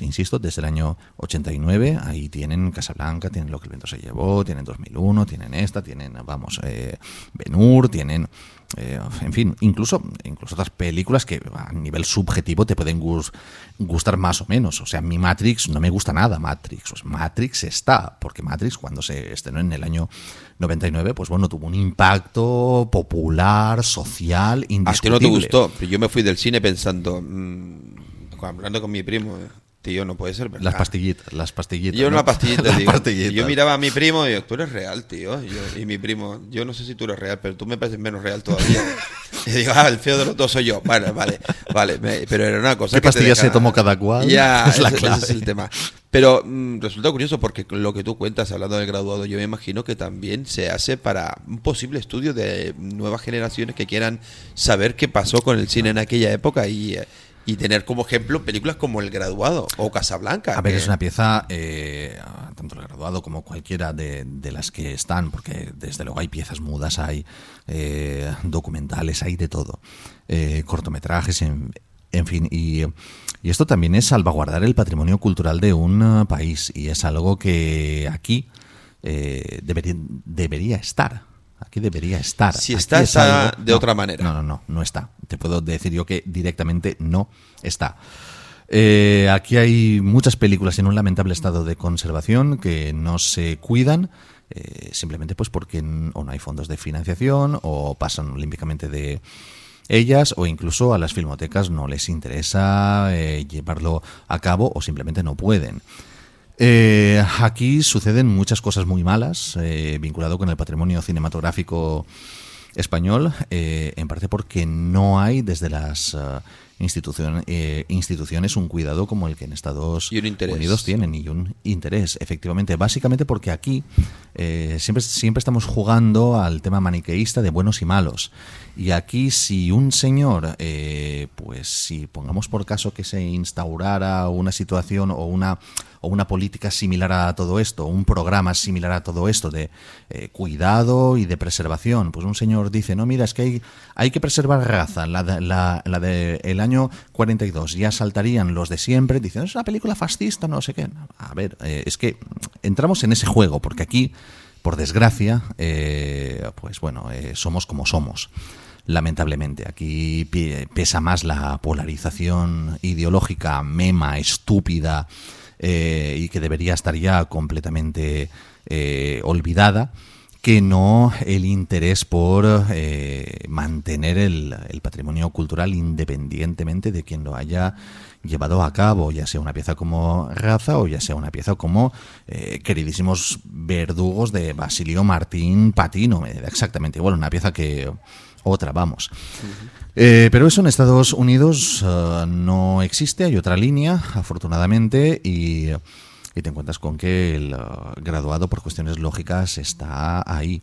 insisto, desde el año 89. Ahí tienen Casablanca, tienen Lo que el viento se llevó, tienen 2001, tienen esta, tienen, vamos, eh, Ben-Hur, tienen, eh, en fin, incluso, incluso otras películas que a nivel subjetivo te pueden gus- gustar más o menos. O sea, mi Matrix no me gusta nada, Matrix. Pues Matrix está, porque Matrix cuando se estrenó en el año 99, pues bueno, tuvo un impacto popular, social, A ti indiscutible. no te gustó, pero yo me fui del cine pensando, mm, hablando con mi primo, tío, no puede ser verdad. Las pastillitas, las pastillitas. Yo ¿no? una pastillita, Las digo. pastillitas. Y yo miraba a mi primo y digo, tú eres real, tío. Y, yo- y mi primo, yo no sé si tú eres real, pero tú me pareces menos real todavía. y digo, ah, el feo de los dos soy yo. Vale, vale, vale. me- pero era una cosa ¿Qué que pastillas se tomó cada cual? Ya, Es la ese- ese clave. es el tema. Pero mm, resulta curioso porque lo que tú cuentas hablando del graduado, yo me imagino que también se hace para un posible estudio de nuevas generaciones que quieran saber qué pasó con el cine en aquella época y, eh, y tener como ejemplo películas como El Graduado o Casablanca. A ver, que- es una pieza, eh, tanto el graduado como cualquiera de, de las que están, porque desde luego hay piezas mudas, hay eh, documentales, hay de todo, eh, cortometrajes, en, en fin, y, y esto también es salvaguardar el patrimonio cultural de un eh, país, y es algo que aquí eh, debería, debería estar. Aquí debería estar. Si Aquí está, es está algo- de no, otra manera. No, no, no, no está. Te puedo decir yo que directamente no está. Eh, aquí hay muchas películas en un lamentable estado de conservación que no se cuidan, eh, simplemente pues porque o no hay fondos de financiación o pasan olímpicamente de ellas o incluso a las filmotecas no les interesa eh, llevarlo a cabo o simplemente no pueden. Eh, aquí suceden muchas cosas muy malas eh, vinculado con el patrimonio cinematográfico español, eh, en parte porque no hay desde las eh, institucion- eh, instituciones un cuidado como el que en Estados. Unidos tienen y un interés, efectivamente, básicamente porque aquí eh, siempre, siempre estamos jugando al tema maniqueísta de buenos y malos. Y aquí si un señor, eh, pues si pongamos por caso que se instaurara una situación o una o una política similar a todo esto, un programa similar a todo esto de eh, cuidado y de preservación. Pues un señor dice, no, mira, es que hay, hay que preservar raza, la de, la, la de el año 42, ya saltarían los de siempre, dicen, es una película fascista, no sé qué. A ver, eh, es que entramos en ese juego, porque aquí, por desgracia, eh, pues bueno, eh, somos como somos. Lamentablemente, aquí pesa más la polarización ideológica, mema, estúpida, eh, y que debería estar ya completamente eh, olvidada, que no el interés por eh, mantener el, patrimonio cultural independientemente de quien lo haya llevado a cabo, ya sea una pieza como Raza o ya sea una pieza como queridísimos verdugos de Basilio Martín Patino, me da exactamente igual, una pieza que otra, vamos. Eh, pero eso en Estados Unidos eh, no existe, hay otra línea, afortunadamente, y, y te encuentras con que el eh, graduado por cuestiones lógicas está ahí.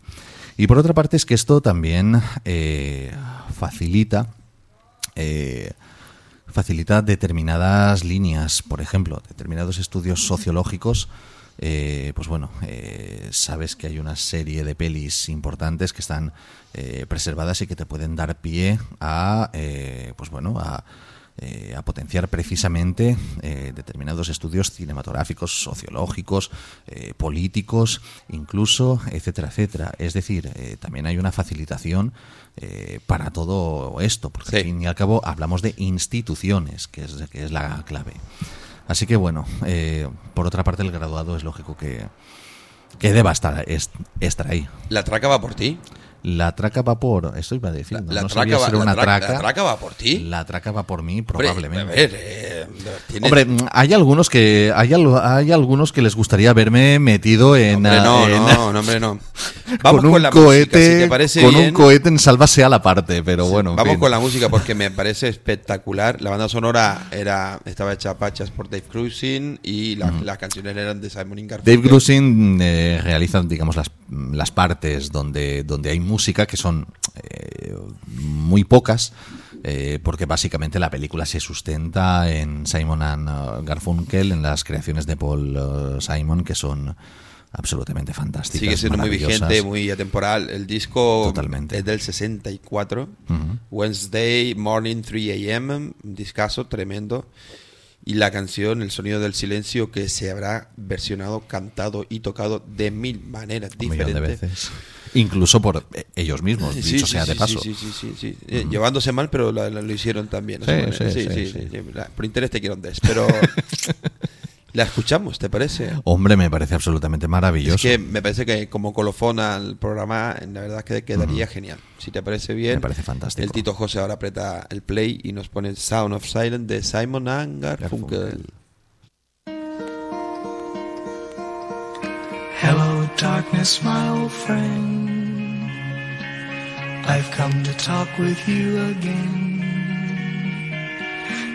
Y por otra parte es que esto también facilita facilita determinadas líneas, por ejemplo, determinados estudios sociológicos. Eh, pues bueno, eh, sabes que hay una serie de pelis importantes que están eh, preservadas y que te pueden dar pie a, eh, pues bueno, a, eh, a potenciar precisamente eh, determinados estudios cinematográficos, sociológicos, eh, políticos, incluso, etcétera, etcétera. Es decir, eh, también hay una facilitación eh, para todo esto, porque al fin y al cabo hablamos de instituciones, que es, que es la clave. Así que bueno, eh, por otra parte el graduado es lógico que, que deba estar, es- estar ahí. ¿La traca va por ti? La traca va por. Eso iba a decir. La- la no traca va- si era la una traca- traca. la traca va por ti. La traca va por mí, Hombre, probablemente. a ver, eh, Hombre, mm, hay algunos que hay, hay algunos que les gustaría verme metido en, Hombre, no, en- no, no, hombre, no. Vamos con con un la música, cohete, si te con bien. un cohete en sálvase a la parte, pero bueno, en Vamos fin. con la música porque me parece espectacular. La banda sonora era estaba hecha pachas por Dave Cruising y la- las canciones eran de Simon Garfunkel. Dave Grusin eh, realiza, digamos, las, las partes donde, donde hay música, que son eh, muy pocas, eh, porque básicamente la película se sustenta en Simon and uh, Garfunkel, en las creaciones de Paul uh, Simon, que son absolutamente fantásticas. Sigue siendo muy vigente, muy atemporal. El disco Totalmente. es del 64. Ujú. Wednesday Morning 3 a.m. Un discazo tremendo. Y la canción El sonido del silencio que se habrá versionado, cantado y tocado de mil maneras Un diferentes. de veces. Incluso por eh, ellos mismos, Sí, dicho sí, sea sí, de paso. Sí, sí, sí, sí. Eh, Llevándose mal, pero la- la- lo hicieron también. Sí, sí, Por interés te quiero antes, pero la escuchamos, ¿te parece? Hombre, me parece absolutamente maravilloso. Es que me parece que como colofón al programa, la verdad que quedaría genial. Si te parece bien, Me parece fantástico. El Tito José ahora aprieta el play y nos pone Sound of Silence de Simon and Garfunkel. Hello, darkness, my old friend. I've come to talk with you again.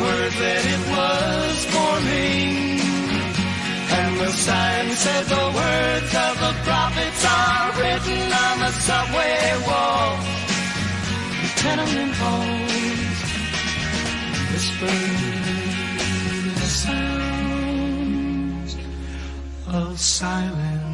word that it was forming. The sign said the words of the prophets are written on the subway walls, the tenement halls, whispered the sounds of silence.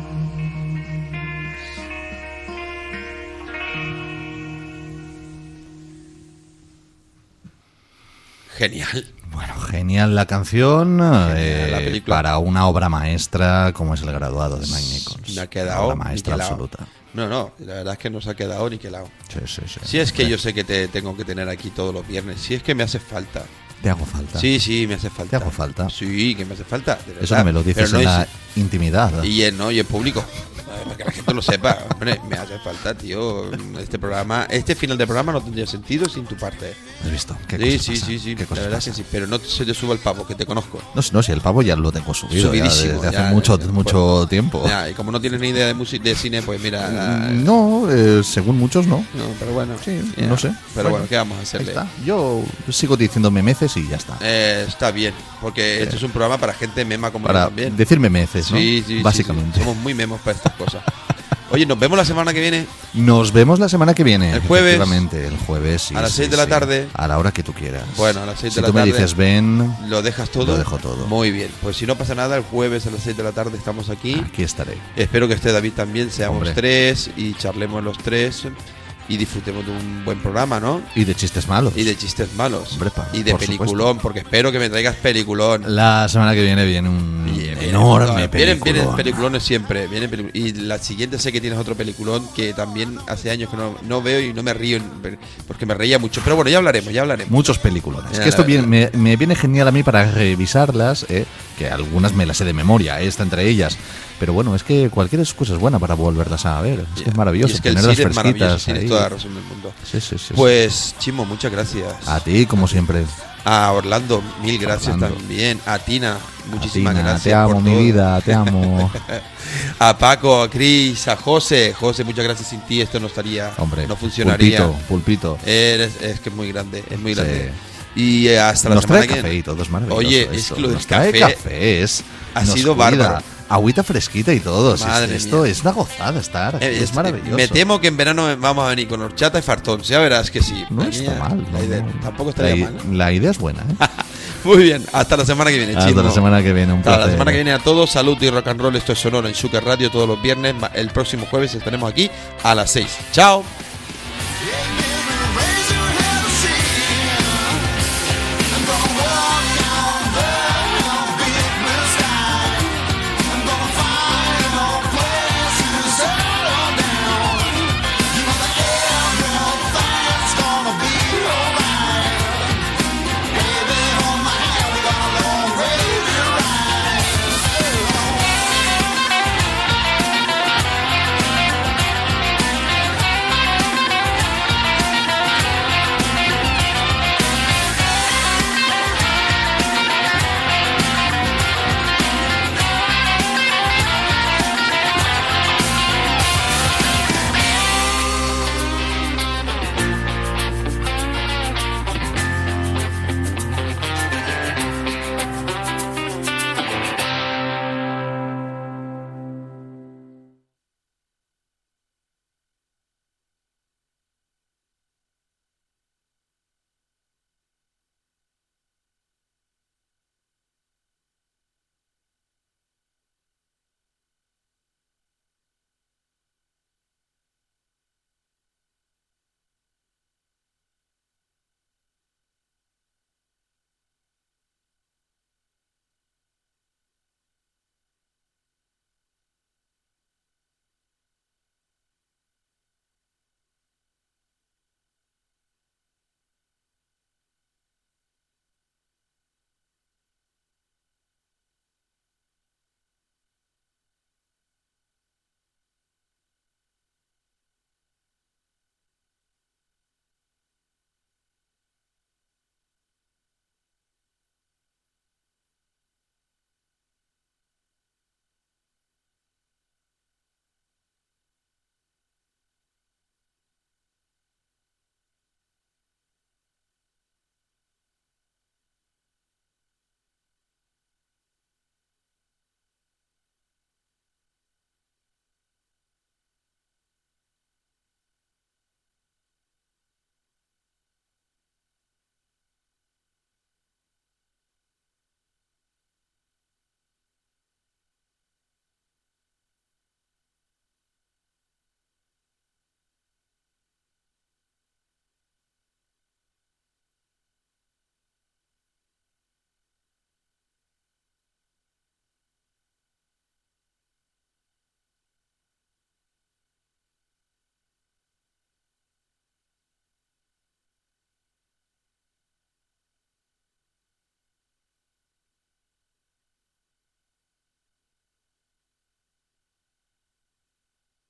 Genial. Bueno, genial la canción eh, la para una obra maestra como es El graduado de Mike Nichols. Ha quedado obra maestra absoluta. No, no, la verdad es que nos ha quedado niquelado. Sí, sí, sí. Si es que Sí. yo sé que te tengo que tener aquí todos los viernes, si es que me hace falta. Te hago falta. Sí, sí, me hace falta. Te hago falta. Sí, que me hace falta. Eso no me lo dices no en la intimidad. Y en, no, y en público. para que la gente lo sepa. Hombre, me hace falta, tío. Este programa, este final de programa no tendría sentido sin tu parte. ¿Has visto? ¿Qué sí, sí, sí, sí, ¿Qué la verdad es que sí. Pero no se te suba el pavo, que te conozco. No, no, si el pavo ya lo tengo subido ya Subidísimo, desde hace mucho, ya, mucho pues, tiempo. Y como no tienes ni idea de, de cine, pues mira. la- No, eh, según muchos no. No, pero bueno. Sí, no sé. Pero bueno, ¿qué vamos a hacerle? Está. Yo sigo diciendo memeces y ya está. Eh, está bien, porque esto es un programa para gente mema como Para yo también. decir memeces, ¿no? Sí, sí, sí, Básicamente. sí. Somos muy memos para estas cosas. Oye, nos vemos la semana que viene. Nos vemos la semana que viene. El jueves. El jueves. sí, A las sí, seis de la sí. tarde. A la hora que tú quieras. Bueno, a las seis si de la tú tarde. me dices ven, ¿Lo dejas todo? Lo dejo todo. Muy bien. Pues si no pasa nada, el jueves a las 6 de la tarde estamos aquí. aquí estaré. Espero que esté David también, seamos Hombre. tres y charlemos los tres y disfrutemos de un buen programa, ¿no? Y de chistes malos. Y de chistes malos. Hombre, pa- y de por peliculón, porque espero que me traigas peliculón. La semana que viene viene un enorme no, vienen, vienen peliculones siempre. Vienen pelicu- y la siguiente sé que tienes otro peliculón que también hace años que no, no veo y no me río porque me reía mucho. Pero bueno, ya hablaremos, ya hablaremos. Muchos peliculones. Ya, que esto viene- me, me viene genial a mí para revisarlas, eh, que algunas me las sé de memoria, eh, está entre ellas. Pero bueno, es que cualquier excusa es buena para volverlas a ver. Es que es maravilloso Y es que el tenerlas es maravilloso, fresquitas. tienes ahí. toda la razón del mundo. Sí, sí, sí. Pues, Chimo, muchas gracias. A ti, como siempre. A Orlando, mil gracias Orlando. también. A Tina, muchísimas Tina, gracias. te amo, por mi todo. vida, te amo. a Paco, a Cris, a José. José, muchas gracias. Sin ti esto no estaría, Hombre, no funcionaría. pulpito, pulpito. Eres- es que es muy grande, es muy Sí. grande. Y eh, hasta la Nos semana trae que café y todo, es maravilloso. Oye, es que lo del café café es, ha sido cuida. bárbaro. Agüita fresquita y todo. es- Madre esto mía. es una gozada estar. aquí, Eh, es, maravilloso. Me temo que en verano vamos a venir con horchata y fartón. Ya verás que sí. No está mía- mal. la no, idea- no. tampoco estaría la, mal. ¿eh? La idea es buena. ¿eh? Muy bien, hasta la semana que viene, Hasta Chimo. la semana que viene, un Hasta la semana que viene a todos, salud y rock and roll. Esto es Sonora en Sugar Radio todos los viernes. El próximo jueves estaremos aquí a las 6. Chao.